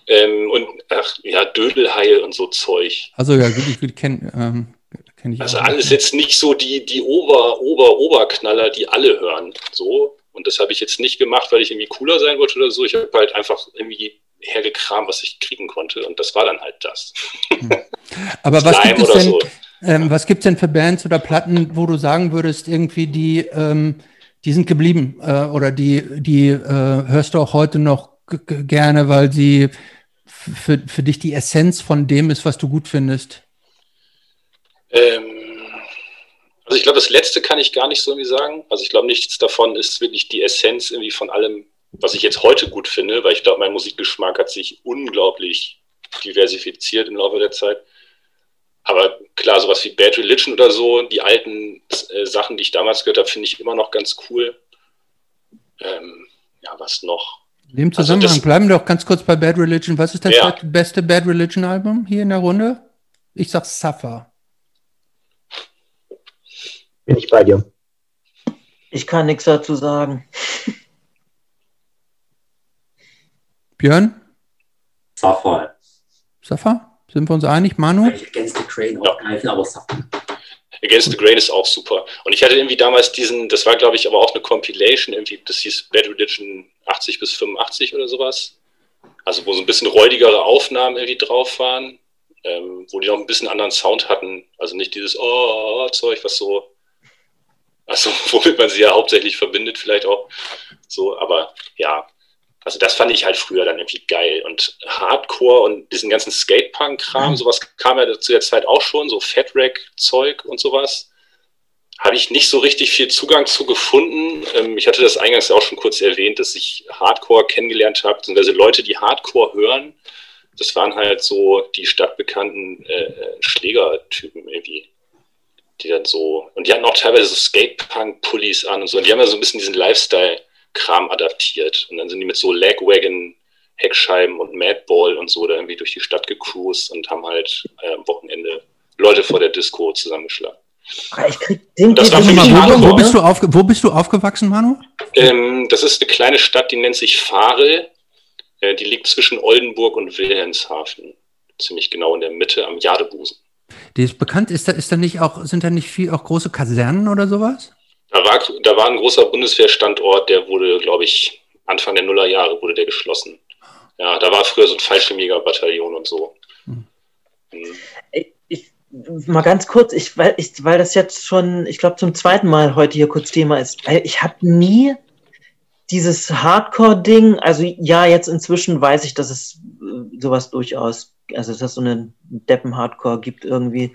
Ähm, und ach, ja, Dödelheil und so Zeug.
Also ja, gut, ich kenne ähm, kenn ich
Also alles jetzt nicht so die, die Ober, Ober, Oberknaller, die alle hören. So. Und das habe ich jetzt nicht gemacht, weil ich irgendwie cooler sein wollte oder so. Ich habe halt einfach irgendwie hergekramt, was ich kriegen konnte. Und das war dann halt das.
Aber was gibt es denn,
so.
ähm, was gibt's denn für Bands oder Platten, wo du sagen würdest, irgendwie die, ähm, die sind geblieben äh, oder die, die äh, hörst du auch heute noch gerne, weil sie für, für dich die Essenz von dem ist, was du gut findest?
Ähm, also ich glaube, das letzte kann ich gar nicht so irgendwie sagen. Also ich glaube, nichts davon ist wirklich die Essenz irgendwie von allem, was ich jetzt heute gut finde, weil ich glaube, mein Musikgeschmack hat sich unglaublich diversifiziert im Laufe der Zeit. Aber klar, sowas wie Bad Religion oder so, die alten äh, Sachen, die ich damals gehört habe, finde ich immer noch ganz cool. Ähm, ja, was noch?
In dem
Also
Zusammenhang
das-
bleiben wir doch ganz kurz bei Bad Religion. Was ist das
Ja.
beste Bad Religion Album hier in der Runde? Ich sag Suffer.
Bin ich bei dir.
Ich kann nichts dazu sagen.
Björn?
Safari.
Suffer? Sind wir uns einig? Manu?
Against the Crane auch geil, aber Safari.
Against the Grain ist auch super. Und ich hatte irgendwie damals diesen, das war glaube ich aber auch eine Compilation, irgendwie, das hieß Bad Religion 80 bis 85 oder sowas. Also wo so ein bisschen räudigere Aufnahmen irgendwie drauf waren, ähm, wo die noch ein bisschen anderen Sound hatten. Also nicht dieses oh, oh, Zeug, was so, also womit man sie ja hauptsächlich verbindet, vielleicht auch so, aber ja. Also das fand ich halt früher dann irgendwie geil. Und Hardcore und diesen ganzen Skatepunk-Kram, sowas kam ja zu der Zeit auch schon, so Fatrack-Zeug und sowas. Habe ich nicht so richtig viel Zugang zu gefunden. Ähm, ich hatte das eingangs ja auch schon kurz erwähnt, dass ich Hardcore kennengelernt habe, beziehungsweise Leute, die Hardcore hören. Das waren halt so die stadtbekannten äh, Schlägertypen irgendwie. Die dann so, und die hatten auch teilweise so Skatepunk-Pullis an und so. Und die haben ja so ein bisschen diesen Lifestyle-Kram adaptiert. Und dann sind die mit so Lagwagon, Heckscheiben und Madball und so da irgendwie durch die Stadt gecruised und haben halt äh, am Wochenende Leute vor der Disco zusammengeschlagen.
Ah, Ich krieg den
Das war für mich
den-
Wo, wo, bist du aufge wo bist du aufgewachsen, Manu?
Ähm, das ist eine kleine Stadt, die nennt sich Farel. Äh, die liegt zwischen Oldenburg und Wilhelmshaven. Ziemlich genau in der Mitte am Jadebusen.
Die ist bekannt. Ist da, ist da nicht auch, sind da nicht viel auch große Kasernen oder sowas?
Da war, da war ein großer Bundeswehrstandort, der wurde, glaube ich, Anfang der Nullerjahre wurde der geschlossen. Ja, da war früher so ein Fallschirmjägerbataillon und so. Mhm.
ich, mal ganz kurz, ich, weil, ich, weil das jetzt schon, ich glaube, zum zweiten Mal heute hier kurz Thema ist. Weil Ich habe nie dieses Hardcore-Ding, also ja, jetzt inzwischen weiß ich, dass es äh, sowas durchaus, also dass es so einen Deppen-Hardcore gibt irgendwie.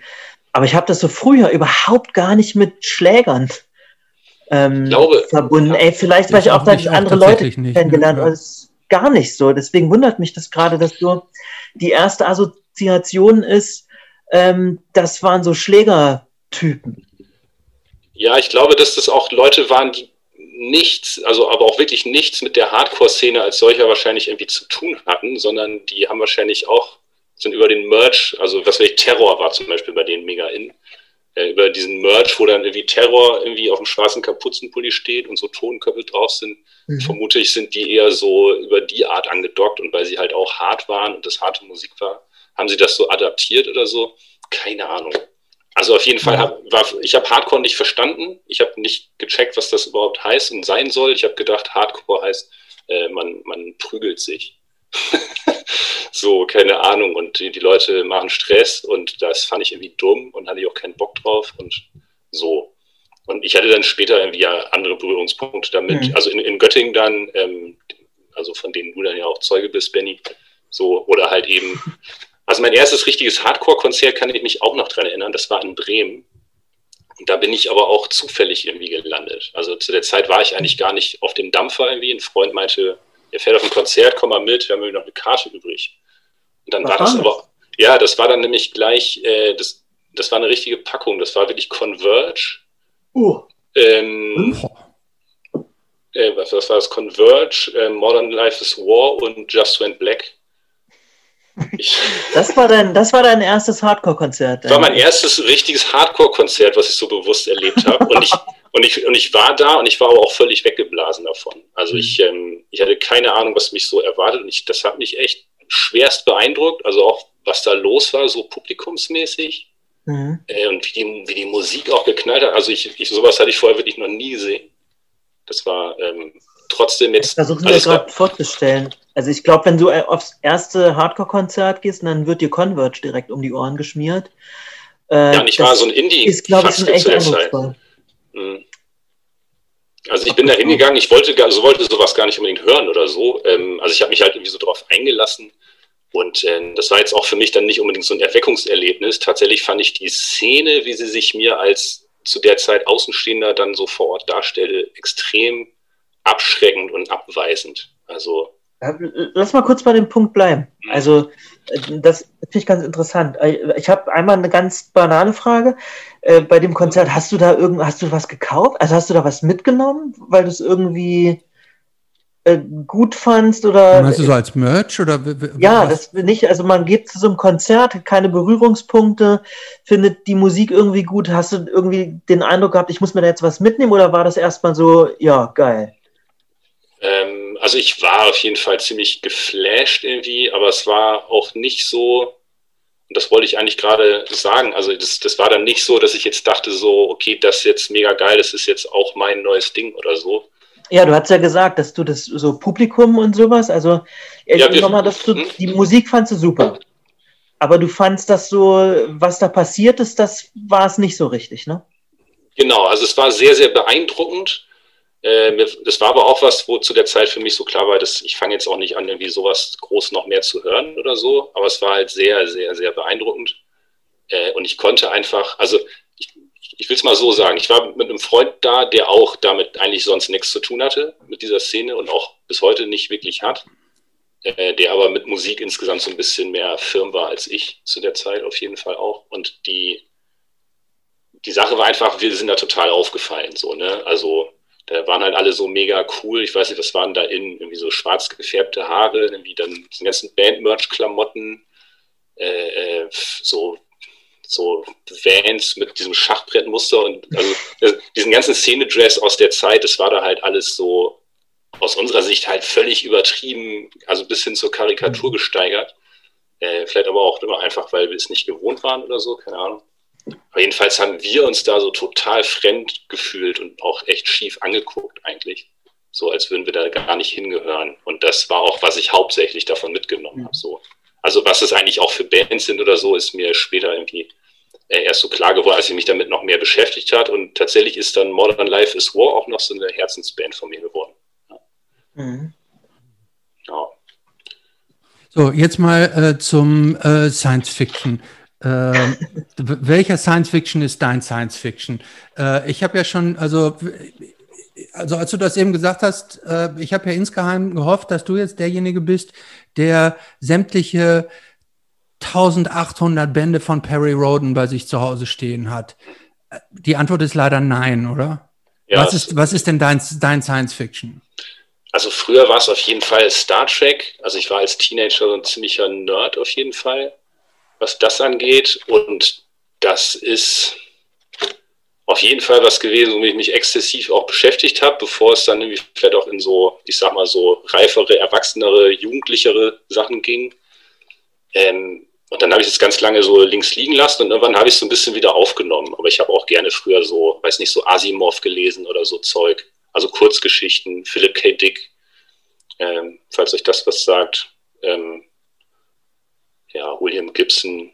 Aber ich habe das so früher überhaupt gar nicht mit Schlägern ähm,
glaube,
verbunden. Ey, vielleicht, weil
Ich
auch
auch
andere Leute
nicht,
kennengelernt
ne?
habe. Das ist gar nicht so. Deswegen wundert mich das gerade, dass du die erste Assoziation ist, ähm, das waren so Schlägertypen.
Ja, ich glaube, dass das auch Leute waren, die nichts, also aber auch wirklich nichts mit der Hardcore-Szene als solcher wahrscheinlich irgendwie zu tun hatten, sondern die haben wahrscheinlich auch, sind über den Merch, also was weiß ich, Terror war zum Beispiel bei denen mega in, äh, über diesen Merch, wo dann irgendwie Terror irgendwie auf dem schwarzen Kapuzenpulli steht und so Tonköpfe drauf sind,
Mhm.
vermutlich sind die eher so über die Art angedockt und weil sie halt auch hart waren und das harte Musik war, haben sie das so adaptiert oder so? Keine Ahnung. Also auf jeden Fall, hab, war, ich habe Hardcore nicht verstanden. Ich habe nicht gecheckt, was das überhaupt heißt und sein soll. Ich habe gedacht, Hardcore heißt, äh, man, man prügelt sich. so, keine Ahnung. Und die, die Leute machen Stress und das fand ich irgendwie dumm und hatte ich auch keinen Bock drauf und so. Und ich hatte dann später irgendwie ja andere Berührungspunkte damit.
Mhm.
Also in, in Göttingen dann, ähm, also von denen du dann ja auch Zeuge bist, Benny. So, oder halt eben, also mein erstes richtiges Hardcore-Konzert kann ich mich auch noch dran erinnern, das war in Bremen. Und da bin ich aber auch zufällig irgendwie gelandet. Also zu der Zeit war ich eigentlich gar nicht auf dem Dampfer irgendwie. Ein Freund meinte, er fährt auf ein Konzert, komm mal mit, wir haben noch eine Karte übrig. Und dann
Was
war das aber, Ja, das war dann nämlich gleich, äh, das, das war eine richtige Packung. Das war wirklich Converge.
Uh.
Ähm, äh, was, was war das? Converge, äh, Modern Life is War und Just Went Black. Ich,
Das war dein, das war dein erstes Hardcore-Konzert.
Das war mein erstes richtiges Hardcore-Konzert, was ich so bewusst erlebt habe. Und ich, und, ich, und ich war da und ich war aber auch völlig weggeblasen davon. Also ich, ähm, ich hatte keine Ahnung, was mich so erwartet. Und ich, das hat mich echt schwerst beeindruckt. Also auch, was da los war, so publikumsmäßig.
Mhm.
Äh, und wie die, wie die Musik auch geknallt hat. Also ich, ich, sowas hatte ich vorher wirklich noch nie gesehen. Das war ähm, trotzdem jetzt.
Versuchen
also
wir
es war-
gerade vorzustellen. Also ich glaube, wenn du äh, aufs erste Hardcore-Konzert gehst, dann wird dir Converge direkt um die Ohren geschmiert. Äh,
Ja, und ich war so ein Indie-
Ist, glaube ich, schon
Fatzke
echt
zu der Zeit. Mhm. Also ich bin da hingegangen, ich wollte, also wollte sowas gar nicht unbedingt hören oder so. Ähm, also ich habe mich halt irgendwie so drauf eingelassen. Und ähm, das war jetzt auch für mich dann nicht unbedingt so ein Erweckungserlebnis. Tatsächlich fand ich die Szene, wie sie sich mir als zu der Zeit Außenstehender dann so vor Ort darstellte, extrem abschreckend und abweisend. Also
Lass mal kurz bei dem Punkt bleiben. Also, äh, das finde ich ganz interessant. Äh, Ich habe einmal eine ganz banale Frage. Äh, Bei dem Konzert, hast du da irgend, hast du was gekauft? Also hast du da was mitgenommen, weil du es irgendwie gut fandst oder?
Meinst du so als Merch oder?
Ja,
was?
das nicht. Also man geht zu so einem Konzert, hat keine Berührungspunkte, findet die Musik irgendwie gut. Hast du irgendwie den Eindruck gehabt, ich muss mir da jetzt was mitnehmen oder war das erstmal so, ja, geil?
Ähm, also ich war auf jeden Fall ziemlich geflasht irgendwie, aber es war auch nicht so, und das wollte ich eigentlich gerade sagen, also das, das war dann nicht so, dass ich jetzt dachte so, okay, das ist jetzt mega geil, das ist jetzt auch mein neues Ding oder so.
Ja, du hast ja gesagt, dass du das so Publikum und sowas, also
Ja,
nochmal, dass du die Musik fandst du super. Aber du fandst das so, was da passiert ist, das war es nicht so richtig, ne?
Genau, also es war sehr, sehr beeindruckend. Äh, das war aber auch was, wo zu der Zeit für mich so klar war, dass ich fange jetzt auch nicht an, irgendwie sowas groß noch mehr zu hören oder so. Aber es war halt sehr, sehr, sehr beeindruckend. Äh, und ich konnte einfach, also ich, ich will es mal so sagen, ich war mit einem Freund da, der auch damit eigentlich sonst nichts zu tun hatte, mit dieser Szene und auch bis heute nicht wirklich hat. Äh, der aber mit Musik insgesamt so ein bisschen mehr firm war als ich zu der Zeit auf jeden Fall auch. Und die, die Sache war einfach, wir sind da total aufgefallen, so, ne? Also, da waren halt alle so mega cool. Ich weiß nicht, was waren da in, irgendwie so schwarz gefärbte Haare, irgendwie dann die ganzen Band-Merch-Klamotten, äh, äh, so, so Vans mit diesem Schachbrettmuster und also das- diesen ganzen Szene-Dress aus der Zeit, das war da halt alles so aus unserer Sicht halt völlig übertrieben, also bis hin zur Karikatur gesteigert. Äh, vielleicht aber auch immer einfach, weil wir es nicht gewohnt waren oder so, keine Ahnung. Aber jedenfalls haben wir uns da so total fremd gefühlt und auch echt schief angeguckt eigentlich. So als würden wir da gar nicht hingehören. Und das war auch, was ich hauptsächlich davon mitgenommen habe. So. Also was es eigentlich auch für Bands sind oder so, ist mir später irgendwie äh, erst so klar geworden, als ich mich damit noch mehr beschäftigt hat. Und tatsächlich ist dann Modern Life is War auch noch so eine Herzensband von mir geworden.
Mhm.
Ja.
So, jetzt mal äh, zum äh, Science Fiction. Äh, welcher Science Fiction ist dein Science Fiction? Äh, ich habe ja schon, also, also als du das eben gesagt hast, äh, ich habe ja insgeheim gehofft, dass du jetzt derjenige bist, der sämtliche 1800 Bände von Perry Roden bei sich zu Hause stehen hat. Äh, Die Antwort ist leider nein, oder?
Ja,
was, ist, was ist denn dein, dein Science Fiction?
Also früher war es auf jeden Fall Star Trek. Also ich war als Teenager so ein ziemlicher Nerd auf jeden Fall, was das angeht. Und das ist auf jeden Fall was gewesen, womit ich mich exzessiv auch beschäftigt habe, bevor es dann irgendwie vielleicht auch in so, ich sag mal so reifere, erwachsenere, jugendlichere Sachen ging. Ähm, und dann habe ich es ganz lange so links liegen lassen und irgendwann habe ich es so ein bisschen wieder aufgenommen. Aber ich habe auch gerne früher so, weiß nicht, so Asimov gelesen oder so Zeug. Also Kurzgeschichten, Philip K. Dick, ähm, falls euch das was sagt. Ähm, ja, William Gibson.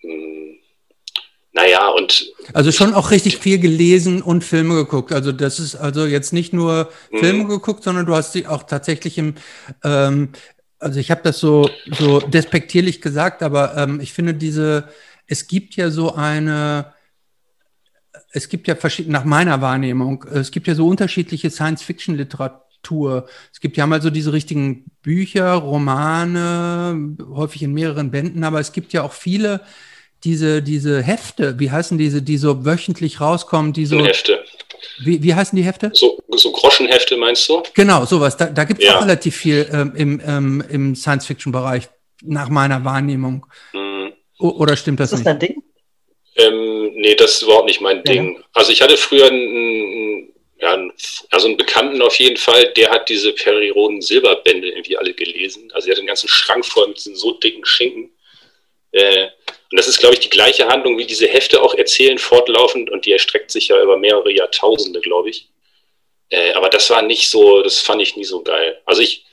Hm, naja, und
Also schon auch richtig viel gelesen und Filme geguckt. Also das ist also jetzt nicht nur
Mhm.
Filme geguckt, sondern du hast sie auch tatsächlich im, ähm, also ich habe das so, so despektierlich gesagt, aber ähm, ich finde diese, es gibt ja so eine, es gibt ja verschiedene, nach meiner Wahrnehmung, es gibt ja so unterschiedliche Science-Fiction-Literatur. Literatur. Es gibt ja mal so diese richtigen Bücher, Romane, häufig in mehreren Bänden, aber es gibt ja auch viele diese, diese Hefte, wie heißen diese, die so wöchentlich rauskommen, die so.
Hefte.
Wie, wie heißen die Hefte?
So, so Groschenhefte meinst du?
Genau, sowas. Da, da gibt es
Ja.
auch relativ viel ähm, im, ähm, im Science-Fiction-Bereich, nach meiner Wahrnehmung.
Hm.
Oder stimmt das,
Ist das
nicht?
dein Ding?
Ähm, nee, das ist überhaupt nicht mein
Ja.
Ding. Also ich hatte früher einen, ja, also einen Bekannten auf jeden Fall, der hat diese Periroden Silberbände irgendwie alle gelesen. Also er hat einen ganzen Schrank voll mit diesen so dicken Schinken. Äh, und das ist, glaube ich, die gleiche Handlung, wie diese Hefte auch erzählen, fortlaufend. Und die erstreckt sich ja über mehrere Jahrtausende, glaube ich. Äh, aber das war nicht so, das fand ich nie so geil. Also ich,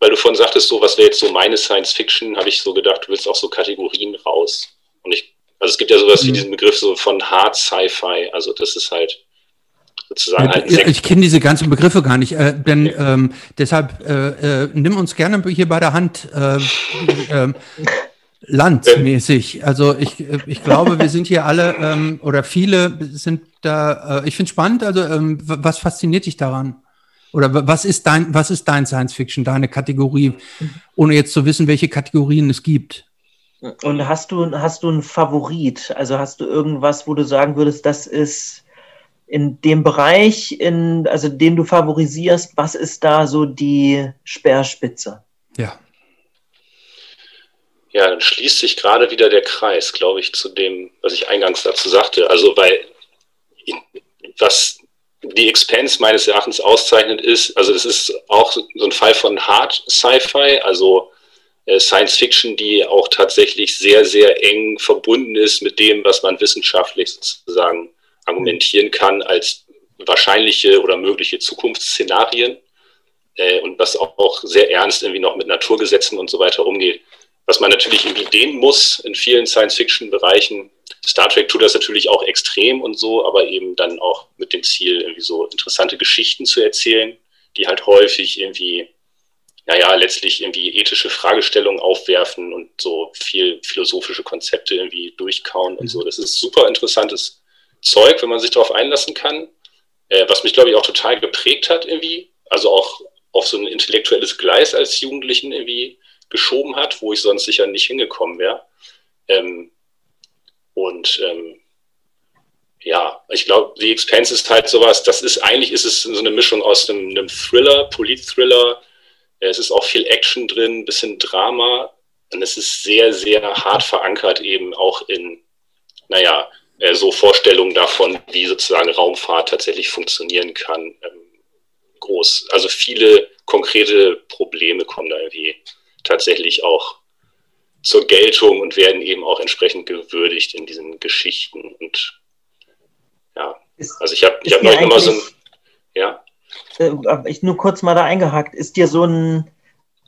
weil du vorhin sagtest, so was wäre jetzt so meine Science Fiction, habe ich so gedacht, du willst auch so Kategorien raus. Und ich, also es gibt ja sowas wie
Mhm.
diesen Begriff so von Hard Sci-Fi, also das ist halt sozusagen
Ja,
Sek-
ich kenne diese ganzen Begriffe gar nicht, äh, denn ähm, deshalb äh, äh, nimm uns gerne hier bei der Hand äh, ähm, landmäßig. Also ich, äh, ich glaube, wir sind hier alle ähm, oder viele sind da. Äh, ich finde spannend. Also ähm, was fasziniert dich daran? Oder was ist dein was ist dein Science Fiction, deine Kategorie, ohne jetzt zu wissen, welche Kategorien es gibt?
Und hast du, hast du einen Favorit? Also hast du irgendwas, wo du sagen würdest, das ist in dem Bereich, in, also den du favorisierst, was ist da so die Speerspitze?
Ja.
Ja, dann schließt sich gerade wieder der Kreis, glaube ich, zu dem, was ich eingangs dazu sagte. Also, weil was die Expense meines Erachtens auszeichnet ist, also das ist auch so ein Fall von Hard Sci-Fi, also äh, Science Fiction, die auch tatsächlich sehr, sehr eng verbunden ist mit dem, was man wissenschaftlich sozusagen argumentieren kann als wahrscheinliche oder mögliche Zukunftsszenarien äh, und was auch, auch sehr ernst irgendwie noch mit Naturgesetzen und so weiter umgeht. Was man natürlich irgendwie dehnen muss in vielen Science-Fiction-Bereichen. Star Trek tut das natürlich auch extrem und so, aber eben dann auch mit dem Ziel, irgendwie so interessante Geschichten zu erzählen, die halt häufig irgendwie, naja, letztlich irgendwie ethische Fragestellungen aufwerfen und so viel philosophische Konzepte irgendwie durchkauen und so. Das ist super interessantes Zeug, wenn man sich darauf einlassen kann. Äh, was mich, glaube ich, auch total geprägt hat irgendwie. Also auch auf so ein intellektuelles Gleis als Jugendlichen irgendwie geschoben hat, wo ich sonst sicher nicht hingekommen wäre. Ähm, und ähm, ja, ich glaube, The Expanse ist halt sowas, das ist eigentlich ist es so eine Mischung aus einem, einem Thriller, Polit-Thriller. Äh, Es ist auch viel Action drin, bisschen Drama. Und es ist sehr, sehr hart verankert eben auch in, naja, äh, so Vorstellungen davon, wie sozusagen Raumfahrt tatsächlich funktionieren kann. Ähm, groß. Also viele konkrete Probleme kommen da irgendwie tatsächlich auch zur Geltung und werden eben auch entsprechend gewürdigt in diesen Geschichten. Und ja, also ich habe ich
ist
hab neulich nochmal so ein, ja,
Äh, ich nur kurz mal da eingehakt. Ist dir so ein,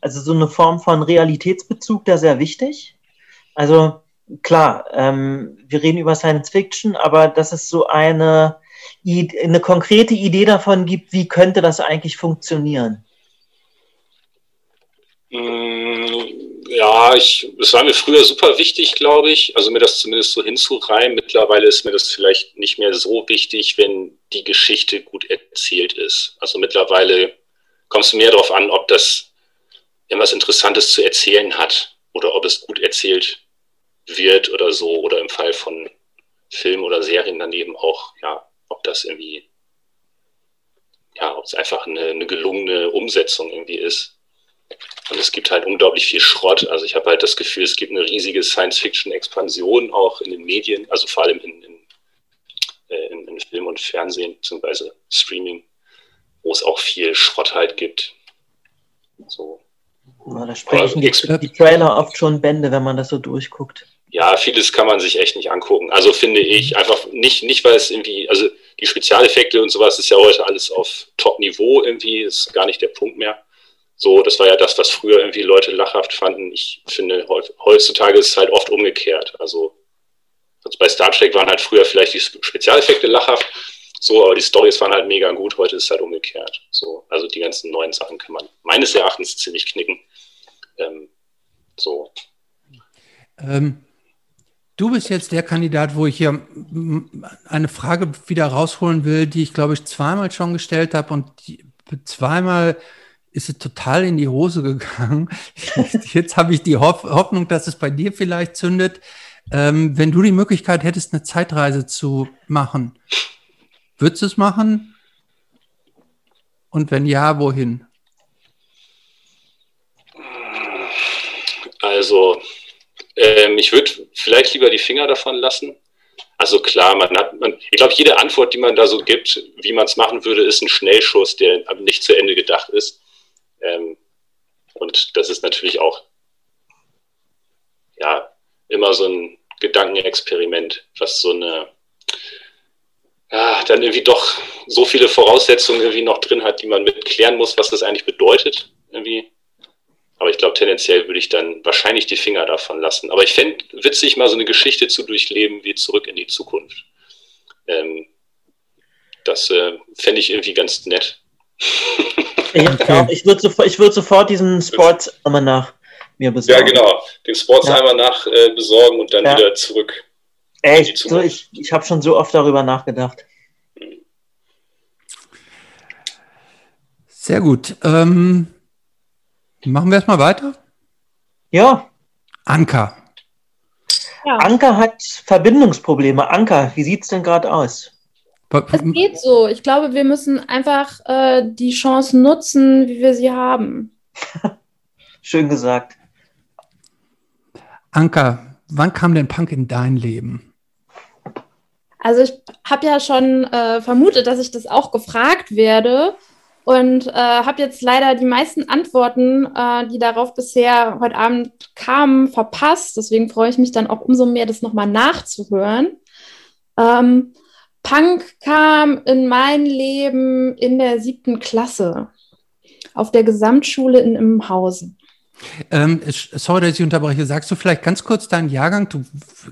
also so eine Form von Realitätsbezug da sehr wichtig? Also klar, ähm, wir reden über Science Fiction, aber dass es so eine, eine konkrete Idee davon gibt, wie könnte das eigentlich funktionieren?
Mm, Ja, ich, es war mir früher super wichtig, glaube ich, also mir das zumindest so hinzureimen. Mittlerweile ist mir das vielleicht nicht mehr so wichtig, wenn die Geschichte gut erzählt ist. Also mittlerweile kommt es mehr darauf an, ob das irgendwas Interessantes zu erzählen hat oder ob es gut erzählt wird oder so oder im Fall von Filmen oder Serien dann eben auch, ja, ob das irgendwie, ja, ob es einfach eine, eine gelungene Umsetzung irgendwie ist. Und es gibt halt unglaublich viel Schrott. Also ich habe halt das Gefühl, es gibt eine riesige Science-Fiction-Expansion auch in den Medien, also vor allem in, in, äh, in, in Film und Fernsehen beziehungsweise Streaming, wo es auch viel Schrott halt gibt. So.
Na, da sprechen
Aber
die, die Trailer oft schon Bände, wenn man das so durchguckt.
Ja, vieles kann man sich echt nicht angucken. Also finde ich einfach nicht, nicht weil es irgendwie, also die Spezialeffekte und sowas ist ja heute alles auf Top-Niveau irgendwie, ist gar nicht der Punkt mehr. So, das war ja das, was früher irgendwie Leute lachhaft fanden. Ich finde, heutzutage ist es halt oft umgekehrt. Also bei Star Trek waren halt früher vielleicht die Spezialeffekte lachhaft, so, aber die Storys waren halt mega gut. Heute ist es halt umgekehrt. So, also die ganzen neuen Sachen kann man meines Erachtens ziemlich knicken. Ähm, so.
Ähm, du bist jetzt der Kandidat, wo ich hier eine Frage wieder rausholen will, die ich glaube ich zweimal schon gestellt habe und die, zweimal ist es total in die Hose gegangen. Jetzt habe ich die Hoff Hoffnung, dass es bei dir vielleicht zündet. Ähm, wenn du die Möglichkeit hättest, eine Zeitreise zu machen, würdest du es machen? Und wenn ja, wohin?
Also, ähm, ich würde vielleicht lieber die Finger davon lassen. Also klar, man hat, man, ich glaube, jede Antwort, die man da so gibt, wie man es machen würde, ist ein Schnellschuss, der nicht zu Ende gedacht ist. Ähm, und das ist natürlich auch, ja, immer so ein Gedankenexperiment, was so eine, ja, dann irgendwie doch so viele Voraussetzungen irgendwie noch drin hat, die man mit klären muss, was das eigentlich bedeutet. Irgendwie. Aber ich glaube, tendenziell würde ich dann wahrscheinlich die Finger davon lassen. Aber ich fände witzig, mal so eine Geschichte zu durchleben wie zurück in die Zukunft. Ähm, das äh, fände ich irgendwie ganz nett.
Ich, okay. ich würde sofort, würd sofort diesen Sports einmal nach mir besorgen.
Ja, genau. Den Sports ja. einmal nach äh, besorgen und dann ja. wieder zurück.
Echt? So, ich ich habe schon so oft darüber nachgedacht.
Sehr gut. Ähm, machen wir erstmal weiter?
Ja.
Anka.
Ja. Anka hat Verbindungsprobleme. Anka, wie sieht es denn gerade aus?
Es geht so. Ich glaube, wir müssen einfach äh, die Chance nutzen, wie wir sie haben.
Schön gesagt.
Anka, wann kam denn Punk in dein Leben?
Also ich habe ja schon äh, vermutet, dass ich das auch gefragt werde und äh, habe jetzt leider die meisten Antworten, äh, die darauf bisher heute Abend kamen, verpasst. Deswegen freue ich mich dann auch umso mehr, das nochmal nachzuhören. Ähm, Punk kam in mein Leben in der siebten Klasse auf der Gesamtschule in Immenhausen.
Ähm, sorry, dass ich unterbreche. Sagst du vielleicht ganz kurz deinen Jahrgang? Du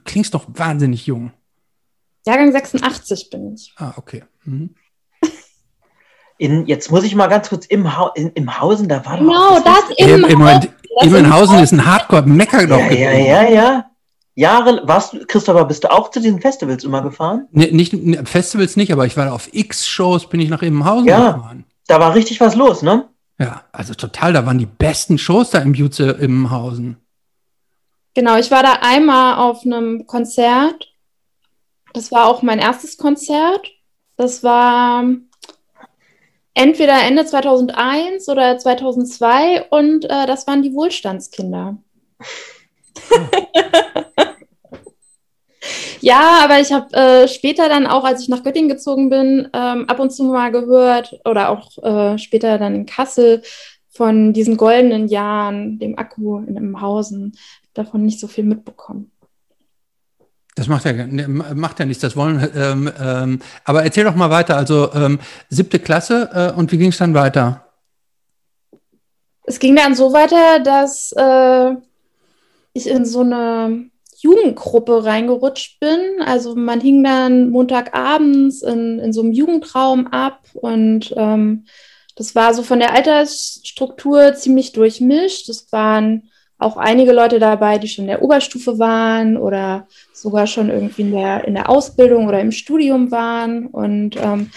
klingst doch wahnsinnig jung.
Jahrgang 86 bin ich.
Ah, okay. Mhm.
In, jetzt muss ich mal ganz kurz im, ha in, im Hausen, da war
genau,
doch.
Genau, das, das im,
im Hausen. Immenhausen ist ein Hardcore-Mecker
doch. Ja, ja, ja, ja. Jahre, warst du, Christopher, bist du auch zu diesen Festivals immer gefahren?
Nee, nicht, ne, Festivals nicht, aber ich war auf X-Shows, bin ich nach Immenhausen
ja, gefahren. Da war richtig was los, ne?
Ja, also total, da waren die besten Shows da im Jutze Immenhausen.
Genau, ich war da einmal auf einem Konzert. Das war auch mein erstes Konzert. Das war entweder Ende 2001 oder 2002 und äh, das waren die Wohlstandskinder. ja, aber ich habe äh, später dann auch, als ich nach Göttingen gezogen bin, ähm, ab und zu mal gehört oder auch äh, später dann in Kassel von diesen goldenen Jahren, dem Akku in Imhausen, davon nicht so viel mitbekommen.
Das macht ja, ne, macht ja nichts, das wollen. Ähm, ähm, aber erzähl doch mal weiter. Also ähm, siebte Klasse äh, und wie ging es dann weiter?
Es ging dann so weiter, dass äh, ich in so eine Jugendgruppe reingerutscht bin. Also man hing dann Montagabends in, in so einem Jugendraum ab und ähm, das war so von der Altersstruktur ziemlich durchmischt. Es waren auch einige Leute dabei, die schon in der Oberstufe waren oder sogar schon irgendwie in der, in der Ausbildung oder im Studium waren. Und ähm,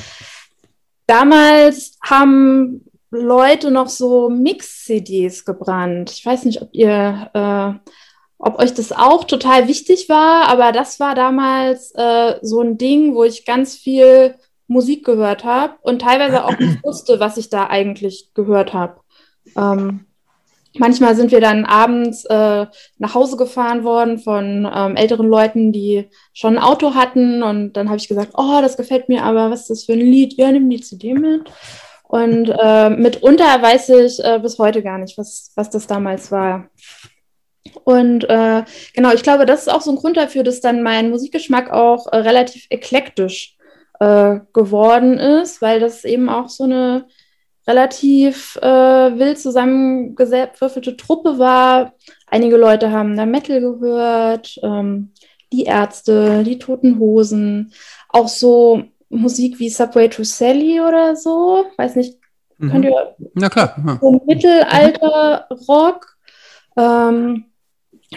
damals haben Leute noch so Mix-CDs gebrannt. Ich weiß nicht, ob ihr, äh, ob euch das auch total wichtig war, aber das war damals äh, so ein Ding, wo ich ganz viel Musik gehört habe und teilweise auch nicht wusste, was ich da eigentlich gehört habe. Ähm, Manchmal sind wir dann abends äh, nach Hause gefahren worden von ähm, älteren Leuten, die schon ein Auto hatten. Und dann habe ich gesagt, oh, das gefällt mir, aber was ist das für ein Lied? Ja, nimm die CD mit. Und äh, mitunter weiß ich äh, bis heute gar nicht, was, was das damals war. Und äh, genau, ich glaube, das ist auch so ein Grund dafür, dass dann mein Musikgeschmack auch äh, relativ eklektisch äh, geworden ist, weil das eben auch so eine relativ äh, wild zusammengewürfelte Truppe war. Einige Leute haben da Metal gehört, ähm, die Ärzte, die Toten Hosen, auch so Musik wie Subway to Sally oder so. Weiß nicht, mhm. könnt ihr.
Na klar. Ja.
So Mittelalter-Rock. Ähm,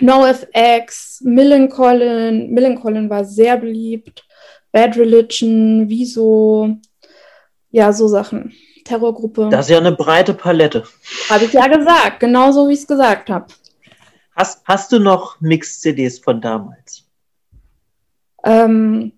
NoFX, Millencolin. Millencolin war sehr beliebt. Bad Religion, Wieso. Ja, so Sachen. Terrorgruppe.
Das ist ja eine breite Palette.
Habe ich ja gesagt, genauso wie ich es gesagt habe.
Hast, hast du noch Mix-CDs von damals?
Ähm,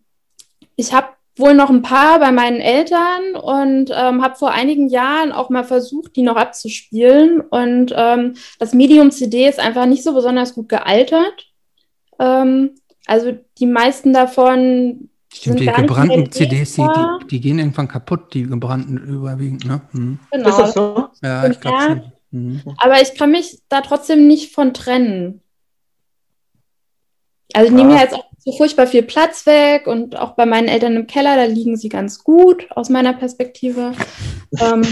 ich habe wohl noch ein paar bei meinen Eltern und ähm, habe vor einigen Jahren auch mal versucht, die noch abzuspielen. Und ähm, das Medium CD ist einfach nicht so besonders gut gealtert. Ähm, also die meisten davon
Stimmt,
sind
die gebrannten CDs, die, die, die gehen irgendwann kaputt, die gebrannten überwiegend, ne? Mhm.
Genau.
Ist das so?
Ja, ich glaube schon. Mhm.
Aber ich kann mich da trotzdem nicht von trennen. Also die nehmen ja jetzt auch so furchtbar viel Platz weg und auch bei meinen Eltern im Keller, da liegen sie ganz gut aus meiner Perspektive. ähm,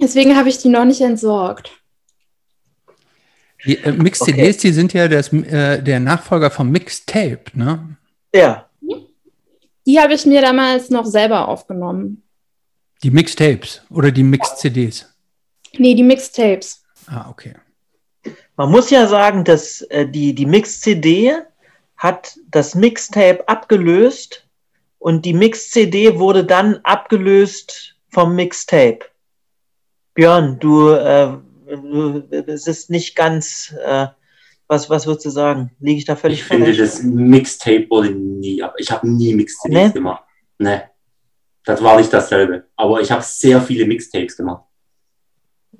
deswegen habe ich die noch nicht entsorgt.
Die äh, Mix-CDs, die sind ja das, äh, der Nachfolger vom Mixtape, ne?
Ja.
Die habe ich mir damals noch selber aufgenommen.
Die Mixtapes oder die Mix-CDs.
Nee, die Mixtapes.
Ah, okay.
Man muss ja sagen, dass äh, die, die Mix-CD hat das Mixtape abgelöst und die Mix-CD wurde dann abgelöst vom Mixtape. Björn, du, äh, du es ist nicht ganz, äh, was, was würdest du sagen? Liege ich da völlig
Ich finde,
falsch?
das Mixtape wurde nie ab. Ich habe nie Mixtapes
Nee?
gemacht. Nee. Das war nicht dasselbe. Aber ich habe sehr viele Mixtapes gemacht.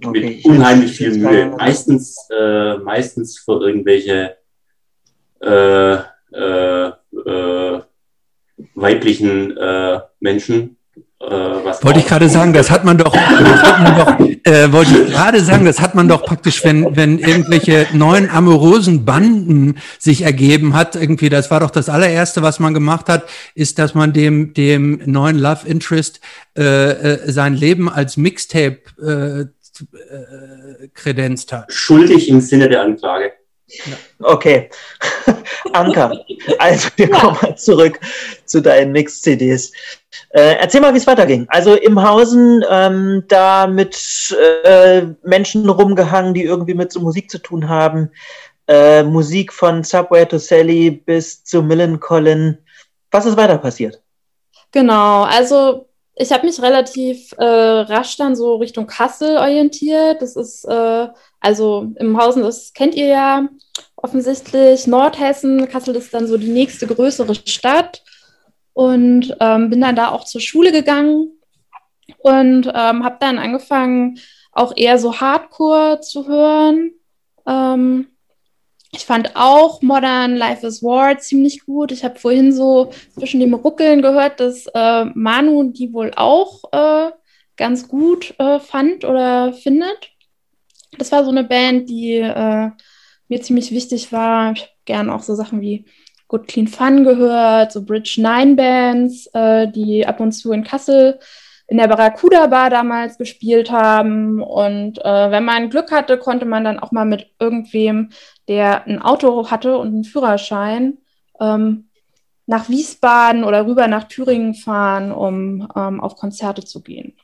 Okay,
Mit
ich-
unheimlich
ich-
viel Mühe. Meistens, äh, meistens für irgendwelche äh, äh, äh, weiblichen äh, Menschen. Äh, was
Wollte ich gerade sagen, das hat man doch, hat man doch äh, wollte ich gerade sagen, das hat man doch praktisch, wenn, wenn irgendwelche neuen amorösen Banden sich ergeben hat, irgendwie, das war doch das allererste, was man gemacht hat, ist, dass man dem, dem neuen Love Interest äh, äh, sein Leben als Mixtape äh, äh, kredenzt hat.
Schuldig im Sinne der Anklage.
Okay. Anka, also wir kommen mal zurück zu deinen Mix-CDs. Äh, erzähl mal, wie es weiterging. Also im Hausen ähm, da mit äh, Menschen rumgehangen, die irgendwie mit so Musik zu tun haben. Äh, Musik von Subway to Sally bis zu Millencolin. Was ist weiter passiert?
Genau, also ich habe mich relativ äh, rasch dann so Richtung Kassel orientiert. Das ist äh, also im Hausen, das kennt ihr ja offensichtlich, Nordhessen. Kassel ist dann so die nächste größere Stadt und ähm, bin dann da auch zur Schule gegangen und ähm, habe dann angefangen, auch eher so Hardcore zu hören. Ähm, ich fand auch Modern Life is War ziemlich gut. Ich habe vorhin so zwischen dem Ruckeln gehört, dass äh, Manu die wohl auch äh, ganz gut äh, fand oder findet. Das war so eine Band, die äh, mir ziemlich wichtig war. Ich habe gern auch so Sachen wie Good Clean Fun gehört, so Bridge Nine Bands, äh, die ab und zu in Kassel in der Barracuda Bar damals gespielt haben. Und äh, wenn man Glück hatte, konnte man dann auch mal mit irgendwem, der ein Auto hatte und einen Führerschein, ähm, nach Wiesbaden oder rüber nach Thüringen fahren, um ähm, auf Konzerte zu gehen.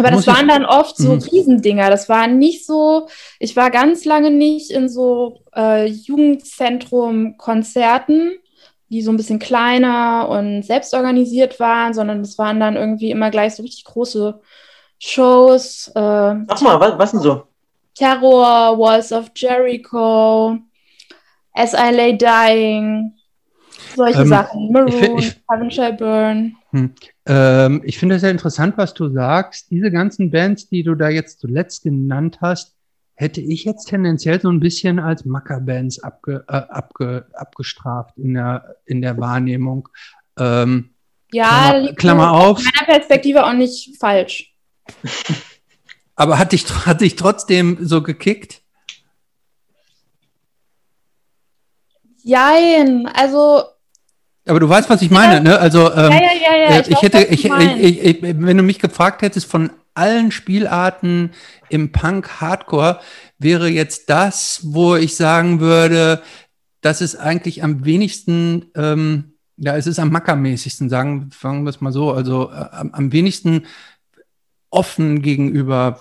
Aber das waren dann oft so
Mhm.
Riesendinger. Das waren nicht so, ich war ganz lange nicht in so äh, Jugendzentrum-Konzerten, die so ein bisschen kleiner und selbstorganisiert waren, sondern es waren dann irgendwie immer gleich so richtig große Shows. Äh,
Sag mal, was, was denn so?
Terror, Walls of Jericho, As I Lay Dying, solche
Ähm,
Sachen.
ich
Maroon,
find- ich-
Heaven Shall Burn.
Hm. Ähm, ich finde es sehr interessant, was du sagst. Diese ganzen Bands, die du da jetzt zuletzt genannt hast, hätte ich jetzt tendenziell so ein bisschen als Macker-Bands abge, äh, abge, abgestraft in der, in der Wahrnehmung. Ähm,
Ja,
Klammer- Klammer
aus
auf.
meiner Perspektive auch nicht falsch.
aber hat dich, hat dich trotzdem so gekickt?
Jein, also
Aber du weißt, was ich meine, ne? Also ähm,
Ja, ja, ja, ja,
äh,
ich
ich,
weiß,
hätte, ich, ich,
meinst.
ich, ich, wenn du mich gefragt hättest von allen Spielarten im Punk Hardcore, wäre jetzt das, wo ich sagen würde, das ist eigentlich am wenigsten, ähm, ja, es ist am mackermäßigsten, sagen, fangen wir es mal so, also äh, am, am wenigsten offen gegenüber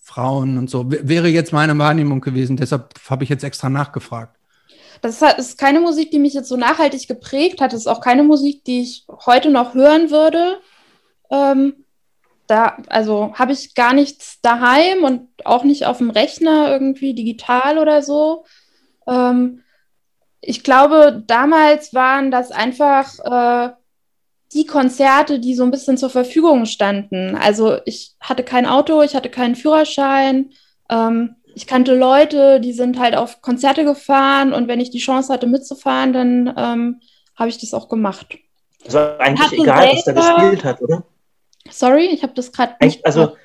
Frauen und so. W wäre jetzt meine Wahrnehmung gewesen, deshalb habe ich jetzt extra nachgefragt.
Das ist- keine Musik, die mich jetzt so nachhaltig geprägt hat. Das ist auch keine Musik, die ich heute noch hören würde. Ähm, da, also habe ich gar nichts daheim und auch nicht auf dem Rechner irgendwie digital oder so. Ähm, ich glaube, damals waren das einfach äh, die Konzerte, die so ein bisschen zur Verfügung standen. Also ich hatte kein Auto, ich hatte keinen Führerschein. Ähm, ich kannte Leute, die sind halt auf Konzerte gefahren und wenn ich die Chance hatte mitzufahren, dann ähm, habe ich das auch gemacht.
Also eigentlich egal, was da gespielt hat, oder?
Sorry, ich habe das gerade nicht.
Also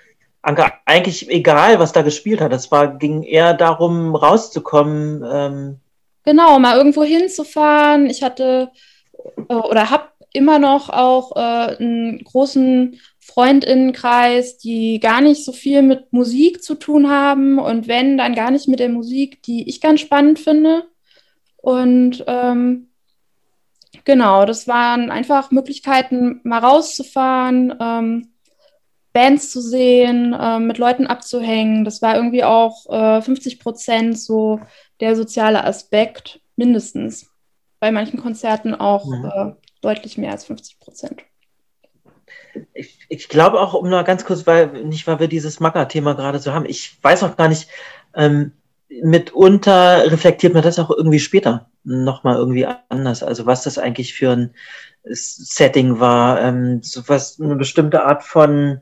Anke, eigentlich egal, was da gespielt hat. Es war, ging eher darum, rauszukommen. Ähm.
Genau, mal irgendwo hinzufahren. Ich hatte äh, oder habe immer noch auch äh, einen großen Freundinnenkreis, die gar nicht so viel mit Musik zu tun haben und wenn, dann gar nicht mit der Musik, die ich ganz spannend finde. Und ähm, genau, das waren einfach Möglichkeiten, mal rauszufahren, ähm, Bands zu sehen, äh, mit Leuten abzuhängen. Das war irgendwie auch äh, 50 Prozent so der soziale Aspekt, mindestens. Bei manchen Konzerten auch mhm. äh, deutlich mehr als 50 Prozent.
Ich, ich, glaube auch, um noch ganz kurz, weil nicht, weil wir dieses Macker-Thema gerade so haben, ich weiß auch gar nicht, ähm, mitunter reflektiert man das auch irgendwie später nochmal irgendwie anders. Also was das eigentlich für ein Setting war, ähm, so was eine bestimmte Art von,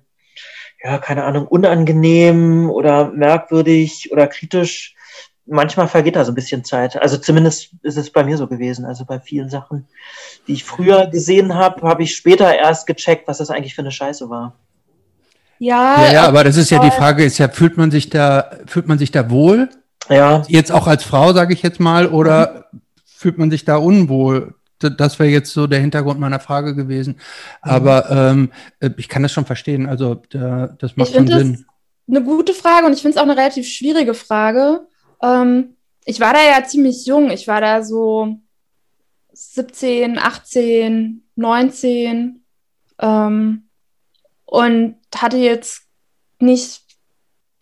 ja, keine Ahnung, unangenehm oder merkwürdig oder kritisch manchmal vergeht da so ein bisschen Zeit. Also zumindest ist es bei mir so gewesen. Also bei vielen Sachen, die ich früher gesehen habe, habe ich später erst gecheckt, was das eigentlich für eine Scheiße war.
Ja, ja, ja aber das ist ja die Frage, ist ja, fühlt man sich da, fühlt man sich da wohl?
Ja.
Jetzt auch als Frau, sage ich jetzt mal, oder mhm. fühlt man sich da unwohl? Das wäre jetzt so der Hintergrund meiner Frage gewesen. Mhm. Aber ähm, äh, ich kann das schon verstehen. Also da, das macht schon Sinn.
Eine gute Frage und ich finde es auch eine relativ schwierige Frage. Ähm, ich war da ja ziemlich jung. Ich war da so 17, 18, 19 ähm, und hatte jetzt nicht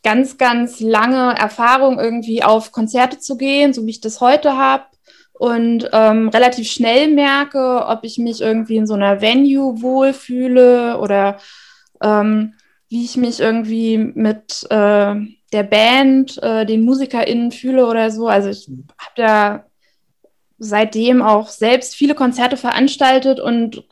ganz, ganz lange Erfahrung, irgendwie auf Konzerte zu gehen, so wie ich das heute habe. Und ähm, relativ schnell merke, ob ich mich irgendwie in so einer Venue wohlfühle oder ähm, wie ich mich irgendwie mit äh, der Band, äh, den MusikerInnen fühle oder so. Also ich habe ja seitdem auch selbst viele Konzerte veranstaltet und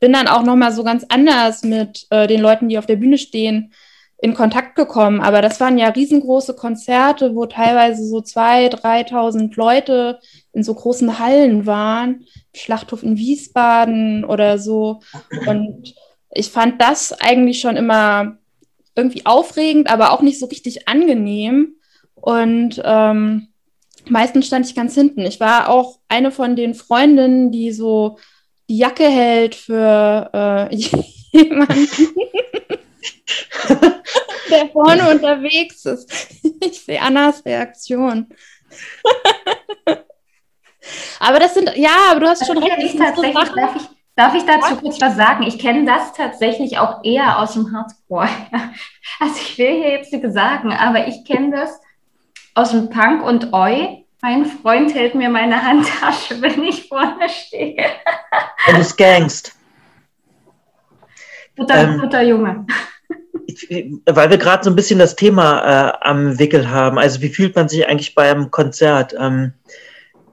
bin dann auch nochmal so ganz anders mit äh, den Leuten, die auf der Bühne stehen, in Kontakt gekommen. Aber das waren ja riesengroße Konzerte, wo teilweise so 2.000, 3.000 Leute in so großen Hallen waren. Schlachthof in Wiesbaden oder so. Und ich fand das eigentlich schon immer irgendwie aufregend, aber auch nicht so richtig angenehm. Und ähm, meistens stand ich ganz hinten. Ich war auch eine von den Freundinnen, die so die Jacke hält für äh, jemanden, der vorne unterwegs ist. Ich sehe Annas Reaktion. aber das sind, ja, aber du hast schon recht.
Ich tatsächlich, darf ich, Darf ich dazu kurz was sagen? Ich kenne das tatsächlich auch eher aus dem Hardcore. Also ich will hier jetzt nichts sagen, aber ich kenne das aus dem Punk und Oi. Mein Freund hält mir meine Handtasche, wenn ich vorne stehe.
Und du gangst.
Guter, ähm, guter Junge.
Weil wir gerade so ein bisschen das Thema äh, am Wickel haben. Also wie fühlt man sich eigentlich beim Konzert? Ähm,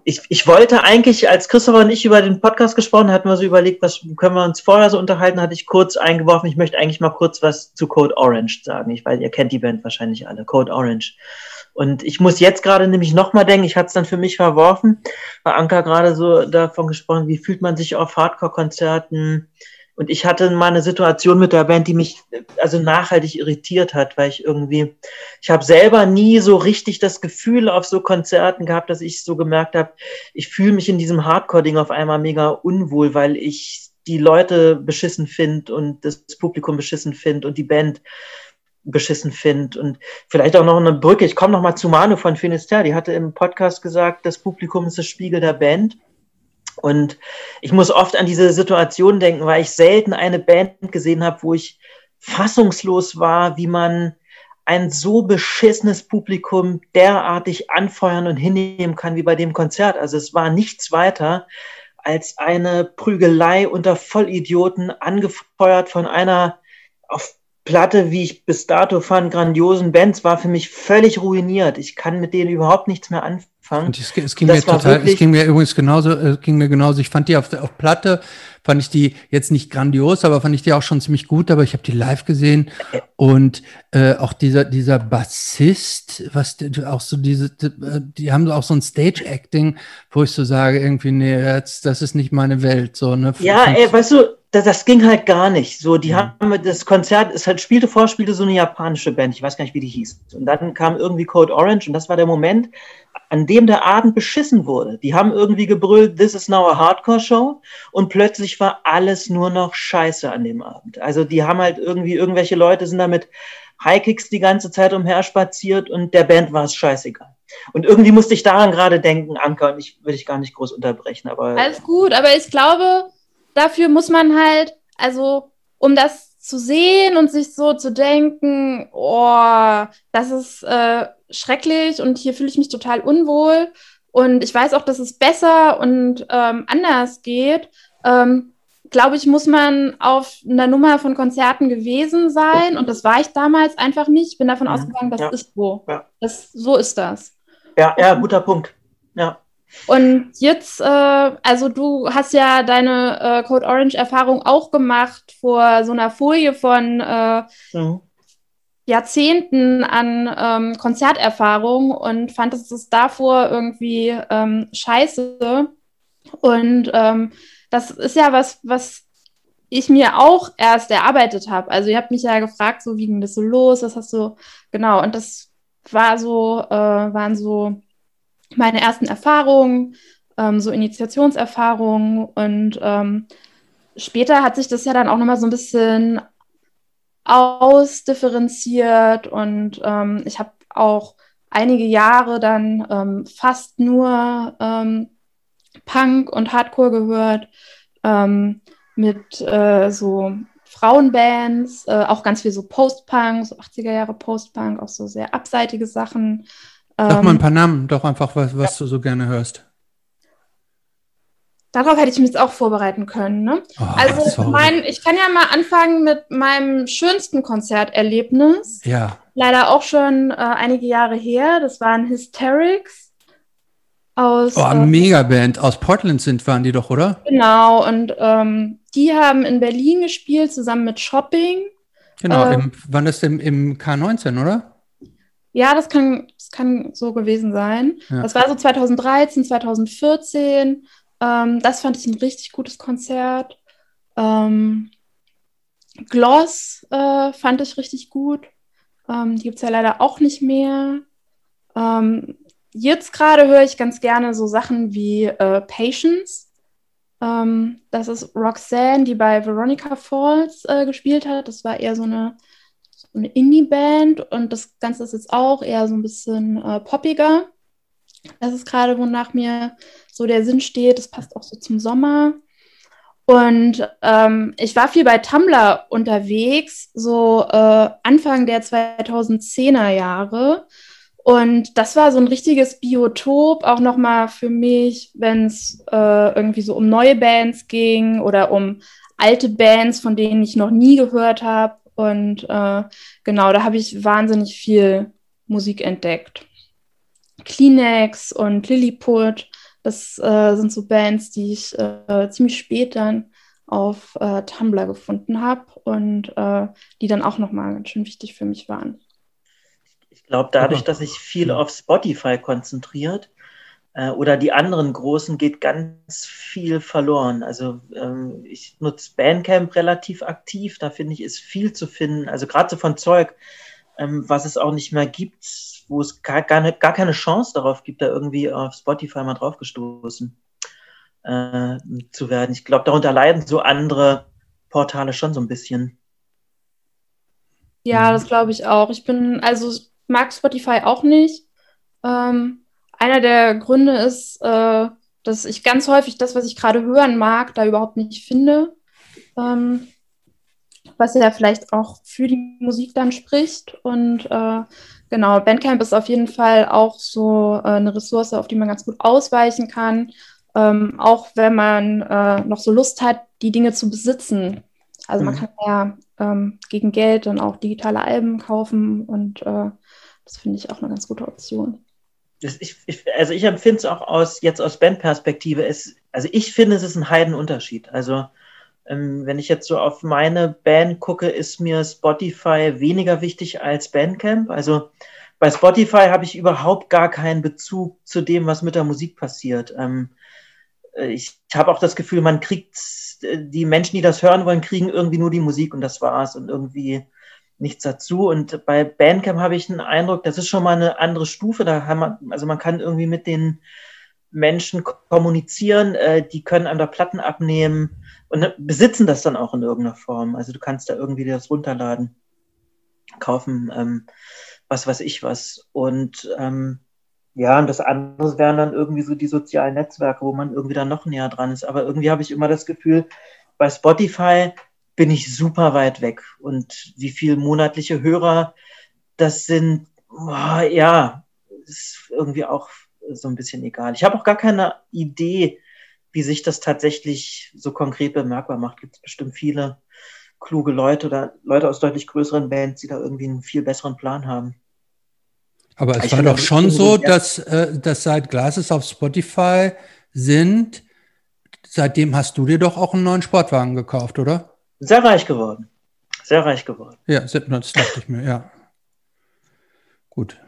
ich, ich wollte eigentlich, als Christopher und ich über den Podcast gesprochen hatten, wir so überlegt, was können wir uns vorher so unterhalten, hatte ich kurz eingeworfen, ich möchte eigentlich mal kurz was zu Code Orange sagen. Ich weiß, ihr kennt die Band wahrscheinlich alle, Code Orange. Und ich muss jetzt gerade nämlich nochmal denken, ich hatte es dann für mich verworfen, weil Anka gerade so davon gesprochen, wie fühlt man sich auf Hardcore-Konzerten, und ich hatte mal eine Situation mit der Band, die mich also nachhaltig irritiert hat, weil ich irgendwie, ich habe selber nie so richtig das Gefühl auf so Konzerten gehabt, dass ich so gemerkt habe, ich fühle mich in diesem Hardcore-Ding auf einmal mega unwohl, weil ich die Leute beschissen finde und das Publikum beschissen finde und die Band beschissen finde. Und vielleicht auch noch eine Brücke. Ich komme noch mal zu Manu von Finisterre. Die hatte im Podcast gesagt, das Publikum ist das Spiegel der Band. Und ich muss oft an diese Situation denken, weil ich selten eine Band gesehen habe, wo ich fassungslos war, wie man ein so beschissenes Publikum derartig anfeuern und hinnehmen kann wie bei dem Konzert. Also es war nichts weiter als eine Prügelei unter Vollidioten, angefeuert von einer auf Platte, wie ich bis dato fand, grandiosen Bands, war für mich völlig ruiniert. Ich kann mit denen überhaupt nichts mehr anfangen.
Und es, es ging mir total, es ging mir übrigens genauso, es ging mir genauso. Ich fand die auf, auf Platte, fand ich die jetzt nicht grandios, aber fand ich die auch schon ziemlich gut. Aber ich habe die live gesehen und äh, auch dieser dieser Bassist, was auch so diese, die haben auch so ein Stage-Acting, wo ich so sage irgendwie, nee, das, das ist nicht meine Welt. So ne.
Ja, ey, weißt du, das, das ging halt gar nicht. So, die mhm. haben das Konzert, es halt spielte vor, spielte so eine japanische Band, ich weiß gar nicht, wie die hieß. Und dann kam irgendwie Code Orange und das war der Moment, an dem der Abend beschissen wurde. Die haben irgendwie gebrüllt, this is now a Hardcore Show und plötzlich war alles nur noch Scheiße an dem Abend. Also die haben halt irgendwie, irgendwelche Leute sind damit Highkicks die ganze Zeit umher spaziert und der Band war es scheißegal. Und irgendwie musste ich daran gerade denken, Anker, und ich will dich gar nicht groß unterbrechen, aber.
Alles gut, aber ich glaube, dafür muss man halt, also um das zu sehen und sich so zu denken, oh, das ist äh, schrecklich und hier fühle ich mich total unwohl und ich weiß auch, dass es besser und ähm, anders geht. Ähm, glaube ich, muss man auf einer Nummer von Konzerten gewesen sein und das war ich damals einfach nicht. Ich bin davon mhm. ausgegangen, das ja. ist so. Ja. Das, so ist das.
Ja, ja, guter Punkt. Ja.
Und jetzt, äh, also du hast ja deine äh, Code Orange-Erfahrung auch gemacht vor so einer Folie von äh, mhm. Jahrzehnten an ähm, Konzerterfahrung und fandest es davor irgendwie ähm, scheiße. Und ähm, das ist ja was, was ich mir auch erst erarbeitet habe. Also ihr habt mich ja gefragt, so wie ging das so los, was hast du, genau, und das war so, äh, waren so meine ersten Erfahrungen, ähm, so Initiationserfahrungen und ähm, später hat sich das ja dann auch nochmal so ein bisschen ausdifferenziert und ähm, ich habe auch einige Jahre dann ähm, fast nur ähm, Punk und Hardcore gehört ähm, mit äh, so Frauenbands, äh, auch ganz viel so Post-Punk, so 80er Jahre Post-Punk, auch so sehr abseitige Sachen.
Sag mal ein ähm, paar Namen, doch einfach, was, was du so gerne hörst.
Darauf hätte ich mich jetzt auch vorbereiten können. Ne? Oh, also mein, ich kann ja mal anfangen mit meinem schönsten Konzerterlebnis.
Ja.
Leider auch schon äh, einige Jahre her. Das waren Hysterics aus.
Oh, eine äh, Megaband. Aus Portland sind, waren die doch, oder?
Genau. Und ähm, die haben in Berlin gespielt, zusammen mit Shopping.
Genau. Äh, im, wann das im, im K19, oder?
Ja, das kann, das kann so gewesen sein. Ja. Das war so 2013, 2014. Ähm, das fand ich ein richtig gutes Konzert. Ähm, Gloss äh, fand ich richtig gut. Ähm, die gibt es ja leider auch nicht mehr. Ähm, jetzt gerade höre ich ganz gerne so Sachen wie äh, Patience. Ähm, das ist Roxanne, die bei Veronica Falls äh, gespielt hat. Das war eher so eine eine Indie-Band und das Ganze ist jetzt auch eher so ein bisschen äh, poppiger. Das ist gerade, wonach mir so der Sinn steht. Das passt auch so zum Sommer. Und ähm, ich war viel bei Tumblr unterwegs, so äh, Anfang der 2010er Jahre. Und das war so ein richtiges Biotop, auch nochmal für mich, wenn es äh, irgendwie so um neue Bands ging oder um alte Bands, von denen ich noch nie gehört habe. Und äh, genau, da habe ich wahnsinnig viel Musik entdeckt. Kleenex und Lilliput, das äh, sind so Bands, die ich äh, ziemlich spät dann auf äh, Tumblr gefunden habe und äh, die dann auch nochmal ganz schön wichtig für mich waren.
Ich glaube, dadurch, dass sich viel auf Spotify konzentriert, oder die anderen großen geht ganz viel verloren. Also ähm, ich nutze Bandcamp relativ aktiv, da finde ich, ist viel zu finden. Also gerade so von Zeug, ähm, was es auch nicht mehr gibt, wo es gar, gar, gar keine Chance darauf gibt, da irgendwie auf Spotify mal draufgestoßen äh, zu werden. Ich glaube, darunter leiden so andere Portale schon so ein bisschen.
Ja, das glaube ich auch. Ich bin, also mag Spotify auch nicht. Ähm, einer der Gründe ist, äh, dass ich ganz häufig das, was ich gerade hören mag, da überhaupt nicht finde. Ähm, was ja vielleicht auch für die Musik dann spricht. Und äh, genau, Bandcamp ist auf jeden Fall auch so äh, eine Ressource, auf die man ganz gut ausweichen kann. Ähm, auch wenn man äh, noch so Lust hat, die Dinge zu besitzen. Also man
Mhm.
kann ja ähm, gegen Geld dann auch digitale Alben kaufen und äh, das finde ich auch eine ganz gute Option.
Ich, ich, also ich empfinde es auch aus, jetzt aus Bandperspektive. Es, also ich finde, es ist ein Heidenunterschied. Also ähm, wenn ich jetzt so auf meine Band gucke, ist mir Spotify weniger wichtig als Bandcamp. Also bei Spotify habe ich überhaupt gar keinen Bezug zu dem, was mit der Musik passiert. Ähm, äh, ich habe auch das Gefühl, man kriegt, äh, die Menschen, die das hören wollen, kriegen irgendwie nur die Musik und das war's und irgendwie nichts dazu. Und bei Bandcamp habe ich einen Eindruck, das ist schon mal eine andere Stufe. Da haben wir, also man kann irgendwie mit den Menschen ko- kommunizieren, äh, die können einem da Platten abnehmen und ne, besitzen das dann auch in irgendeiner Form. Also du kannst da irgendwie das runterladen, kaufen, ähm, was weiß ich was. Und ähm, ja, und das andere wären dann irgendwie so die sozialen Netzwerke, wo man irgendwie dann noch näher dran ist. Aber irgendwie habe ich immer das Gefühl, bei Spotify bin ich super weit weg. Und wie viel monatliche Hörer das sind, boah, ja, ist irgendwie auch so ein bisschen egal. Ich habe auch gar keine Idee, wie sich das tatsächlich so konkret bemerkbar macht. Gibt es bestimmt viele kluge Leute oder Leute aus deutlich größeren Bands, die da irgendwie einen viel besseren Plan haben.
Aber es
Ich
war doch schon so, dass, äh, dass seit Glasses auf Spotify sind, seitdem hast du dir doch auch einen neuen Sportwagen gekauft, oder?
Sehr reich geworden. Sehr reich geworden.
Ja, das dachte ich mir, ja. Gut.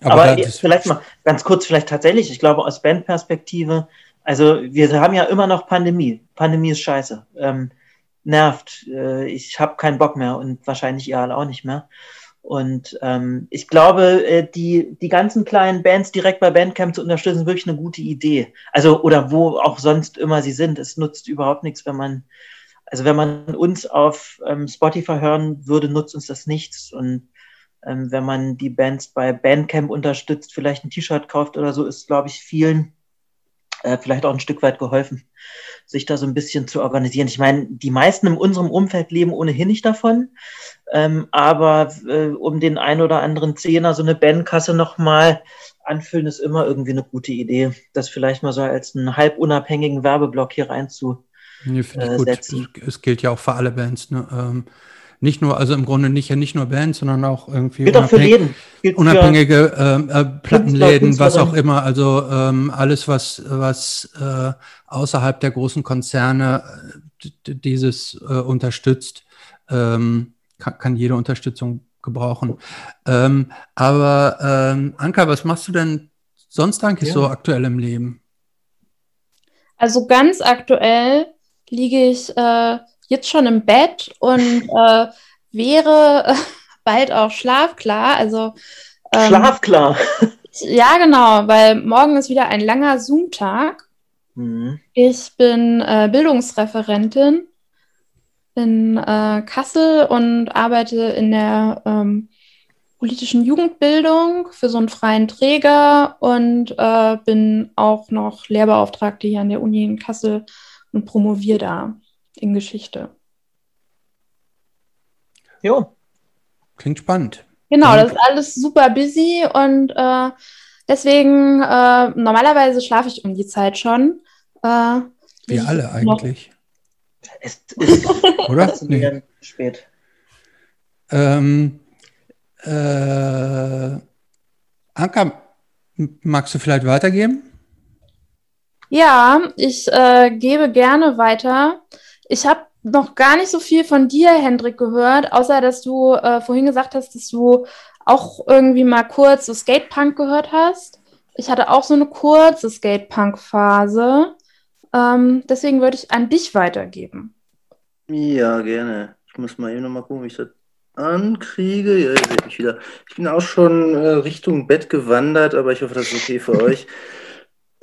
Aber, jetzt vielleicht mal ganz kurz, vielleicht tatsächlich, ich glaube aus Bandperspektive, also wir haben ja immer noch Pandemie. Pandemie ist scheiße. Ähm, nervt. Äh, ich habe keinen Bock mehr und wahrscheinlich ihr alle auch nicht mehr. Und ähm, ich glaube, äh, die, die ganzen kleinen Bands direkt bei Bandcamp zu unterstützen, ist wirklich eine gute Idee. Also, oder wo auch sonst immer sie sind. Es nutzt überhaupt nichts, wenn man, also wenn man uns auf ähm, Spotify hören würde, nutzt uns das nichts. Und ähm, wenn man die Bands bei Bandcamp unterstützt, vielleicht ein T-Shirt kauft oder so, ist, glaube ich, vielen äh, vielleicht auch ein Stück weit geholfen, sich da so ein bisschen zu organisieren. Ich meine, die meisten in unserem Umfeld leben ohnehin nicht davon, ähm, aber äh, um den ein oder anderen Zehner so eine Bandkasse nochmal anfüllen, ist immer irgendwie eine gute Idee, das vielleicht mal so als einen halb unabhängigen Werbeblock hier rein zu
Nee, finde ich
äh,
gut.
setzen.
Es gilt ja auch für alle Bands. Ne? Ähm, nicht nur, also im Grunde nicht ja nicht nur Bands, sondern auch irgendwie
Gilt auch für
unabhängig-
jeden. Gilt für
unabhängige ähm, äh, Plattenläden, was auch immer. Also ähm, alles, was was äh, außerhalb der großen Konzerne äh, dieses äh, unterstützt, ähm, kann, kann jede Unterstützung gebrauchen. Ähm, aber ähm, Anka, was machst du denn sonst eigentlich
Ja.
so aktuell im Leben?
Also ganz aktuell liege ich äh, jetzt schon im Bett und äh, wäre äh, bald auch schlafklar. Also ähm,
Schlafklar.
Ja, genau, weil morgen ist wieder ein langer Zoom-Tag.
Mhm.
Ich bin äh, Bildungsreferentin in äh, Kassel und arbeite in der ähm, politischen Jugendbildung für so einen freien Träger und äh, bin auch noch Lehrbeauftragte hier an der Uni in Kassel und promoviere da in Geschichte.
Jo.
Klingt spannend.
Genau, das ist alles super busy und äh, deswegen äh, normalerweise schlafe ich um die Zeit schon. Äh,
Wir alle eigentlich.
Es ist
Oder?
faszinierend spät.
Ähm, äh, Anka, magst du vielleicht weitergeben?
Ja, ich äh, gebe gerne weiter. Ich habe noch gar nicht so viel von dir, Hendrik, gehört, außer dass du äh, vorhin gesagt hast, dass du auch irgendwie mal kurz so Skatepunk gehört hast. Ich hatte auch so eine kurze Skatepunk-Phase. Ähm, deswegen würde ich an dich weitergeben.
Ja, gerne. Ich muss mal eben noch mal gucken, wie ich das ankriege. Ja, ihr seht mich wieder. Ich bin auch schon äh, Richtung Bett gewandert, aber ich hoffe, das ist okay für euch.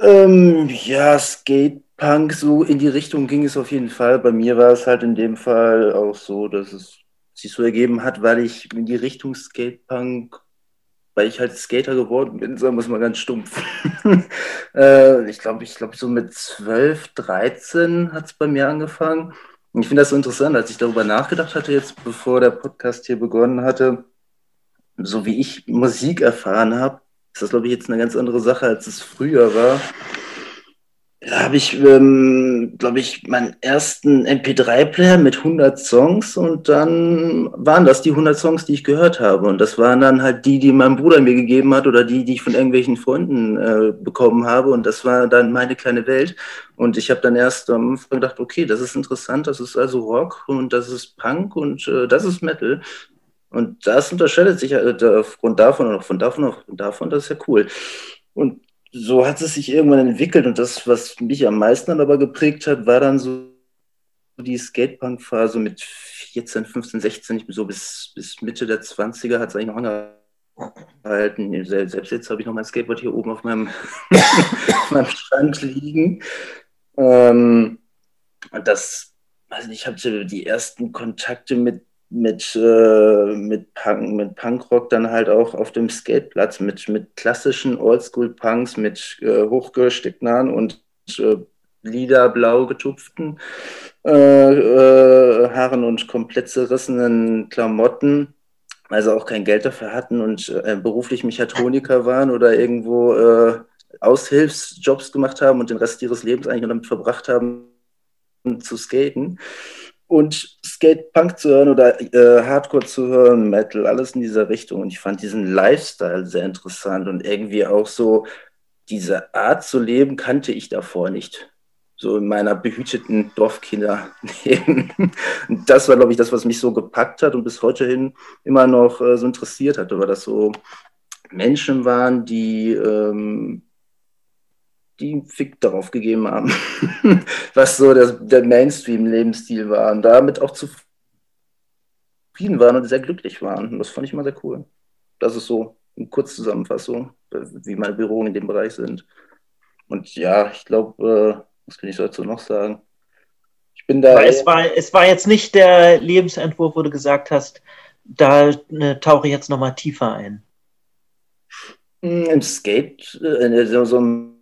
Ähm, ja, Skatepunk, so in die Richtung ging es auf jeden Fall. Bei mir war es halt in dem Fall auch so, dass es sich so ergeben hat, weil ich in die Richtung Skatepunk, weil ich halt Skater geworden bin, sagen wir es mal ganz stumpf. äh, ich glaube, ich glaube, so mit 12, 13 hat es bei mir angefangen. Und ich finde das so interessant, als ich darüber nachgedacht hatte, jetzt bevor der Podcast hier begonnen hatte, so wie ich Musik erfahren habe, ist das, glaube ich, jetzt eine ganz andere Sache, als es früher war. Da habe ich, ähm, glaube ich, meinen ersten MP3-Player mit 100 Songs und dann waren das die 100 Songs, die ich gehört habe. Und das waren dann halt die, die mein Bruder mir gegeben hat oder die, die ich von irgendwelchen Freunden äh, bekommen habe. Und das war dann meine kleine Welt. Und ich habe dann erst am Anfang gedacht, okay, das ist interessant, das ist also Rock und das ist Punk und äh, das ist Metal. Und das unterscheidet sich äh, aufgrund davon und von davon, von davon, das ist ja cool. Und so hat es sich irgendwann entwickelt und das, was mich am meisten dann aber geprägt hat, war dann so die Skatepunk-Phase mit 14, 15, 16, so bis, bis Mitte der 20er hat es eigentlich noch angehalten. Selbst jetzt habe ich noch mein Skateboard hier oben auf meinem, auf meinem Stand liegen. Ähm, und das, also ich hatte die ersten Kontakte mit mit, äh, mit, Punk, mit Punkrock dann halt auch auf dem Skateplatz, mit, mit klassischen Oldschool-Punks, mit äh, hochgestickten und äh, lila blau getupften äh, äh, Haaren und komplett zerrissenen Klamotten, also auch kein Geld dafür hatten und äh, beruflich Mechatroniker waren oder irgendwo äh, Aushilfsjobs gemacht haben und den Rest ihres Lebens eigentlich damit verbracht haben, zu skaten und Skate-Punk zu hören oder äh, Hardcore zu hören, Metal, alles in dieser Richtung. Und ich fand diesen Lifestyle sehr interessant und irgendwie auch so diese Art zu leben kannte ich davor nicht. So in meiner behüteten Dorfkinderleben. Und das war, glaube ich, das, was mich so gepackt hat und bis heute hin immer noch äh, so interessiert hat, weil das so Menschen waren, die ähm, die einen Fick darauf gegeben haben, was so der, der Mainstream-Lebensstil war und damit auch zufrieden waren und sehr glücklich waren. Und das fand ich immer sehr cool. Das ist so eine Kurzzusammenfassung, wie meine Büroungen in dem Bereich sind. Und ja, ich glaube, äh, was kann ich dazu noch sagen?
Ich bin da. es war, es war jetzt nicht der Lebensentwurf, wo du gesagt hast, da äh, tauche ich jetzt nochmal tiefer ein.
Hm, Im Skate, äh, so, so ein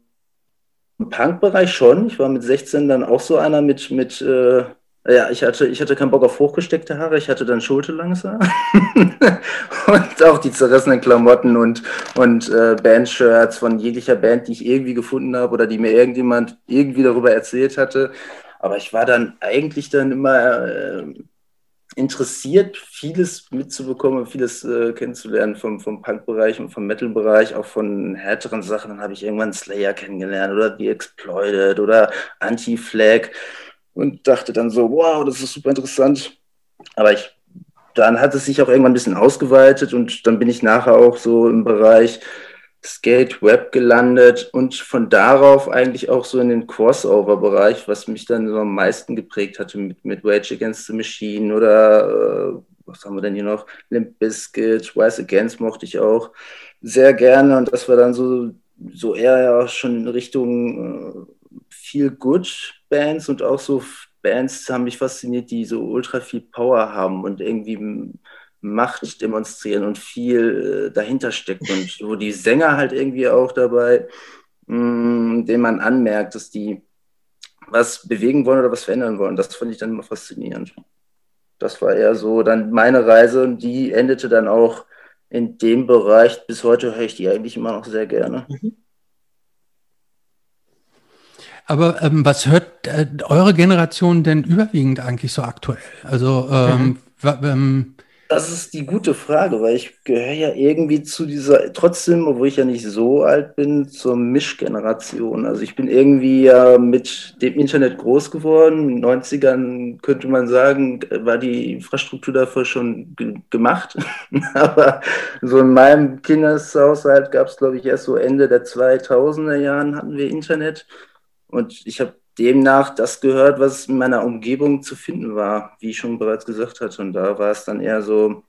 im Punk-Bereich schon. Ich war mit 16 dann auch so einer mit, mit äh, ja, ich hatte, ich hatte keinen Bock auf hochgesteckte Haare, ich hatte dann schulterlanges Haar. und auch die zerrissenen Klamotten und, und äh, Bandshirts von jeglicher Band, die ich irgendwie gefunden habe oder die mir irgendjemand irgendwie darüber erzählt hatte. Aber ich war dann eigentlich dann immer äh, interessiert, vieles mitzubekommen, vieles äh, kennenzulernen vom, vom Punk-Bereich und vom Metal-Bereich, auch von härteren Sachen. Dann habe ich irgendwann Slayer kennengelernt oder The Exploited oder Anti-Flag und dachte dann so, wow, das ist super interessant. Aber ich, dann hat es sich auch irgendwann ein bisschen ausgeweitet und dann bin ich nachher auch so im Bereich Skate Web gelandet und von darauf eigentlich auch so in den Crossover-Bereich, was mich dann so am meisten geprägt hatte mit, mit Rage Against the Machine oder äh, was haben wir denn hier noch? Limp Bizkit, Rise Against mochte ich auch sehr gerne und das war dann so, so eher ja schon in Richtung äh, Good Bands und auch so Bands haben mich fasziniert, die so ultra viel Power haben und irgendwie Macht demonstrieren und viel äh, dahinter steckt und wo die Sänger halt irgendwie auch dabei, mh, mm, den man anmerkt, dass die was bewegen wollen oder was verändern wollen. Das fand ich dann immer faszinierend. Das war eher so dann meine Reise und die endete dann auch in dem Bereich. Bis heute höre ich die eigentlich immer noch sehr gerne. Mhm.
Aber ähm, was hört äh, eure Generation denn überwiegend eigentlich so aktuell? Also ähm, mhm
das ist die gute Frage, weil ich gehöre ja irgendwie zu dieser, trotzdem, obwohl ich ja nicht so alt bin, zur Mischgeneration. Also ich bin irgendwie ja mit dem Internet groß geworden. In den 90ern könnte man sagen, war die Infrastruktur dafür schon ge gemacht. Aber so in meinem Kindeshaushalt gab es, glaube ich, erst so Ende der 2000er Jahren hatten wir Internet. Und ich habe demnach das gehört, was in meiner Umgebung zu finden war, wie ich schon bereits gesagt hatte. Und da war es dann eher so,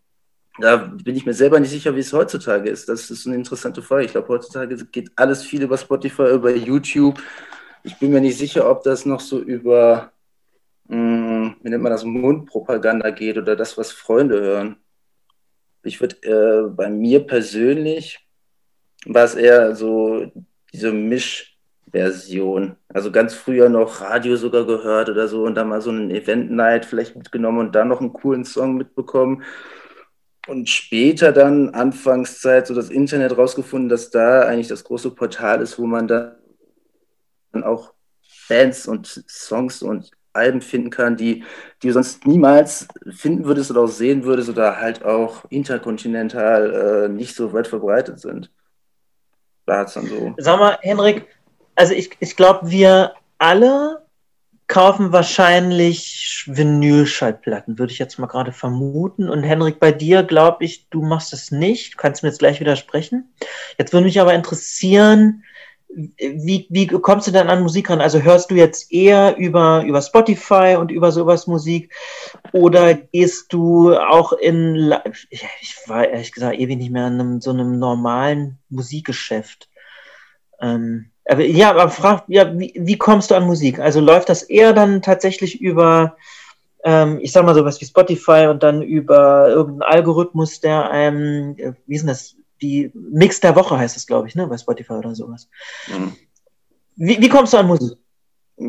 da bin ich mir selber nicht sicher, wie es heutzutage ist. Das ist eine interessante Frage. Ich glaube, heutzutage geht alles viel über Spotify, über YouTube. Ich bin mir nicht sicher, ob das noch so über, mh, hm, wie nennt man das, Mundpropaganda geht oder das, was Freunde hören. Ich würde äh, bei mir persönlich war es eher so diese Misch- Version. Also ganz früher noch Radio sogar gehört oder so und dann mal so einen Event Night vielleicht mitgenommen und dann noch einen coolen Song mitbekommen. Und später dann, Anfangszeit, so das Internet rausgefunden, dass da eigentlich das große Portal ist, wo man dann auch Bands und Songs und Alben finden kann, die, die du sonst niemals finden würdest oder auch sehen würdest oder halt auch interkontinental äh, nicht so weit verbreitet sind. Da hat's dann so.
Sag mal, Henrik, also ich, ich glaube, wir alle kaufen wahrscheinlich Vinylschallplatten, würde ich jetzt mal gerade vermuten. Und Henrik, bei dir glaube ich, du machst es nicht. Du kannst mir jetzt gleich widersprechen. Jetzt würde mich aber interessieren, wie, wie kommst du denn an Musik ran? Also hörst du jetzt eher über, über Spotify und über sowas Musik oder gehst du auch in, ich, ich war ehrlich gesagt ewig nicht mehr in einem, so einem normalen Musikgeschäft. Ähm, aber, ja, aber frag, ja, wie, wie kommst du an Musik? Also läuft das eher dann tatsächlich über, ähm, ich sag mal sowas wie Spotify und dann über irgendeinen Algorithmus, der einem, äh, wie ist denn das, die Mix der Woche heißt es, glaube ich, ne, bei Spotify oder sowas. Mhm. Wie, wie kommst du an Musik?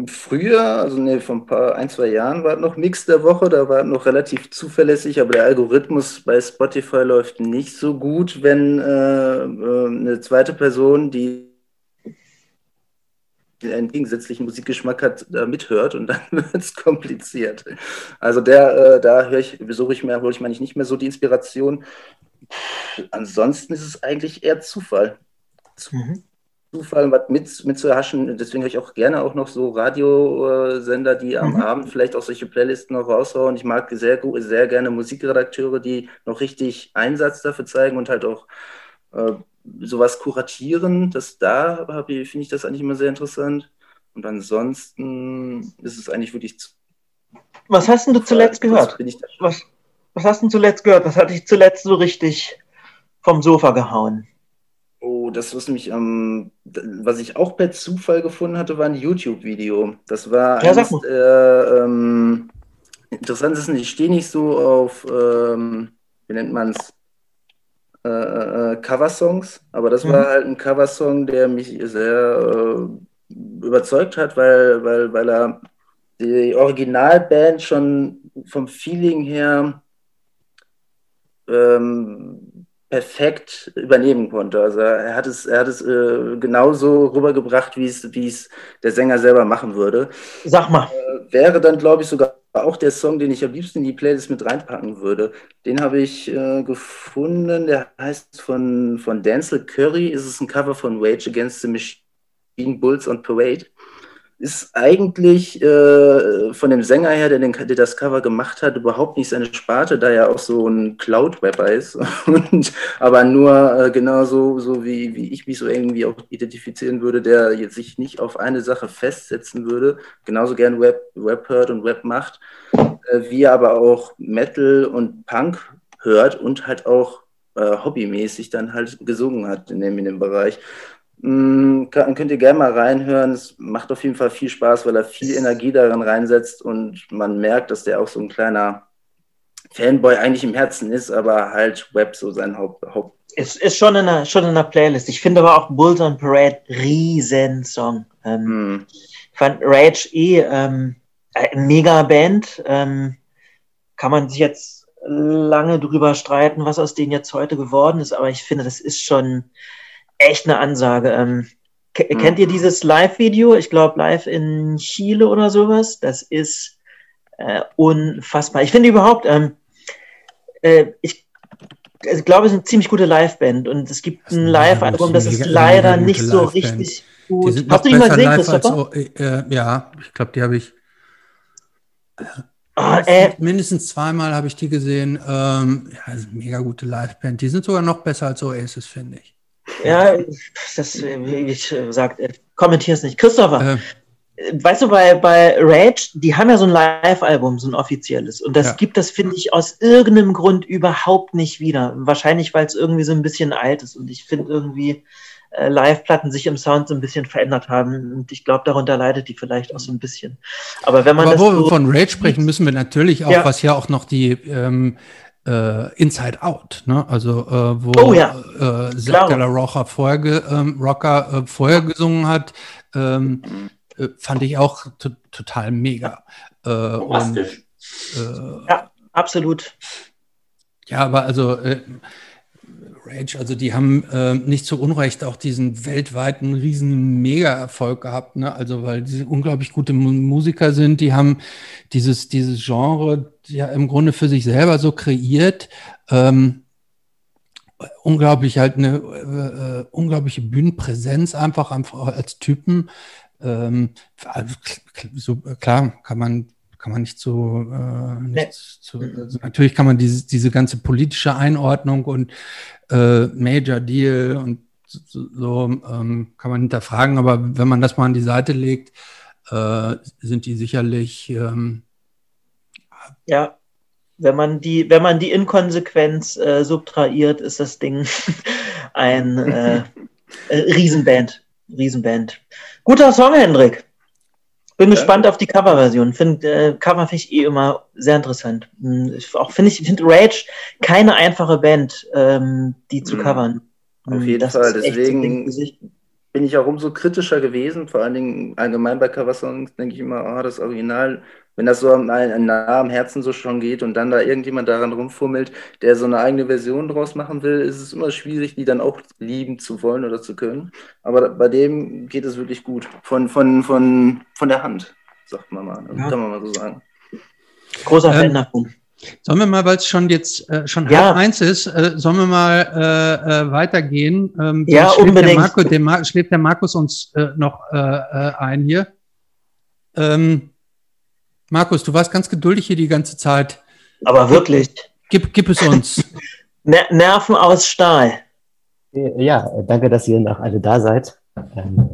Früher, also nee, vor ein paar, ein, zwei Jahren war es noch Mix der Woche, da war es noch relativ zuverlässig, aber der Algorithmus bei Spotify läuft nicht so gut, wenn äh, äh eine zweite Person, die einen gegensätzlichen Musikgeschmack hat, da mithört und dann wird es kompliziert. Also der, äh, da höre ich, besuche ich mir, hole ich meine ich nicht mehr so die Inspiration. Ansonsten ist es eigentlich eher Zufall. Mhm. Zufall, was mit, mitzuerhaschen. Deswegen höre ich auch gerne auch noch so Radiosender, die am mhm. Abend vielleicht auch solche Playlisten noch raushauen. Ich mag sehr, sehr gerne Musikredakteure, die noch richtig Einsatz dafür zeigen und halt auch äh, sowas kuratieren. Das da finde ich das eigentlich immer sehr interessant. Und ansonsten ist es eigentlich wirklich.
Was hast denn du zuletzt gehört? Was, was hast du denn zuletzt gehört? Was hat dich zuletzt so richtig vom Sofa gehauen?
Oh, das was mich ähm, was ich auch per Zufall gefunden hatte, war ein YouTube-Video. Das war
ja, eines,
äh, ähm, interessant ist, ich stehe nicht so auf, ähm, wie nennt man es, äh, äh, Coversongs, aber das mhm. war halt ein Coversong, der mich sehr äh, überzeugt hat, weil, weil, weil er die Originalband schon vom Feeling her ähm, perfekt übernehmen konnte. Also er hat es, er hat es äh, genauso rübergebracht, wie es, wie es der Sänger selber machen würde.
Sag mal.
Äh, wäre dann, glaube ich, sogar auch der Song, den ich am liebsten in die Playlist mit reinpacken würde. Den habe ich äh, gefunden, der heißt von, von Denzel Curry, ist es ein Cover von Rage Against the Machine Bulls on Parade ist eigentlich äh, von dem Sänger her, der, den, der das Cover gemacht hat, überhaupt nicht seine Sparte, da er auch so ein Cloud-Rapper ist. Und, aber nur äh, genauso so wie, wie ich mich so irgendwie auch identifizieren würde, der jetzt sich nicht auf eine Sache festsetzen würde, genauso gern Web, Web hört und Web macht, äh, wie er aber auch Metal und Punk hört und halt auch äh, hobbymäßig dann halt gesungen hat in dem, in dem Bereich. Mm, könnt ihr gerne mal reinhören. Es macht auf jeden Fall viel Spaß, weil er viel Energie darin reinsetzt und man merkt, dass der auch so ein kleiner Fanboy eigentlich im Herzen ist, aber halt Web so sein Haupt. Haupt
es ist schon in, der, schon in der Playlist. Ich finde aber auch Bulls on Parade Riesensong. Ähm, hm. Ich fand Rage eh ähm, mega Band. Ähm, kann man sich jetzt lange drüber streiten, was aus denen jetzt heute geworden ist, aber ich finde, das ist schon echt eine Ansage. Ähm, mhm. Kennt ihr dieses Live-Video? Ich glaube, live in Chile oder sowas. Das ist äh, unfassbar. Ich finde überhaupt, ähm, äh, ich, also glaube, es ist eine ziemlich gute Live-Band und es gibt ein Live-Album, das ist leider nicht so richtig gut.
Hast du die mal gesehen, Christopher? Als, äh, ja, ich glaube, die habe ich. Oh, äh, mindestens zweimal habe ich die gesehen. Ähm, ja, mega gute Live-Band. Die sind sogar noch besser als Oasis, finde ich.
Ja, das, wie ich gesagt, äh, kommentiere es nicht. Christopher, äh. weißt du, bei, bei Rage, die haben ja so ein Live-Album, so ein offizielles. Und das ja. gibt das, finde ich, aus irgendeinem Grund überhaupt nicht wieder. Wahrscheinlich, weil es irgendwie so ein bisschen alt ist. Und ich finde irgendwie, äh, Live-Platten sich im Sound so ein bisschen verändert haben. Und ich glaube, darunter leidet die vielleicht auch so ein bisschen. Aber wenn man.
Aber wo so wir von Rage sprechen, müssen wir natürlich auch, ja. was ja auch noch die ähm, äh, Inside Out, ne? also äh, wo
oh, ja.
äh, Zack de la Rocha vorher, ähm, Rocker, äh, vorher gesungen hat, ähm, äh, fand ich auch total mega. Äh, und,
äh, ja, absolut.
Ja, aber also Rage, also die haben äh, nicht zu Unrecht auch diesen weltweiten riesen Mega-Erfolg gehabt, ne? Also weil die unglaublich gute Mu Musiker sind, die haben dieses, dieses Genre ja im Grunde für sich selber so kreiert. Ähm, unglaublich halt eine äh, äh unglaubliche Bühnenpräsenz einfach, einfach als Typen. Ähm, also, so, klar, kann man kann man nicht so, äh, nicht zu, also natürlich kann man diese, diese ganze politische Einordnung und äh, Major Deal und so, ähm, kann man hinterfragen, aber wenn man das mal an die Seite legt, äh, sind die sicherlich ähm,
ja, wenn man die, wenn man die Inkonsequenz äh, subtrahiert, ist das Ding ein äh, Riesenband. Riesenband. Guter Song, Hendrik. Bin ja. gespannt auf die Coverversion. Find, äh, Cover finde ich eh immer sehr interessant. Hm, ich, auch finde ich, finde Rage keine einfache Band, ähm, die zu mhm. covern.
Auf hm, jeden das Fall. Deswegen bin ich auch umso kritischer gewesen. Vor allen Dingen allgemein bei Coversongs denke ich immer, oh, das Original wenn das so ein nah am Herzen so schon geht und dann da irgendjemand daran rumfummelt, der so eine eigene Version draus machen will, ist es immer schwierig, die dann auch lieben zu wollen oder zu können. Aber bei dem geht es wirklich gut. Von, von, von, von der Hand, sagt man mal. Ja. Kann man mal so sagen.
Großer ähm, Fan davon.
Sollen wir mal, weil es schon jetzt äh, schon ja. halb eins ist, äh, sollen wir mal äh, äh weitergehen? Ähm,
ja, unbedingt.
Der Marco, der Mar schlägt der Markus uns äh, noch äh, ein hier. Ähm, Markus, du warst ganz geduldig hier die ganze Zeit.
Aber wirklich.
Gib, gib es uns.
Nerven aus Stahl.
Ja, danke, dass ihr noch alle da seid. Ähm,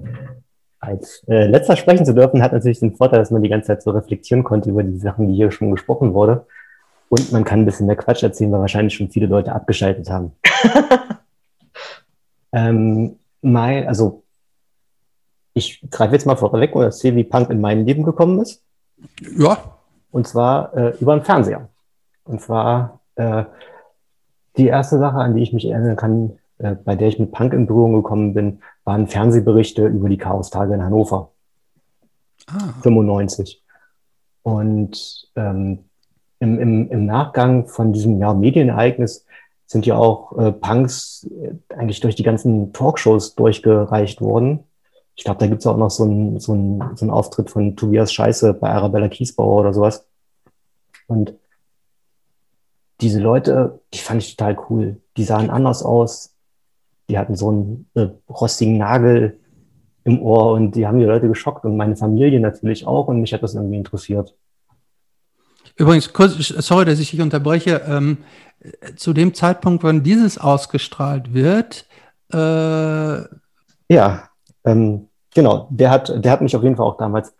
als äh, letzter sprechen zu dürfen, hat natürlich den Vorteil, dass man die ganze Zeit so reflektieren konnte über die Sachen, die hier schon gesprochen wurde. Und man kann ein bisschen mehr Quatsch erzählen, weil wahrscheinlich schon viele Leute abgeschaltet haben. ähm, mein, also ich greife jetzt mal vorweg und erzähle, wie Punk in mein Leben gekommen ist.
Ja.
Und zwar äh, über den Fernseher. Und zwar äh, die erste Sache, an die ich mich erinnern kann, äh, bei der ich mit Punk in Berührung gekommen bin, waren Fernsehberichte über die Chaostage in Hannover. Ah. 95. Und ähm, im, im, im Nachgang von diesem ja, Medienereignis sind ja auch äh, Punks äh, eigentlich durch die ganzen Talkshows durchgereicht worden. Ich glaube, da gibt es auch noch so einen so so ein Auftritt von Tobias Scheiße bei Arabella Kiesbauer oder sowas. Und diese Leute, die fand ich total cool. Die sahen anders aus. Die hatten so einen äh, rostigen Nagel im Ohr und die haben die Leute geschockt und meine Familie natürlich auch und mich hat das irgendwie interessiert.
Übrigens, kurz, sorry, dass ich dich unterbreche. Ähm, zu dem Zeitpunkt, wann dieses ausgestrahlt wird,
äh ja, ähm, genau, der hat, der hat mich auf jeden Fall auch damals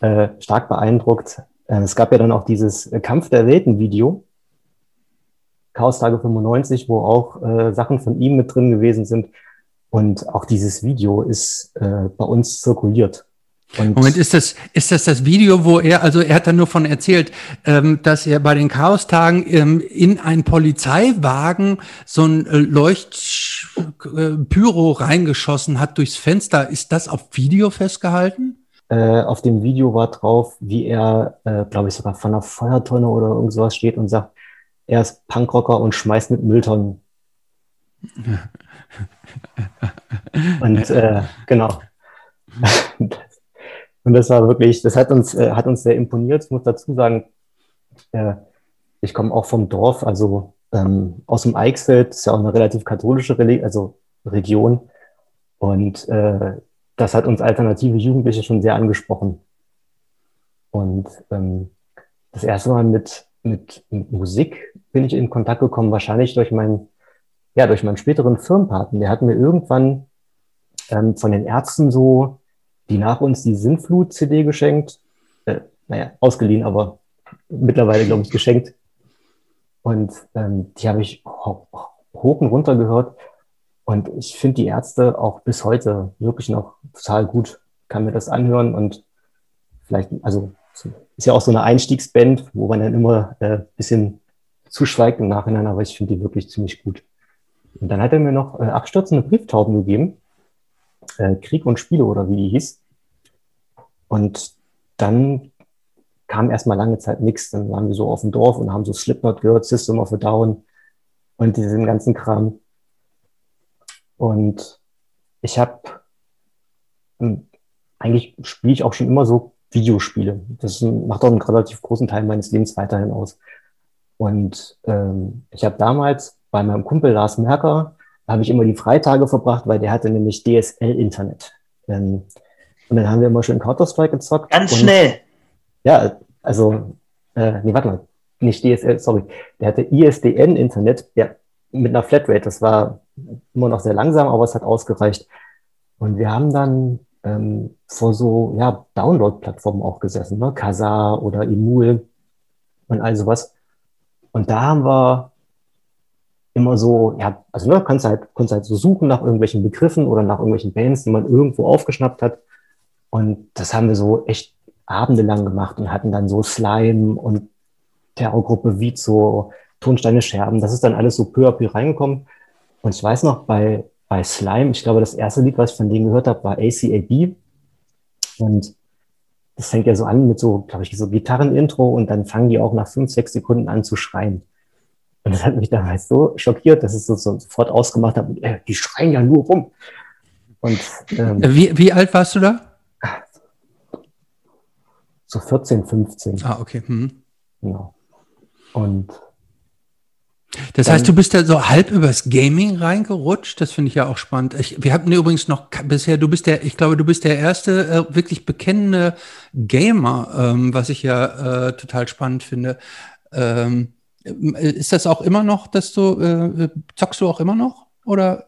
äh, stark beeindruckt. Äh, es gab ja dann auch dieses Kampf der Welten-Video, Chaos Tage 95, wo auch äh, Sachen von ihm mit drin gewesen sind. Und auch dieses Video ist äh, bei uns zirkuliert.
Und Moment, ist das, ist das das Video, wo er, also er hat dann nur von erzählt, ähm, dass er bei den Chaostagen ähm, in einen Polizeiwagen so ein äh, Leuchtpyro reingeschossen hat durchs Fenster. Ist das auf Video festgehalten?
Äh, auf dem Video war drauf, wie er, äh, glaube ich, sogar von einer Feuertonne oder irgend sowas steht und sagt, er ist Punkrocker und schmeißt mit Mülltonnen. und äh, genau. Und das war wirklich, das hat uns, äh, hat uns sehr imponiert. Ich muss dazu sagen, äh, ich komme auch vom Dorf, also ähm, aus dem Eichsfeld, ist ja auch eine relativ katholische Reli also Region. Und äh, das hat uns alternative Jugendliche schon sehr angesprochen. Und ähm, das erste Mal mit, mit, mit Musik bin ich in Kontakt gekommen, wahrscheinlich durch meinen, ja, durch meinen späteren Firmenpartner. Der hat mir irgendwann ähm, von den Ärzten so die nach uns die Sinnflut-CD geschenkt. Äh, naja, ausgeliehen, aber mittlerweile, glaube ich, geschenkt. Und ähm, die habe ich hoch, hoch und runter gehört. Und ich finde die Ärzte auch bis heute wirklich noch total gut. Kann mir das anhören und vielleicht, also ist ja auch so eine Einstiegsband, wo man dann immer äh, bisschen zuschweigt im Nachhinein, aber ich finde die wirklich ziemlich gut. Und dann hat er mir noch äh, abstürzende Brieftauben gegeben äh, Krieg und Spiele oder wie die hieß. Und dann kam erstmal lange Zeit nichts. Dann waren wir so auf dem Dorf und haben so Slipknot gehört, System of a Down und diesen ganzen Kram. Und ich habe, eigentlich spiele ich auch schon immer so Videospiele. Das macht auch einen relativ großen Teil meines Lebens weiterhin aus. Und ähm, ich habe damals bei meinem Kumpel Lars Merker, habe ich immer die Freitage verbracht, weil der hatte nämlich DSL-Internet. Ähm, und dann haben wir immer schön Counter-Strike gezockt.
Ganz
und,
schnell.
Ja, also, äh, nee, warte mal, nicht DSL, sorry. Der hatte ISDN-Internet, ja, mit einer Flatrate. Das war immer noch sehr langsam, aber es hat ausgereicht. Und wir haben dann ähm, vor so ja, Download-Plattformen auch gesessen, ne? Kazaa oder Emul und all sowas. Und da haben wir immer so, ja, also ne, kannst halt, kannst halt so suchen nach irgendwelchen Begriffen oder nach irgendwelchen Bands, die man irgendwo aufgeschnappt hat. Und das haben wir so echt abendelang gemacht und hatten dann so Slime und Terrorgruppe Vizo, Tonsteine Scherben. Das ist dann alles so peu à peu reingekommen. Und ich weiß noch, bei bei Slime, ich glaube, das erste Lied, was ich von denen gehört habe, war ACAB. Und das fängt ja so an mit so, glaube ich, so Gitarrenintro und dann fangen die auch nach fünf, sechs Sekunden an zu schreien. Und das hat mich damals so schockiert, dass ich so, so sofort ausgemacht habe, äh, die schreien ja nur rum.
Und, ähm, wie, wie alt warst du da?
So 14, 15.
Ah, okay. Hm.
Genau. Und
das heißt, du bist da so halb übers Gaming reingerutscht. Das finde ich ja auch spannend. Ich, wir hatten übrigens noch bisher, du bist der, ich glaube, du bist der erste äh, wirklich bekennende Gamer, ähm, was ich ja äh, total spannend finde. Ähm, ist das auch immer noch, dass du, äh, zockst du auch immer noch? Oder?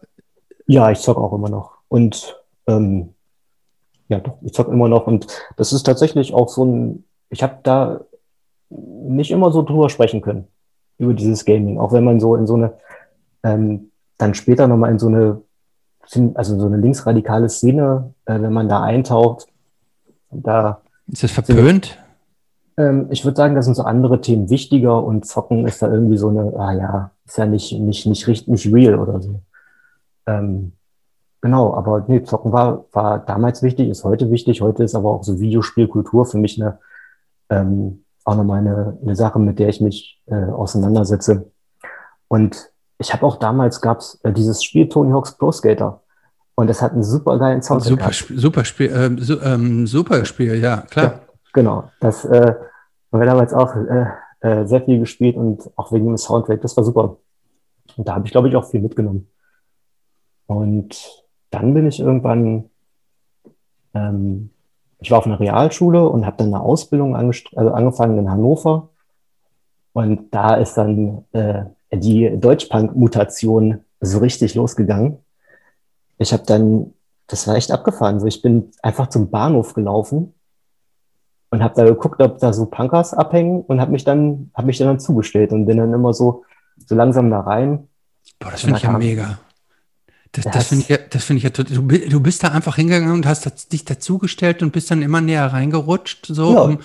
Ja, ich zock auch immer noch. Und ähm, ja, doch, ich zock immer noch. Und das ist tatsächlich auch so ein, ich habe da nicht immer so drüber sprechen können über dieses Gaming. Auch wenn man so in so eine, ähm, dann später nochmal in so eine, also so eine linksradikale Szene, äh, wenn man da eintaucht, da.
Ist das verpönt?
Ähm, ich würde sagen, da sind so andere Themen wichtiger und Zocken ist da irgendwie so eine, ah ja, ist ja nicht, nicht, nicht, nicht, nicht real oder so. Ähm, genau, aber nee, Zocken war, war damals wichtig, ist heute wichtig. Heute ist aber auch so Videospielkultur für mich eine, ähm, auch nochmal eine, eine Sache, mit der ich mich äh, auseinandersetze. Und ich habe auch damals gab's äh, dieses Spiel Tony Hawk's Pro Skater. Und das hat einen super geilen Soundtrack.
Super, Sp super Spiel, äh, su ähm, super Spiel, ja, klar. Ja,
genau. Das äh, haben wir damals auch äh, äh, sehr viel gespielt und auch wegen dem Soundtrack. Das war super. Und da habe ich, glaube ich, auch viel mitgenommen. Und dann bin ich irgendwann ähm, ich war auf einer Realschule und habe dann eine Ausbildung also angefangen in Hannover. Und da ist dann äh, die Deutschpunk-Mutation so richtig losgegangen. Ich habe dann, das war echt abgefahren. So, ich bin einfach zum Bahnhof gelaufen und habe da geguckt, ob da so Punkers abhängen und habe mich dann, habe mich dann dazugestellt und bin dann immer so, so langsam da rein.
Boah, das finde ich ja mega. Das, das, das finde ich, ja, das find ich ja total. Du, du bist da einfach hingegangen und hast dich dazugestellt und bist dann immer näher reingerutscht. So, ja. um,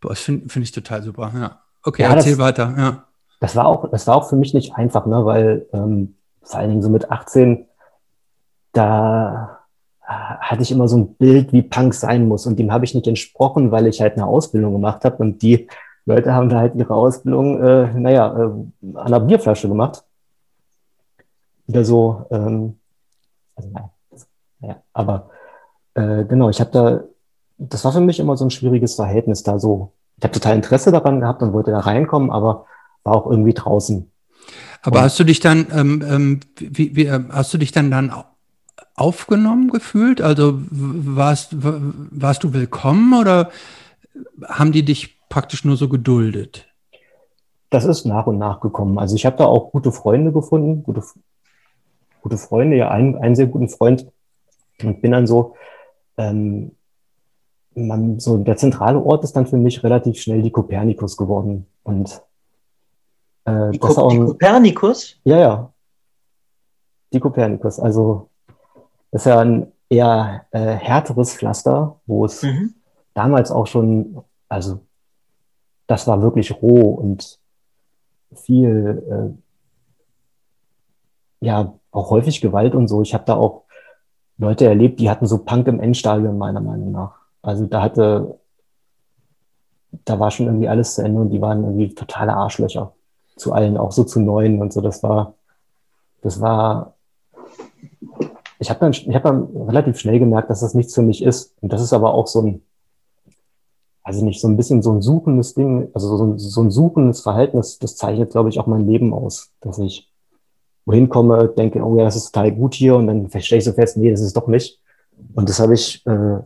boah, das finde find ich total super. Ja. Okay, ja, erzähl
das,
weiter. Ja.
Das war auch, das war auch für mich nicht einfach, ne, weil ähm, vor allen Dingen so mit 18, da hatte ich immer so ein Bild, wie Punk sein muss. Und dem habe ich nicht entsprochen, weil ich halt eine Ausbildung gemacht habe. Und die Leute haben da halt ihre Ausbildung, äh, naja, äh, an einer Bierflasche gemacht wieder so, ähm, also nein, ja, aber äh, genau, ich habe da, das war für mich immer so ein schwieriges Verhältnis da so. Ich habe total Interesse daran gehabt und wollte da reinkommen, aber war auch irgendwie draußen.
Aber und, hast du dich dann, ähm, ähm, wie, wie, ähm, hast du dich dann dann aufgenommen gefühlt? Also warst, warst du willkommen oder haben die dich praktisch nur so geduldet?
Das ist nach und nach gekommen. Also ich habe da auch gute Freunde gefunden, gute gute Freunde, ja, einen, einen sehr guten Freund und bin dann so, ähm, man, so der zentrale Ort ist dann für mich relativ schnell die Kopernikus geworden. Und
äh, die, das Ko auch ein, die Kopernikus?
Ja, ja. Die Kopernikus. Also ist ja ein eher äh, härteres Pflaster, wo es mhm. damals auch schon, also das war wirklich roh und viel, äh, ja, auch häufig Gewalt und so. Ich habe da auch Leute erlebt, die hatten so Punk im Endstadion, meiner Meinung nach. Also da hatte, da war schon irgendwie alles zu Ende und die waren irgendwie totale Arschlöcher zu allen, auch so zu neuen und so. Das war, das war, ich habe dann, ich hab dann relativ schnell gemerkt, dass das nichts für mich ist. Und das ist aber auch so ein, also nicht so ein bisschen so ein suchendes Ding, also so ein, so ein suchendes Verhältnis, das zeichnet, glaube ich, auch mein Leben aus, dass ich wohin komme, denke, oh ja, das ist total gut hier und dann stelle ich so fest, nee, das ist doch nicht. Und das habe ich äh,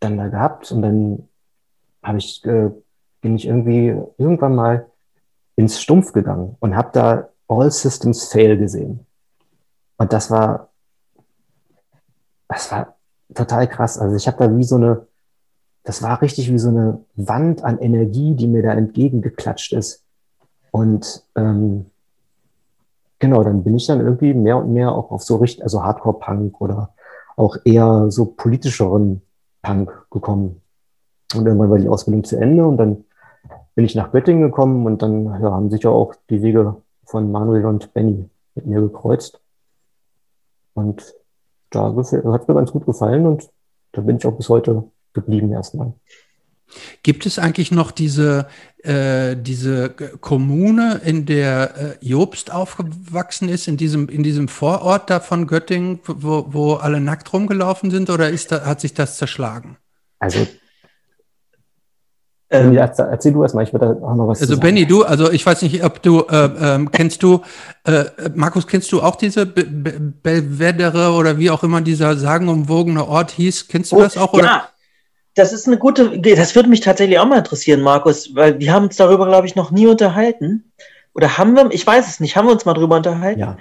dann da gehabt und dann habe ich, äh, bin ich irgendwie irgendwann mal ins Stumpf gegangen und habe da All Systems Fail gesehen. Und das war, das war total krass. Also ich habe da wie so eine, das war richtig wie so eine Wand an Energie, die mir da entgegengeklatscht ist. Und ähm, genau, dann bin ich dann irgendwie mehr und mehr auch auf so richtig, also Hardcore-Punk oder auch eher so politischeren Punk gekommen. Und irgendwann war die Ausbildung zu Ende und dann bin ich nach Göttingen gekommen und dann ja, haben sich ja auch die Wege von Manuel und Benny mit mir gekreuzt. Und da hat es mir ganz gut gefallen und da bin ich auch bis heute geblieben erstmal.
Gibt es eigentlich noch diese, äh, diese Kommune, in der äh, Jobst aufgewachsen ist, in diesem, in diesem Vorort da von Göttingen, wo, wo alle nackt rumgelaufen sind, oder ist da, hat sich das zerschlagen?
Also ähm, erzähl du erstmal, ich würde da auch noch was
Also Benny, du, also ich weiß nicht, ob du, äh, ähm, kennst du, äh, Markus, kennst du auch diese Be Be Belvedere oder wie auch immer dieser sagenumwogene Ort hieß? Kennst du oh, das auch? Oder?
Ja, das ist eine gute, das würde mich tatsächlich auch mal interessieren, Markus, weil wir haben uns darüber, glaube ich, noch nie unterhalten. Oder haben wir, ich weiß es nicht, haben wir uns mal darüber unterhalten?
Ja.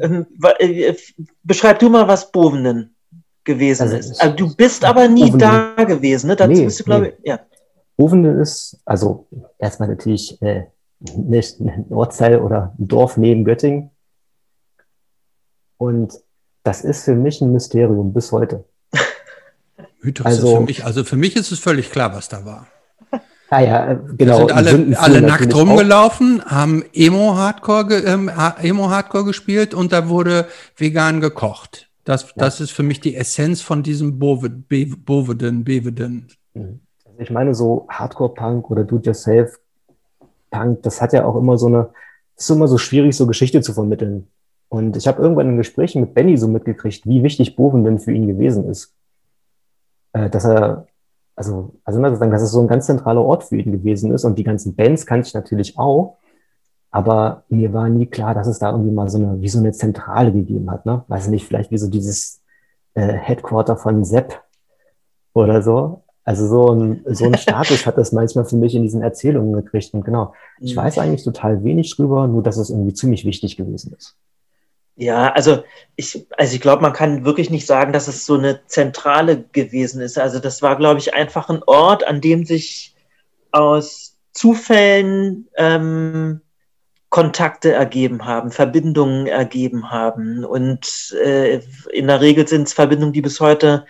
Ähm, äh, beschreib du mal, was Bovenen gewesen also ist. Also du bist aber nie Bovenen. da gewesen, ne? Dazu
nee,
bist du, glaube
nee. ich, ja. Bovenen ist, also erstmal natürlich äh, nicht ein Ortsteil oder ein Dorf neben Göttingen. Und das ist für mich ein Mysterium bis heute.
Mythos also, für mich, also für mich ist es völlig klar, was da war.
Ah ja, genau.
Da sind alle, alle nackt rumgelaufen, auch. haben Emo-Hardcore ähm, Emo -Hardcore gespielt und da wurde vegan gekocht. Das, ja. das ist für mich die Essenz von diesem Boveden, Boveden, Beveden.
Mhm. Ich meine, so Hardcore-Punk oder Do-it-yourself-Punk, das hat ja auch immer so eine, ist immer so schwierig, so Geschichte zu vermitteln. Und ich habe irgendwann in Gesprächen mit Benny so mitgekriegt, wie wichtig Bovenden für ihn gewesen ist äh, dass er, also, also sagen, dass es so ein ganz zentraler Ort für ihn gewesen ist und die ganzen Bands kannte ich natürlich auch, aber mir war nie klar, dass es da irgendwie mal so eine, wie so eine Zentrale gegeben hat, ne? Weiß nicht, vielleicht wie so dieses äh, Headquarter von Sepp oder so. Also so ein, so ein Status hat das manchmal für mich in diesen Erzählungen gekriegt. Und genau, ich mhm. weiß eigentlich total wenig drüber, nur dass es irgendwie ziemlich wichtig gewesen ist.
Ja, also ich, also ich glaube, man kann wirklich nicht sagen, dass es so eine Zentrale gewesen ist. Also das war, glaube ich, einfach ein Ort, an dem sich aus Zufällen ähm, Kontakte ergeben haben, Verbindungen ergeben haben. Und äh, in der Regel sind es Verbindungen, die bis heute äh,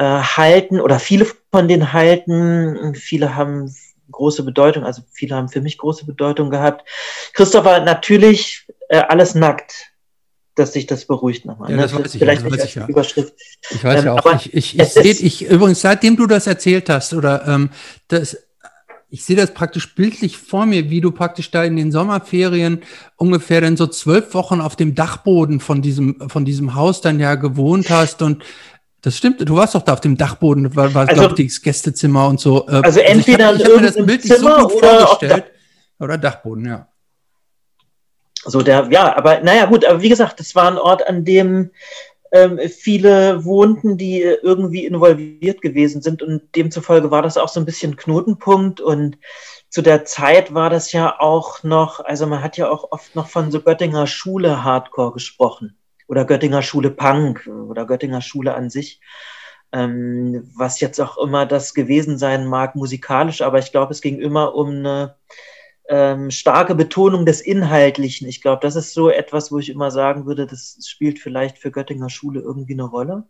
halten oder viele von denen halten. Viele haben große Bedeutung, also viele haben für mich große Bedeutung gehabt. Christopher, natürlich äh, alles nackt dass sich das beruhigt nochmal.
Ja,
ne?
das,
das
weiß ich,
vielleicht
ja,
nicht
als
ja. Überschrift.
Ich weiß ähm, ja auch. Ich, ich, ich sehe, ich, übrigens, seitdem du das erzählt hast, oder ähm, das, ich sehe das praktisch bildlich vor mir, wie du praktisch da in den Sommerferien ungefähr dann so zwölf Wochen auf dem Dachboden von diesem, von diesem Haus dann ja gewohnt hast und das stimmt, du warst doch da auf dem Dachboden, war, war also, glaube ich, das Gästezimmer und so.
Äh, also entweder also ich hab, ich hab mir das bildlich Zimmer so gut vorgestellt.
Oder Dachboden, ja.
So der, ja, aber naja, gut, aber wie gesagt, das war ein Ort, an dem ähm, viele wohnten, die irgendwie involviert gewesen sind und demzufolge war das auch so ein bisschen Knotenpunkt und zu der Zeit war das ja auch noch, also man hat ja auch oft noch von so Göttinger Schule Hardcore gesprochen oder Göttinger Schule Punk oder Göttinger Schule an sich. Ähm, was jetzt auch immer das gewesen sein mag, musikalisch, aber ich glaube, es ging immer um eine ähm, starke Betonung des Inhaltlichen. Ich glaube, das ist so etwas, wo ich immer sagen würde, das spielt vielleicht für Göttinger Schule irgendwie eine Rolle.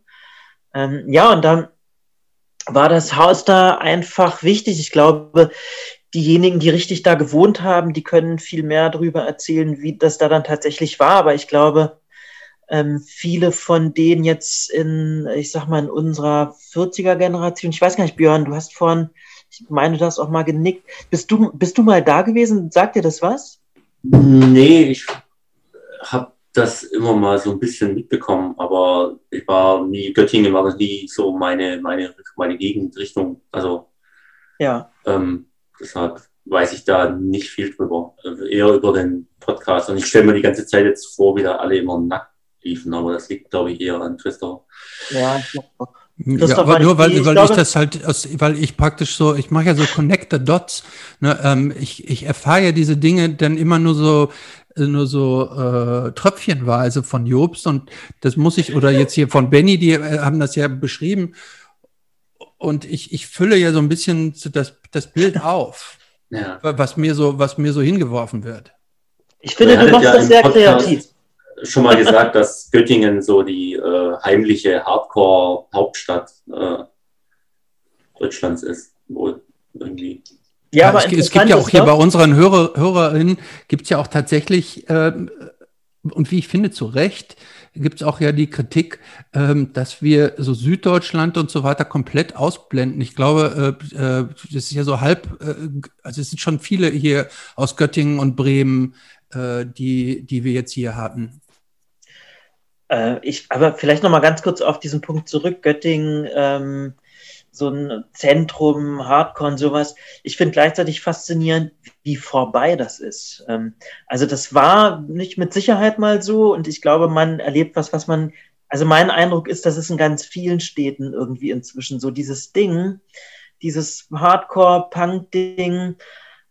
Ähm, ja, und dann war das Haus da einfach wichtig. Ich glaube, diejenigen, die richtig da gewohnt haben, die können viel mehr darüber erzählen, wie das da dann tatsächlich war. Aber ich glaube, ähm, viele von denen jetzt in, ich sag mal, in unserer 40er Generation, ich weiß gar nicht, Björn, du hast vorhin ich meine, du hast auch mal genickt. Bist du, bist du mal da gewesen? Sagt dir das was?
Nee, ich habe das immer mal so ein bisschen mitbekommen, aber ich war nie, Göttingen war das nie so meine, meine, meine Gegenrichtung. Also
Ja.
ähm, deshalb weiß ich da nicht viel drüber. Eher über den Podcast. Und ich stelle mir die ganze Zeit jetzt vor, wie da alle immer nackt liefen, aber das liegt, glaube ich, eher an Christoph.
Ja, ich.
Ja, aber nur weil,
ich
weil
glaube-
ich das halt, aus, weil ich praktisch so, ich mache ja so Connect the Dots. Ne, ähm, ich, ich erfahre ja diese Dinge dann immer nur so, äh, nur so äh, tröpfchenweise von Jobst und das muss ich, oder jetzt hier von Benny, die äh, haben das ja beschrieben. Und ich, ich fülle ja so ein bisschen das, das Bild auf,
Ja.
was mir so, was mir so hingeworfen wird.
Ich finde, du machst
ja
das sehr
Podcast
kreativ.
Schon mal gesagt, dass Göttingen so die äh, heimliche Hardcore-Hauptstadt äh, Deutschlands ist. Wohl irgendwie.
Ja, aber
es, gibt- es gibt
interessant
ja auch hier bei unseren Hörer, Hörerinnen, gibt es ja auch tatsächlich, ähm, und wie ich finde, zu Recht, gibt es auch ja die Kritik, ähm, dass wir so Süddeutschland und so weiter komplett ausblenden. Ich glaube, äh, äh, das ist ja so halb, äh, also es sind schon viele hier aus Göttingen und Bremen, äh, die, die wir jetzt hier hatten.
Äh, ich, aber vielleicht noch mal ganz kurz auf diesen Punkt zurück. Göttingen, ähm, so ein Zentrum, Hardcore und sowas. Ich finde gleichzeitig faszinierend, wie vorbei das ist. Ähm, also das war nicht mit Sicherheit mal so und ich glaube, man erlebt was, was man, also mein Eindruck ist, das ist in ganz vielen Städten irgendwie inzwischen so dieses Ding, dieses Hardcore-Punk-Ding.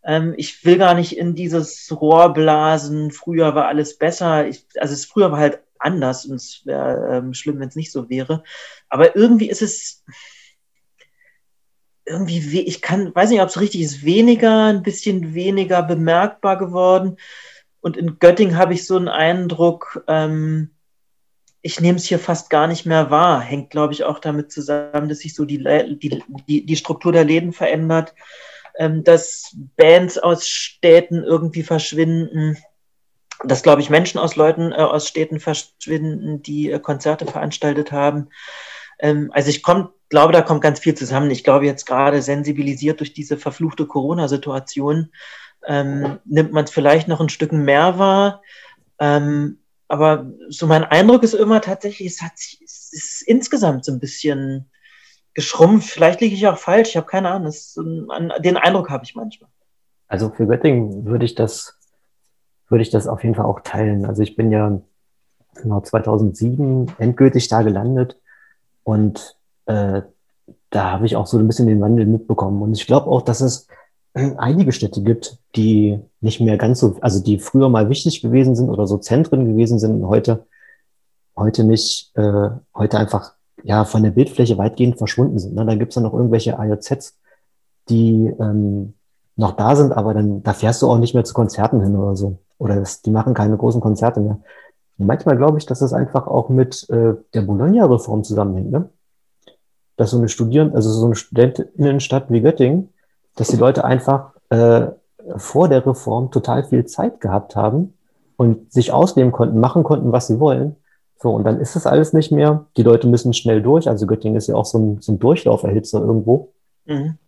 Ähm, ich will gar nicht in dieses Rohrblasen, früher war alles besser. Ich, also es früher war halt anders und es wäre ähm, schlimm, wenn es nicht so wäre. Aber irgendwie ist es irgendwie, ich kann, weiß nicht, ob es richtig ist, weniger, ein bisschen weniger bemerkbar geworden. Und in Göttingen habe ich so einen Eindruck, ähm, ich nehme es hier fast gar nicht mehr wahr. Hängt, glaube ich, auch damit zusammen, dass sich so die, die, die Struktur der Läden verändert, ähm, dass Bands aus Städten irgendwie verschwinden, dass, glaube ich, Menschen aus Leuten, äh, aus Städten verschwinden, die äh, Konzerte veranstaltet haben. Ähm, also ich komm, glaube, da kommt ganz viel zusammen. Ich glaube jetzt gerade sensibilisiert durch diese verfluchte Corona-Situation ähm, nimmt man es vielleicht noch ein Stück mehr wahr. Ähm, aber so mein Eindruck ist immer tatsächlich, es, hat, sich- es ist insgesamt so ein bisschen geschrumpft. Vielleicht liege ich auch falsch, ich habe keine Ahnung. Ist den Eindruck habe ich manchmal.
Also für Göttingen würde ich das, würde ich das auf jeden Fall auch teilen. Also ich bin ja genau 2007 endgültig da gelandet und äh, da habe ich auch so ein bisschen den Wandel mitbekommen. Und ich glaube auch, dass es äh, einige Städte gibt, die nicht mehr ganz so, also die früher mal wichtig gewesen sind oder so Zentren gewesen sind und heute, heute nicht, äh, heute einfach ja von der Bildfläche weitgehend verschwunden sind. Ne? Da gibt es dann noch irgendwelche AJZs, die ähm, noch da sind, aber dann da fährst du auch nicht mehr zu Konzerten hin oder so. Oder das, die machen keine großen Konzerte mehr. Und manchmal glaube ich, dass das einfach auch mit äh, der Bologna-Reform zusammenhängt, ne? Dass so eine Studierend, also so eine Studentinnenstadt wie Göttingen, dass die Leute einfach äh, vor der Reform total viel Zeit gehabt haben und sich ausnehmen konnten, machen konnten, was sie wollen. So, und dann ist es alles nicht mehr. Die Leute müssen schnell durch. Also Göttingen ist ja auch so ein, so ein Durchlauferhitzer irgendwo.
Mhm.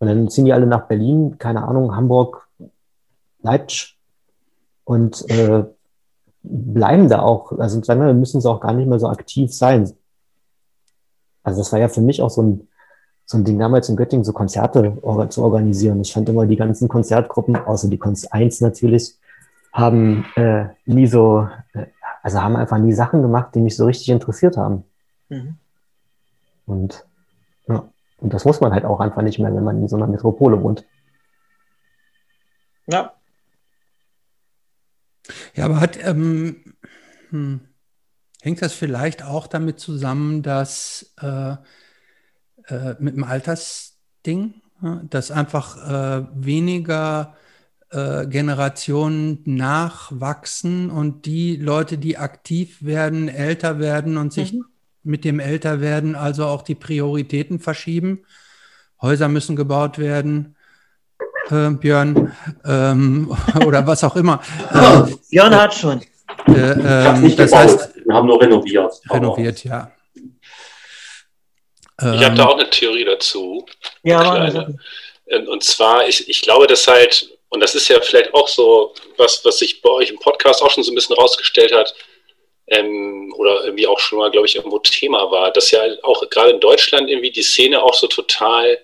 Und dann ziehen die alle nach Berlin, keine Ahnung, Hamburg, Leipzig und äh, bleiben da auch. Also dann müssen sie auch gar nicht mehr so aktiv sein. Also das war ja für mich auch so ein, so ein Ding damals in Göttingen, so Konzerte or zu organisieren. Ich fand immer die ganzen Konzertgruppen, außer die Konz 1 natürlich, haben äh, nie so, äh, also haben einfach nie Sachen gemacht, die mich so richtig interessiert haben.
Mhm.
Und ja, und das muss man halt auch einfach nicht mehr, wenn man in so einer Metropole wohnt.
Ja.
Ja, aber hat, ähm, hm, hängt das vielleicht auch damit zusammen, dass äh, äh, mit dem Altersding, dass einfach äh, weniger äh, Generationen nachwachsen und die Leute, die aktiv werden, älter werden und sich
Mhm.
mit dem Älterwerden also auch die Prioritäten verschieben. Häuser müssen gebaut werden. Äh, Björn ähm, oder was auch immer. Äh,
Björn hat schon.
äh, ähm,
nicht
das
gebaut.
heißt,
wir haben nur renoviert.
renoviert, ja.
Ich habe
Ähm,
da auch eine Theorie dazu.
Ja.
Ähm, Und zwar, ich, ich glaube, dass halt, Und das ist ja vielleicht auch so was, was sich bei euch im Podcast auch schon so ein bisschen rausgestellt hat, ähm, oder irgendwie auch schon mal, glaube ich, irgendwo Thema war, dass ja auch gerade in Deutschland irgendwie die Szene auch so total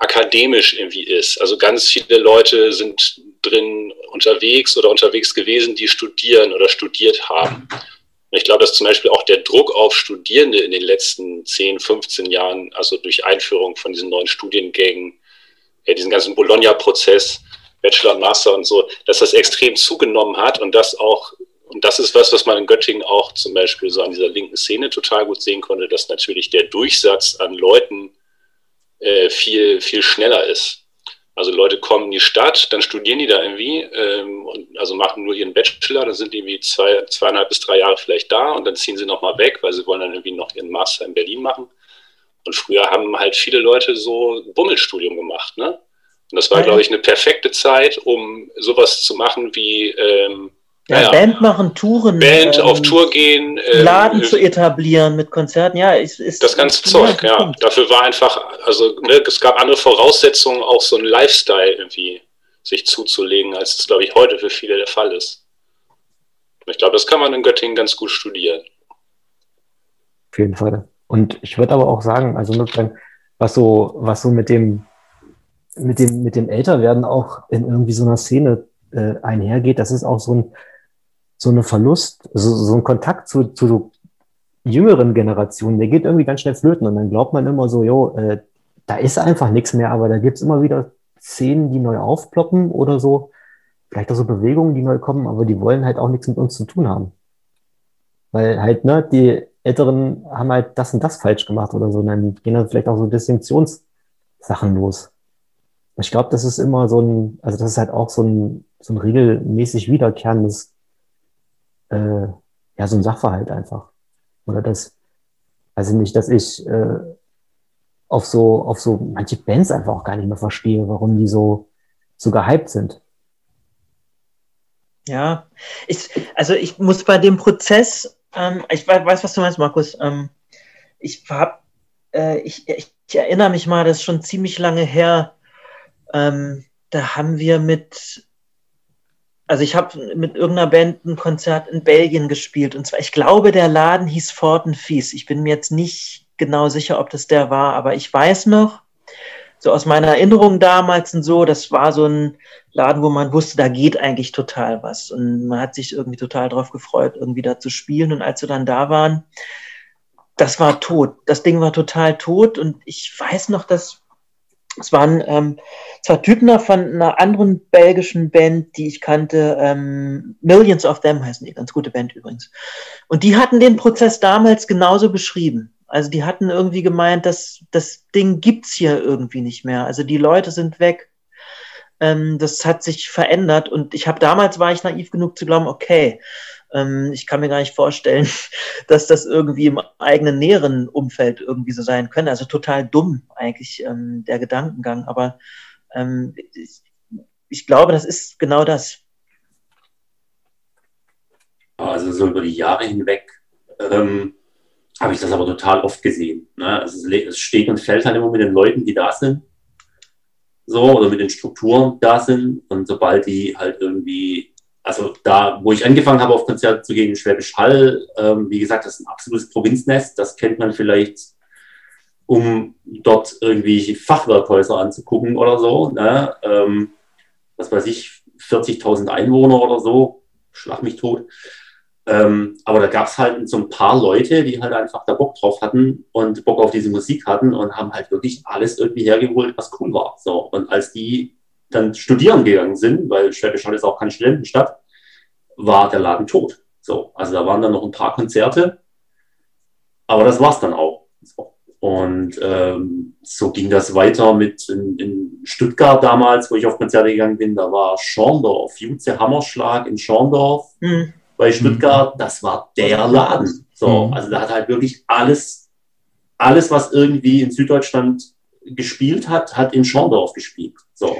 akademisch irgendwie ist. Also ganz viele Leute sind drin unterwegs oder unterwegs gewesen, die studieren oder studiert haben. Und ich glaube, dass zum Beispiel auch der Druck auf Studierende in den letzten 10, 15 Jahren, also durch Einführung von diesen neuen Studiengängen, ja, diesen ganzen Bologna-Prozess, Bachelor Master und so, dass das extrem zugenommen hat und das auch, und das ist was, was man in Göttingen auch zum Beispiel so an dieser linken Szene total gut sehen konnte, dass natürlich der Durchsatz an Leuten äh, viel, viel schneller ist. Also Leute kommen in die Stadt, dann studieren die da irgendwie ähm, und also machen nur ihren Bachelor, dann sind die irgendwie zwei, zweieinhalb bis drei Jahre vielleicht da und dann ziehen sie nochmal weg, weil sie wollen dann irgendwie noch ihren Master in Berlin machen. Und früher haben halt viele Leute so Bummelstudium gemacht, ne? Und das war, ja. glaube ich, eine perfekte Zeit, um sowas zu machen wie ähm,
ja, ja, Band machen, Touren.
Band ähm, auf Tour gehen.
Ähm, Laden zu etablieren mit Konzerten, ja. Ist, ist,
das ganze Zeug, ja. Punkt. Dafür war einfach, also ne, es gab andere Voraussetzungen, auch so ein Lifestyle irgendwie sich zuzulegen, als es, glaube ich, heute für viele der Fall ist. Ich glaube, das kann man in Göttingen ganz gut studieren.
Auf jeden Fall. Und ich würde aber auch sagen, also was so, was so mit dem, mit dem, mit dem Älterwerden auch in irgendwie so einer Szene äh, einhergeht, das ist auch so ein, so eine Verlust, so, so ein Kontakt zu, zu jüngeren Generationen, der geht irgendwie ganz schnell flöten und dann glaubt man immer so, jo, äh, da ist einfach nichts mehr, aber da gibt's immer wieder Szenen, die neu aufploppen oder so, vielleicht auch so Bewegungen, die neu kommen, aber die wollen halt auch nichts mit uns zu tun haben. Weil halt, ne, die Älteren haben halt das und das falsch gemacht oder so, und dann gehen dann vielleicht auch so Distinktionssachen los. Ich glaube, das ist immer so ein, also das ist halt auch so ein, so ein regelmäßig wiederkehrendes äh, ja, so ein Sachverhalt einfach. Oder das, also nicht, dass ich äh, auf so, auf so manche Bands einfach auch gar nicht mehr verstehe, warum die so, so gehypt sind.
Ja, ich, also ich muss bei dem Prozess, ähm, ich weiß, was du meinst, Markus. Ähm, ich hab, äh, ich, ich, ich, erinnere mich mal, das ist schon ziemlich lange her. Ähm, da haben wir mit also ich habe mit irgendeiner Band ein Konzert in Belgien gespielt und zwar, ich glaube, der Laden hieß Forten Fies. Ich bin mir jetzt nicht genau sicher, ob das der war, aber ich weiß noch, so aus meiner Erinnerung damals und so, das war so ein Laden, wo man wusste, da geht eigentlich total was und man hat sich irgendwie total drauf gefreut, irgendwie da zu spielen und als wir dann da waren, das war tot. Das Ding war total tot und ich weiß noch, dass es waren ähm, zwei Typen von einer anderen belgischen Band, die ich kannte. Ähm, Millions of Them heißen die, ganz gute Band übrigens. Und die hatten den Prozess damals genauso beschrieben. Also die hatten irgendwie gemeint, dass das Ding gibt's hier irgendwie nicht mehr. Also die Leute sind weg. Ähm, das hat sich verändert und ich habe damals war ich naiv genug zu glauben, okay, ähm, ich kann mir gar nicht vorstellen, dass das irgendwie im eigenen näheren Umfeld irgendwie so sein könnte. Also total dumm eigentlich ähm, der Gedankengang. Aber ähm, ich, ich glaube, das ist genau das.
Also so über die Jahre hinweg ähm, habe ich das aber total oft gesehen. Ne? Also es steht und fällt halt immer mit den Leuten, die da sind. So, oder mit den Strukturen da sind. Und sobald die halt irgendwie also da, wo ich angefangen habe, auf Konzerte zu gehen in Schwäbisch Hall, ähm, wie gesagt, das ist ein absolutes Provinznest. Das kennt man vielleicht, um dort irgendwie Fachwerkhäuser anzugucken oder so. Ne? Ähm, was weiß ich, 40.000 Einwohner oder so, schlag mich tot. Ähm, aber da gab es halt so ein paar Leute, die halt einfach da Bock drauf hatten und Bock auf diese Musik hatten und haben halt wirklich alles irgendwie hergeholt, was cool war. So. Und als die dann studieren gegangen sind, weil Schwäbisch Hall ist auch keine Studentenstadt, war der Laden tot. So, also da waren dann noch ein paar Konzerte, aber das war's dann auch. So. Und ähm, so ging das weiter mit in, in, Stuttgart damals, wo ich auf Konzerte gegangen bin. Da war Schorndorf, Jutze Hammerschlag in Schorndorf mhm. bei Stuttgart. Das war der Laden. So, mhm. also da hat halt wirklich alles, alles, was irgendwie in Süddeutschland gespielt hat, hat in Schorndorf gespielt. So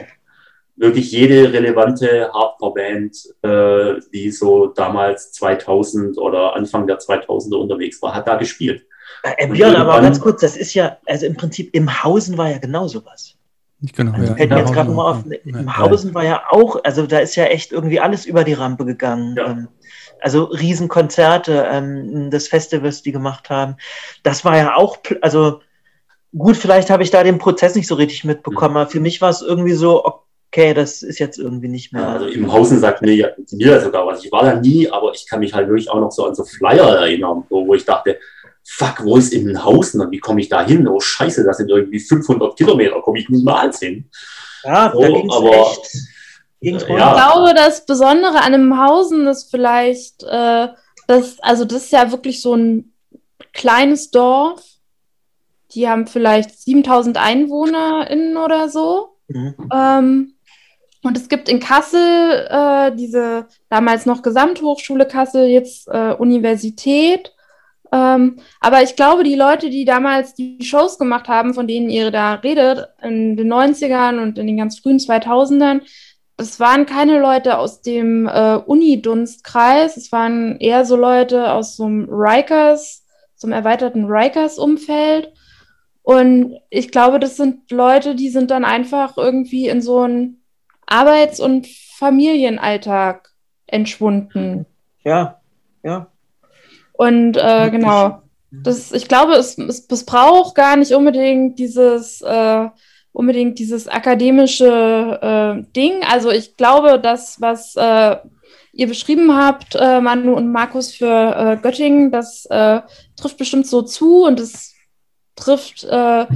wirklich jede relevante Hardcore-Band, äh, die so damals 2000 oder Anfang der 2000er unterwegs war, hat da gespielt.
Äh, Björn, aber ganz kurz, das ist ja, also im Prinzip im Hausen war ja genau sowas.
Genau,
Also
ja.
fällt mir jetzt
Ja,
gerade mal auf,
ja,
im
ja.
Hausen war ja auch, also da ist ja echt irgendwie alles über die Rampe gegangen. Ähm, also Riesenkonzerte ähm, des Festivals, die gemacht haben. Das war ja auch, also gut, vielleicht habe ich da den Prozess nicht so richtig mitbekommen, aber für mich war es irgendwie so, okay, das ist jetzt irgendwie nicht mehr.
Ja, also im Hausen sagt mir, ja- mir sogar was. Ich war da nie, aber ich kann mich halt wirklich auch noch so an so Flyer erinnern, wo wo ich dachte, fuck, wo ist Immenhausen und wie komme ich da hin? Oh Scheiße, das sind irgendwie 500 Kilometer, komme ich niemals hin.
ja,
so,
da ging es
aber-
echt. Ging's
Äh, ja.
Ich glaube, das Besondere an einem Hausen ist vielleicht, äh, dass, also das ist ja wirklich so ein kleines Dorf. Die haben vielleicht 7000 EinwohnerInnen oder so.
Mhm.
Ähm, und es gibt in Kassel äh, diese damals noch Gesamthochschule Kassel, jetzt äh, Universität. Ähm, aber ich glaube, die Leute, die damals die Shows gemacht haben, von denen ihr da redet, in den 90ern und in den ganz frühen 2000ern, das waren keine Leute aus dem äh, Uni-Dunstkreis, es waren eher so Leute aus so einem Rikers, so einem erweiterten Rikers-Umfeld. Und ich glaube, das sind Leute, die sind dann einfach irgendwie in so einen Arbeits- und Familienalltag entschwunden.
Ja, ja.
Und äh, genau, das, ich glaube, es, es, es braucht gar nicht unbedingt dieses, äh, unbedingt dieses akademische äh, Ding. Also ich glaube, das, was äh, ihr beschrieben habt, äh, Manu und Markus für äh, Göttingen, das äh, trifft bestimmt so zu und es trifft äh,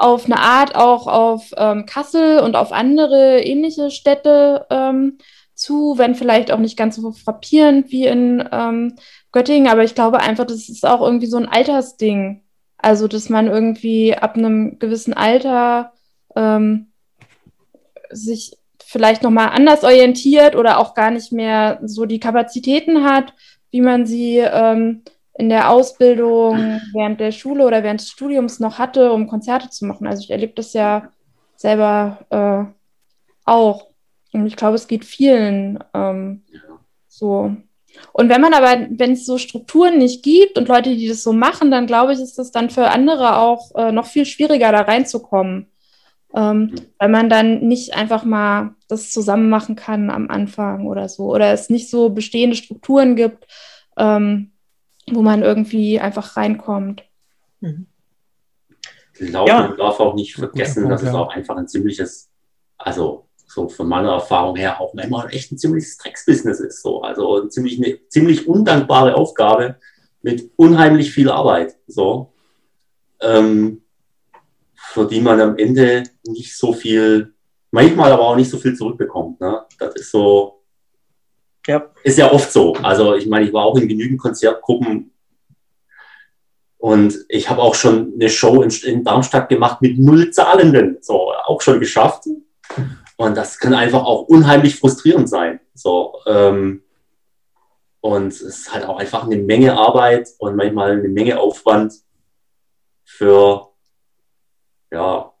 auf eine Art auch auf ähm, Kassel und auf andere ähnliche Städte ähm, zu, wenn vielleicht auch nicht ganz so frappierend wie in ähm, Göttingen, aber ich glaube einfach, das ist auch irgendwie so ein Altersding. Also, dass man irgendwie ab einem gewissen Alter ähm, sich vielleicht nochmal anders orientiert oder auch gar nicht mehr so die Kapazitäten hat, wie man sie ähm, in der Ausbildung während der Schule oder während des Studiums noch hatte, um Konzerte zu machen. Also ich erlebe das ja selber äh, auch. Und ich glaube, es geht vielen ähm, so. Und wenn man aber, wenn es so Strukturen nicht gibt und Leute, die das so machen, dann glaube ich, ist das dann für andere auch äh, noch viel schwieriger, da reinzukommen. Ähm, weil man dann nicht einfach mal das zusammen machen kann am Anfang oder so. Oder es nicht so bestehende Strukturen gibt, ähm, wo man irgendwie einfach reinkommt.
Ich glaube,
Ja.
man darf auch nicht vergessen,
Punkt,
dass es
ja.
auch einfach ein ziemliches, also so von meiner Erfahrung her auch immer echt ein ziemliches Drecksbusiness ist. So. Also ein ziemlich, eine ziemlich undankbare Aufgabe mit unheimlich viel Arbeit. So. Ähm, für die man am Ende nicht so viel, manchmal aber auch nicht so viel zurückbekommt. Ne? Das ist so,
Ja.
ist ja oft so. Also ich meine, ich war auch in genügend Konzertgruppen und ich habe auch schon eine Show in, in Darmstadt gemacht mit null Zahlenden. So, auch schon geschafft. Und das kann einfach auch unheimlich frustrierend sein. So, ähm, und es ist halt auch einfach eine Menge Arbeit und manchmal eine Menge Aufwand für, ja,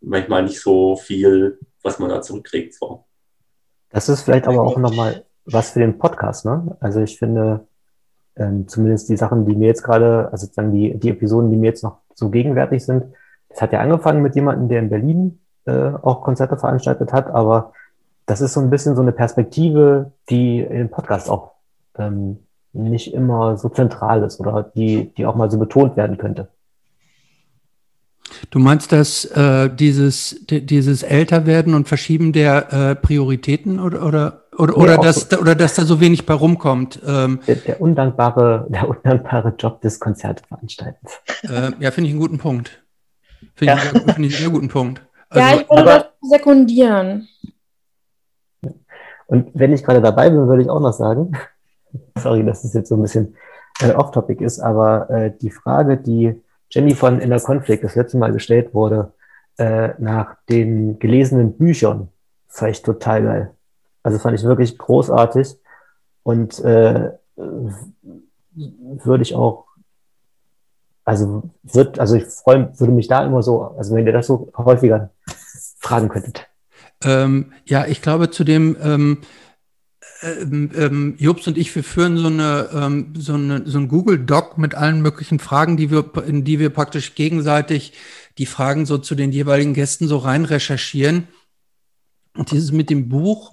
manchmal nicht so viel, was man da zurückkriegt. So.
Das ist vielleicht aber auch nochmal was für den Podcast, ne? Also ich finde, ähm, zumindest die Sachen, die mir jetzt gerade, also sozusagen die, die Episoden, die mir jetzt noch so gegenwärtig sind, das hat ja angefangen mit jemandem, der in Berlin äh, auch Konzerte veranstaltet hat, aber das ist so ein bisschen so eine Perspektive, die im Podcast auch ähm, nicht immer so zentral ist oder die, die auch mal so betont werden könnte.
Du meinst, dass äh, dieses, di- dieses Älterwerden und Verschieben der äh, Prioritäten oder, oder, oder,
Nee,
oder, dass,
so.
da- oder dass da so wenig bei rumkommt? Ähm,
Der, der undankbare, der undankbare Job des Konzertveranstaltens.
äh, ja, finde ich einen guten Punkt. Finde ich,
Ja.
ich einen sehr guten Punkt.
ja,
Also,
ich würde das sekundieren.
Und wenn ich gerade dabei bin, würde ich auch noch sagen, sorry, dass es jetzt so ein bisschen äh, off-topic ist, aber äh, die Frage, die Jenny von Inner Conflict das letzte Mal gestellt wurde, äh, nach den gelesenen Büchern, fand ich total geil. Also fand ich wirklich großartig und äh, würde ich auch, also wird, also ich freue, würde mich da immer so, also wenn ihr das so häufiger fragen könntet.
Ähm, ja, ich glaube, zu dem, ähm, ähm, ähm, Jobs und ich, wir führen so eine, ähm, so eine so ein Google Doc mit allen möglichen Fragen, die wir, in die wir praktisch gegenseitig die Fragen so zu den jeweiligen Gästen so rein recherchieren. Und dieses mit dem Buch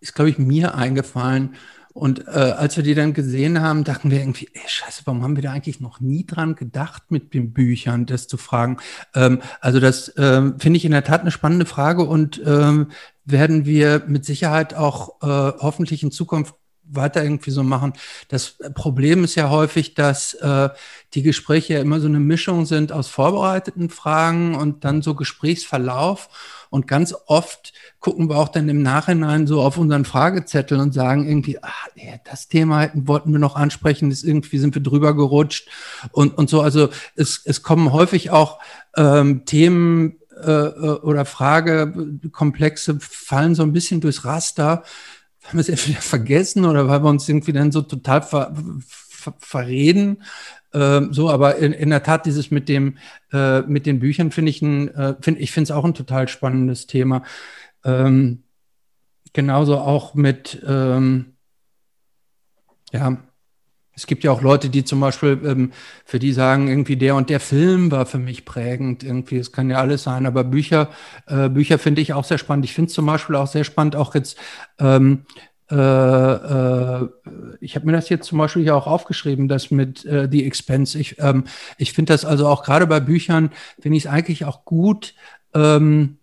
ist, glaube ich, mir eingefallen. Und äh, als wir die dann gesehen haben, dachten wir irgendwie, ey, scheiße, warum haben wir da eigentlich noch nie dran gedacht, mit den Büchern das zu fragen? Ähm, also das ähm, finde ich in der Tat eine spannende Frage und ähm, werden wir mit Sicherheit auch äh, hoffentlich in Zukunft weiter irgendwie so machen. Das Problem ist ja häufig, dass äh, die Gespräche ja immer so eine Mischung sind aus vorbereiteten Fragen und dann so Gesprächsverlauf. Und ganz oft gucken wir auch dann im Nachhinein so auf unseren Fragezettel und sagen irgendwie, ach, das Thema wollten wir noch ansprechen, ist irgendwie sind wir drüber gerutscht und, und so. Also es, es kommen häufig auch ähm, Themen oder Fragekomplexe fallen so ein bisschen durchs Raster, weil wir es entweder vergessen oder weil wir uns irgendwie dann so total ver, ver, verreden. Ähm, so, aber in, in der Tat, dieses mit dem, äh, mit den Büchern finde ich ein, äh, find, ich finde es auch ein total spannendes Thema. Ähm, genauso auch mit, ähm, ja, es gibt ja auch Leute, die zum Beispiel ähm, für die sagen, irgendwie der und der Film war für mich prägend. Irgendwie, es kann ja alles sein, aber Bücher, äh, Bücher finde ich auch sehr spannend. Ich finde es zum Beispiel auch sehr spannend, auch jetzt ähm, äh, äh, ich habe mir das jetzt zum Beispiel hier auch aufgeschrieben, das mit äh, The Expense. Ich, ähm, ich finde das also auch gerade bei Büchern, finde ich es eigentlich auch gut, ähm,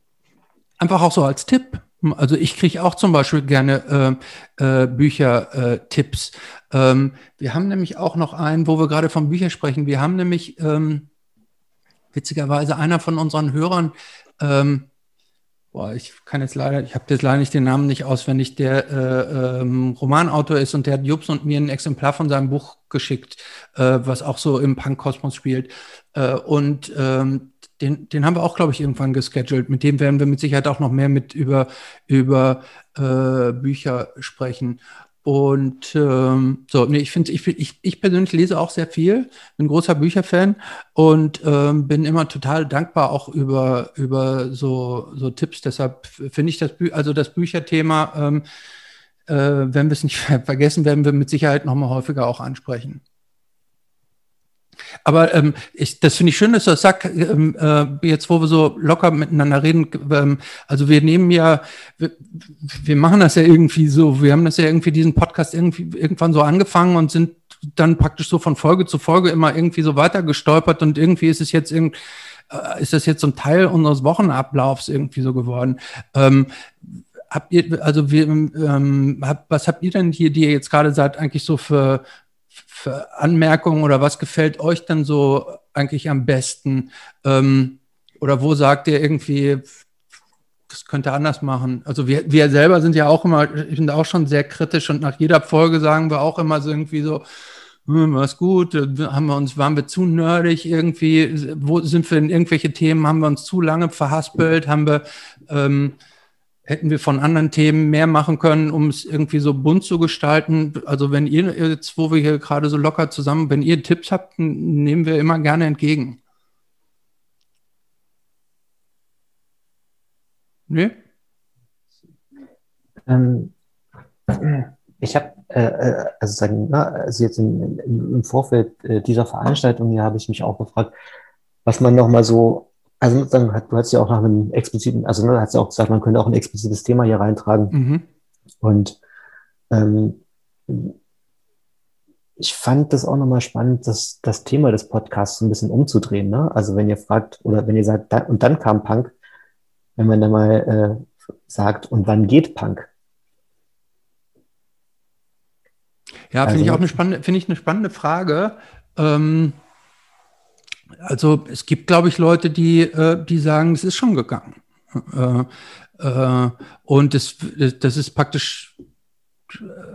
einfach auch so als Tipp. Also ich kriege auch zum Beispiel gerne äh, äh, Büchertipps. Ähm, wir haben nämlich auch noch einen, wo wir gerade von Büchern sprechen. Wir haben nämlich ähm, witzigerweise einer von unseren Hörern, ähm, boah, ich kann jetzt leider, ich habe jetzt leider nicht den Namen nicht auswendig, der äh, ähm, Romanautor ist und der hat Jubs und mir ein Exemplar von seinem Buch geschickt, äh, was auch so im Punk-Kosmos spielt. Äh, und ähm, den, den haben wir auch, glaube ich, irgendwann gescheduled. Mit dem werden wir mit Sicherheit auch noch mehr mit über, über äh, Bücher sprechen. Und ähm, so, nee, ich finde, ich, ich, ich persönlich lese auch sehr viel, bin großer Bücherfan und ähm, bin immer total dankbar auch über, über so, so Tipps. Deshalb finde ich das Bü also das Bücherthema, ähm, äh, wenn wir es nicht vergessen, werden wir mit Sicherheit nochmal häufiger auch ansprechen. Aber ähm, ich, das finde ich schön, dass du das sagst, ähm, äh, jetzt wo wir so locker miteinander reden. Ähm, also wir nehmen ja, wir, wir, machen das ja irgendwie so, wir haben das ja irgendwie diesen Podcast irgendwie irgendwann so angefangen und sind dann praktisch so von Folge zu Folge immer irgendwie so weiter gestolpert und irgendwie ist es jetzt irgendwie äh, ist das jetzt so ein Teil unseres Wochenablaufs irgendwie so geworden. Ähm, habt ihr, also wir, ähm, hab, was habt ihr denn hier, die ihr jetzt gerade seid, eigentlich so für, Anmerkungen oder was gefällt euch dann so eigentlich am besten? Ähm, oder wo sagt ihr irgendwie, das könnte anders machen? Also wir, wir selber sind ja auch immer, ich bin auch schon sehr kritisch und nach jeder Folge sagen wir auch immer so irgendwie so, hm, was gut, haben wir uns, waren wir zu nerdig irgendwie, wo sind wir in irgendwelche Themen, haben wir uns zu lange verhaspelt, haben wir ähm, hätten wir von anderen Themen mehr machen können, um es irgendwie so bunt zu gestalten. Also wenn ihr jetzt, wo wir hier gerade so locker zusammen, wenn ihr Tipps habt, nehmen wir immer gerne entgegen.
Nee? Ähm, ich habe, äh, äh, also, sagen, also jetzt im, im Vorfeld äh, dieser Veranstaltung hier habe ich mich auch gefragt, was man nochmal so also sozusagen, du hast ja auch nach einem expliziten, also ne, hast ja auch gesagt, man könnte auch ein explizites Thema hier reintragen. Mhm. Und ähm, ich fand das auch nochmal spannend, das, das Thema des Podcasts ein bisschen umzudrehen. Ne? Also wenn ihr fragt, oder wenn ihr sagt, da, und dann kam Punk, wenn man da mal äh, sagt, und wann geht Punk?
Ja, finde also, ich auch eine spannende, finde ich eine spannende Frage. Ähm, also es gibt, glaube ich, Leute, die, äh, die sagen, es ist schon gegangen. Äh, äh, und das, das ist praktisch,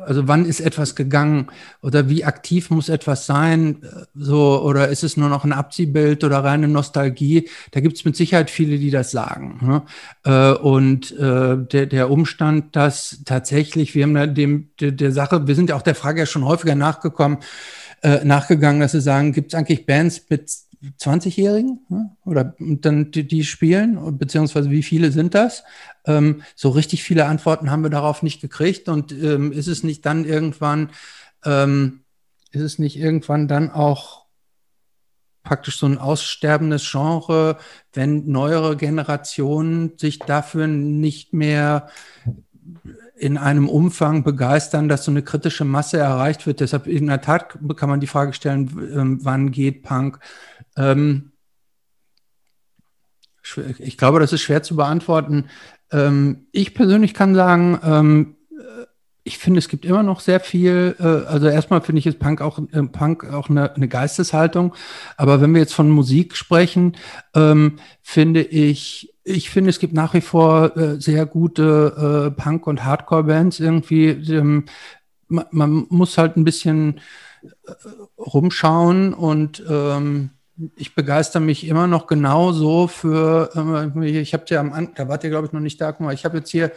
also wann ist etwas gegangen oder wie aktiv muss etwas sein, so oder ist es nur noch ein Abziehbild oder reine Nostalgie? Da gibt es mit Sicherheit viele, die das sagen. Ne? Und der, der Umstand, dass tatsächlich, wir haben dem der, der Sache, wir sind ja auch der Frage ja schon häufiger nachgekommen, nachgegangen, dass sie sagen, gibt es eigentlich Bands mit 20-Jährigen ne? oder dann die, die, spielen, beziehungsweise wie viele sind das? Ähm, so richtig viele Antworten haben wir darauf nicht gekriegt und ähm, ist es nicht dann irgendwann, ähm, ist es nicht irgendwann dann auch praktisch so ein aussterbendes Genre, wenn neuere Generationen sich dafür nicht mehr in einem Umfang begeistern, dass so eine kritische Masse erreicht wird. Deshalb in der Tat kann man die Frage stellen, ähm, wann geht Punk? Ähm, ich glaube, das ist schwer zu beantworten. Ähm, ich persönlich kann sagen, ähm, ich finde, es gibt immer noch sehr viel, äh, also erstmal finde ich es Punk auch, äh, Punk auch eine, eine, Geisteshaltung. Aber wenn wir jetzt von Musik sprechen, ähm, finde ich, ich finde, es gibt nach wie vor äh, sehr gute äh, Punk- und Hardcore-Bands irgendwie. Ähm, man, man, muss halt ein bisschen äh, rumschauen und ähm, ich begeister mich immer noch genauso für, äh, ich habe ja am, da wart ihr glaube ich noch nicht da, guck mal, ich habe jetzt hier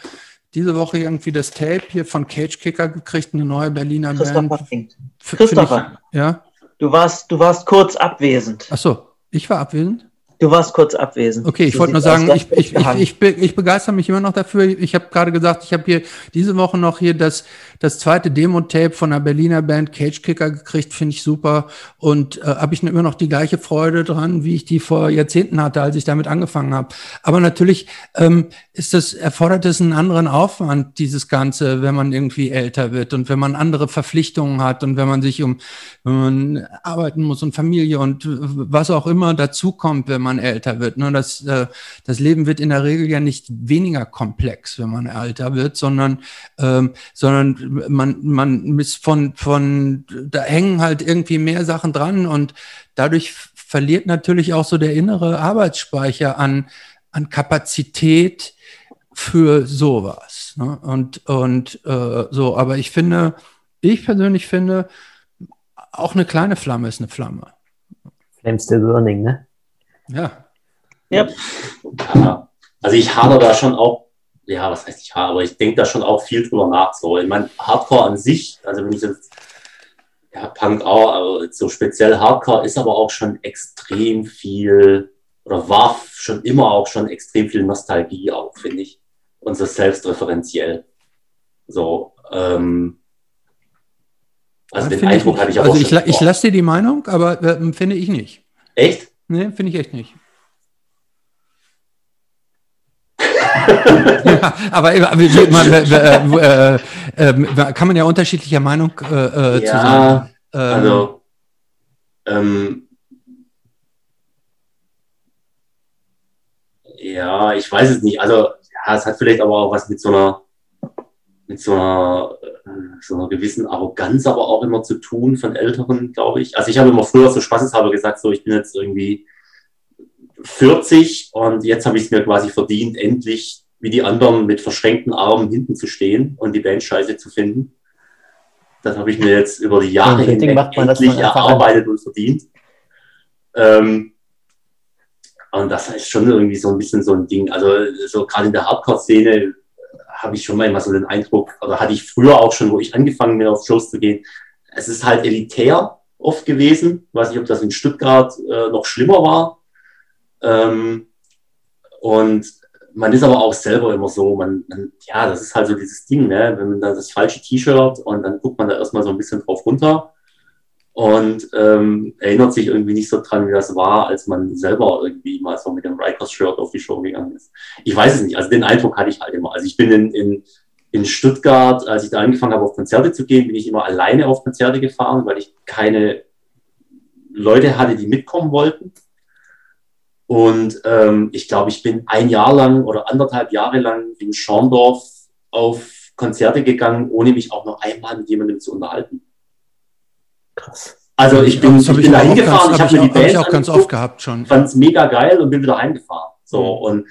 diese Woche irgendwie das Tape hier von Cage Kicker gekriegt, eine neue Berliner
Christopher
Band.
Christopher,
ich, ja?
du warst, du warst kurz abwesend.
Ach so, ich war abwesend?
Du warst kurz abwesend.
Okay, ich wollte nur sagen, ich, ich, ich, ich, begeister mich immer noch dafür. Ich habe gerade gesagt, ich habe hier diese Woche noch hier das, das zweite Demo-Tape von der Berliner Band Cage Kicker gekriegt, finde ich super. Und äh, habe ich immer noch die gleiche Freude dran, wie ich die vor Jahrzehnten hatte, als ich damit angefangen habe. Aber natürlich ähm, ist das, erfordert es einen anderen Aufwand, dieses Ganze, wenn man irgendwie älter wird und wenn man andere Verpflichtungen hat und wenn man sich um, wenn man arbeiten muss und Familie und was auch immer dazukommt, wenn man älter wird. Ne? Das, äh, das Leben wird in der Regel ja nicht weniger komplex, wenn man älter wird, sondern, ähm, sondern man, man ist von, von, da hängen halt irgendwie mehr Sachen dran und dadurch verliert natürlich auch so der innere Arbeitsspeicher an, an Kapazität für sowas. Ne? Und, und äh, so, aber ich finde, ich persönlich finde, auch eine kleine Flamme ist eine Flamme.
Flames still burning, ne?
Ja.
Ja. ja. Also ich habe da schon auch, ja, was heißt ich habe, aber ich denke da schon auch viel drüber nach. So, ich meine, Hardcore an sich, also wenn ich jetzt, ja, Punk auch, aber so speziell Hardcore ist aber auch schon extrem viel, oder war schon immer auch schon extrem viel Nostalgie auch, finde ich. Und so selbstreferenziell. So, ähm,
also ja, den Eindruck ich hatte ich auch Also ich, ich lasse dir die Meinung, aber äh, finde ich nicht.
Echt?
Nee, finde ich echt nicht. ja, aber, man, äh, äh, kann man ja unterschiedlicher Meinung äh,
ja, zu sein. Ähm, also, ähm, ja, ich weiß es nicht. Also, ja, es hat vielleicht aber auch was mit so einer, mit so einer, äh, so einer gewissen Arroganz aber auch immer zu tun von Älteren, glaube ich. Also, ich habe immer früher so spaßeshalber gesagt, so, ich bin jetzt irgendwie 40 und jetzt habe ich es mir quasi verdient, endlich wie die anderen mit verschränkten Armen hinten zu stehen und die Band scheiße zu finden. Das habe ich mir jetzt über die Jahre hinweg endlich erarbeitet und verdient. Ähm, und das ist schon irgendwie so ein bisschen so ein Ding. Also so gerade in der Hardcore-Szene habe ich schon mal immer so den Eindruck, oder hatte ich früher auch schon, wo ich angefangen bin, auf Shows zu gehen, es ist halt elitär oft gewesen. Ich weiß nicht, ob das in Stuttgart äh, noch schlimmer war. Ähm, und man ist aber auch selber immer so, man, man, ja, das ist halt so dieses Ding, ne? wenn man da das falsche T-Shirt und dann guckt man da erstmal so ein bisschen drauf runter und ähm, erinnert sich irgendwie nicht so dran, wie das war, als man selber irgendwie mal so mit dem Rikers-Shirt auf die Show gegangen ist. Ich weiß es nicht, also den Eindruck hatte ich halt immer. Also ich bin in, in, in Stuttgart, als ich da angefangen habe, auf Konzerte zu gehen, bin ich immer alleine auf Konzerte gefahren, weil ich keine Leute hatte, die mitkommen wollten. Und ähm, ich glaube, ich bin ein Jahr lang oder anderthalb Jahre lang in Schorndorf auf Konzerte gegangen, ohne mich auch noch einmal mit jemandem zu unterhalten.
Krass.
Also ich bin, ich bin da hingefahren,
ich habe mir die Band auch ganz oft gehabt schon.
Fand es mega geil und bin wieder heimgefahren. So mhm. und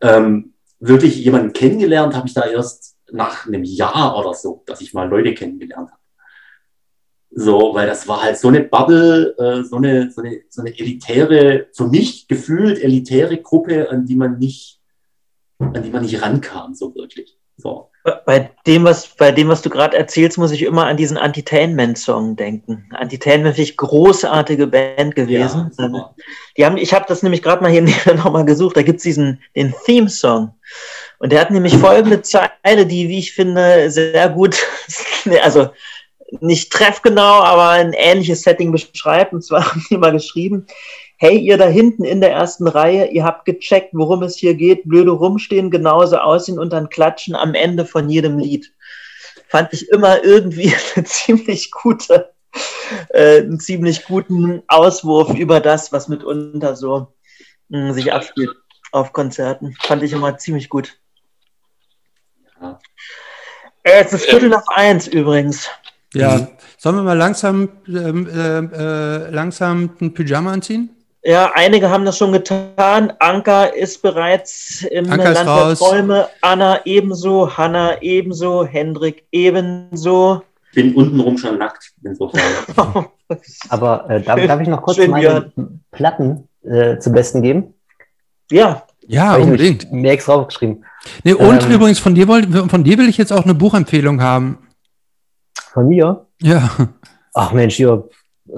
ähm, wirklich jemanden kennengelernt habe ich da erst nach einem Jahr oder so, dass ich mal Leute kennengelernt habe. So, weil das war halt so eine Bubble, äh, so, eine, so, eine, so eine elitäre, für mich gefühlt elitäre Gruppe, an die man nicht, an die man nicht rankam, so wirklich. So.
Bei dem, was, bei dem, was du gerade erzählst, muss ich immer an diesen Antitainment-Song denken. Antitainment finde ich großartige Band gewesen.
Ja,
die haben, ich habe das nämlich gerade mal hier nochmal gesucht. Da gibt es diesen den Theme-Song. Und der hat nämlich folgende Zeile, die, wie ich finde, sehr gut, also nicht treffgenau, aber ein ähnliches Setting beschreibt. Und zwar haben die mal geschrieben, hey, ihr da hinten in der ersten Reihe, ihr habt gecheckt, worum es hier geht, blöde rumstehen, genauso aussehen und dann klatschen am Ende von jedem Lied. Fand ich immer irgendwie eine ziemlich gute, äh, einen ziemlich guten Auswurf über das, was mitunter so mh, sich abspielt auf Konzerten. Fand ich immer ziemlich gut.
Ja.
Äh, Jetzt ist Viertel nach eins übrigens.
Ja, sollen wir mal langsam, ähm, äh, äh, langsam ein Pyjama anziehen?
Ja, einige haben das schon getan. Anka ist bereits im
Anka
Land der Träume. Anna ebenso, Hanna ebenso, Hendrik ebenso.
Bin untenrum schon nackt, insofern.
Aber äh, darf, darf ich noch kurz
schön,
meine Platten äh, zum Besten geben?
Ja,
Ja,
Hab ich
unbedingt.
nämlich Mir extra aufgeschrieben.
Nee, und
Ähm,
übrigens, von dir, wollt, von dir will ich jetzt auch eine Buchempfehlung haben.
Von mir?
Ja,
Ach Mensch, hier.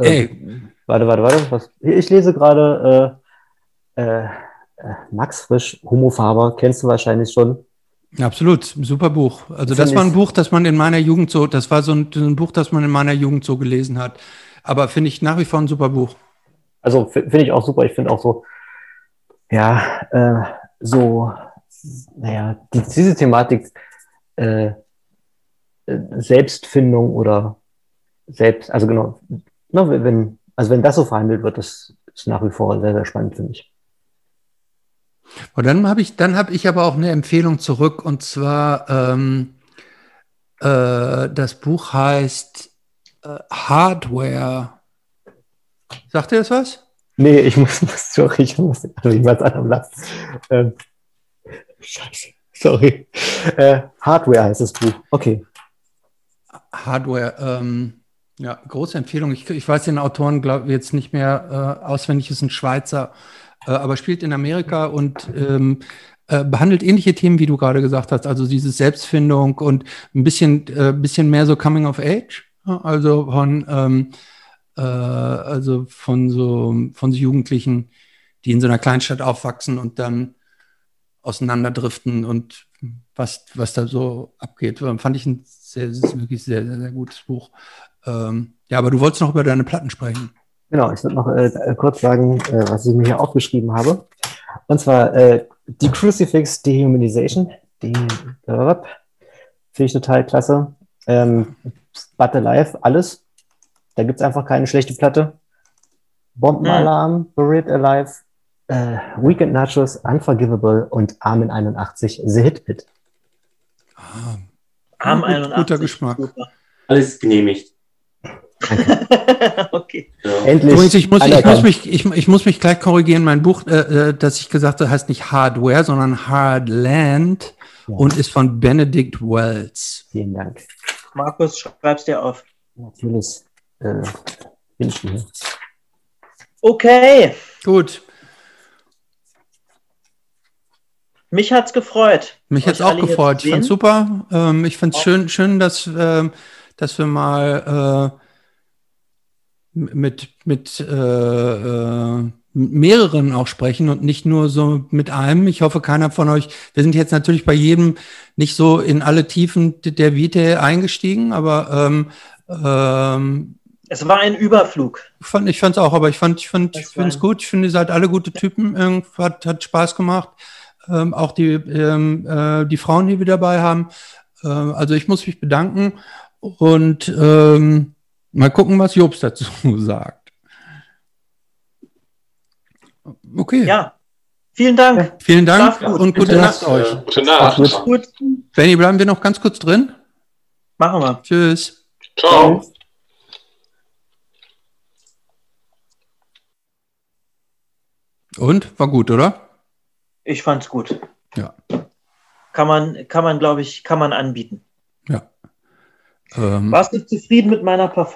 Äh,
ey,
Warte, warte, warte. Was? Ich lese gerade äh, äh, äh, Max Frisch, Homo Faber, kennst du wahrscheinlich schon.
absolut, super Buch. Also das war ein Buch, das man in meiner Jugend so, das war so ein, so ein Buch, das man in meiner Jugend so gelesen hat. Aber finde ich nach wie vor ein super Buch.
Also finde ich auch super. Ich finde auch so, ja, äh, so, naja, die, diese Thematik äh, äh, Selbstfindung oder selbst, also genau, na, wenn, also wenn das so verhandelt wird, das ist nach wie vor sehr, sehr spannend, finde ich.
Und dann habe ich, dann habe ich aber auch eine Empfehlung zurück und zwar ähm, äh, das Buch heißt äh, Hardware. Sagt ihr das was?
Nee, ich muss, muss sorry, ich muss also ich was anderem lassen. Ähm, scheiße, sorry. Äh, Hardware heißt das Buch. Okay.
Hardware, ähm, ja, große Empfehlung. Ich, ich weiß den Autoren, glaube jetzt nicht mehr äh, auswendig, ist ein Schweizer, äh, aber spielt in Amerika und ähm, äh, behandelt ähnliche Themen, wie du gerade gesagt hast, also diese Selbstfindung und ein bisschen, äh, bisschen mehr so Coming of Age, also von, ähm, äh, also von so, von so Jugendlichen, die in so einer Kleinstadt aufwachsen und dann auseinanderdriften und was, was da so abgeht. Fand ich ein sehr, wirklich sehr, sehr, sehr gutes Buch. Ähm, ja, aber du wolltest noch über deine Platten sprechen.
Genau, ich würde noch äh, kurz sagen, äh, was ich mir hier aufgeschrieben habe. Und zwar äh, die Crucifix Dehumanization. Die äh, finde ich total klasse. Ähm, But Alive, alles. Da gibt es einfach keine schlechte Platte. Bombenalarm, Buried Alive, äh, Weekend Nachos, Unforgivable und Armin 81, The Hit Pit.
Ah,
Arm
gut,
81.
guter Geschmack.
Super.
Alles genehmigt.
okay.
Endlich.
Übrigens, ich muss, ich, muss mich, ich, ich muss mich gleich korrigieren. Mein Buch, äh, äh, das ich gesagt habe, heißt nicht Hardware, sondern Hardland
Ja.
und ist von Benedict Wells.
Vielen Dank.
Markus, schreib's dir auf.
Natürlich äh, bin ich hier.
Okay,
Gut,
mich hat's gefreut.
mich hat's
euch
auch gefreut. Ich fand's
sehen.
super. Ähm, ich find's schön, schön, dass, ähm, dass wir mal äh, mit, mit äh, äh, mehreren auch sprechen und nicht nur so mit einem. Ich hoffe, keiner von euch, wir sind jetzt natürlich bei jedem nicht so in alle Tiefen der Vitae eingestiegen, aber ähm, ähm,
Es war ein Überflug.
ich fand, ich fand's auch, aber ich fand, ich fand, ich finde es gut. Ich finde, ihr seid alle gute Typen. Irgend hat, hat Spaß gemacht. Ähm, auch die, ähm, äh, die Frauen, die wir dabei haben. Ähm, also ich muss mich bedanken und ähm, mal gucken, was Jobs dazu sagt. Okay.
Ja, vielen Dank.
Vielen Dank
Schlaf gut.
und gute
Gute
Nacht
Nacht.
euch.
Gute Nacht.
Gut.
Gut,
Benny, bleiben wir noch ganz kurz drin?
machen wir.
Tschüss.
Ciao.
Und? War gut, oder?
Ich fand's gut.
Ja.
Kann man, kann man, glaube ich, kann man anbieten.
Ja. Ähm,
Warst du zufrieden mit meiner Performance?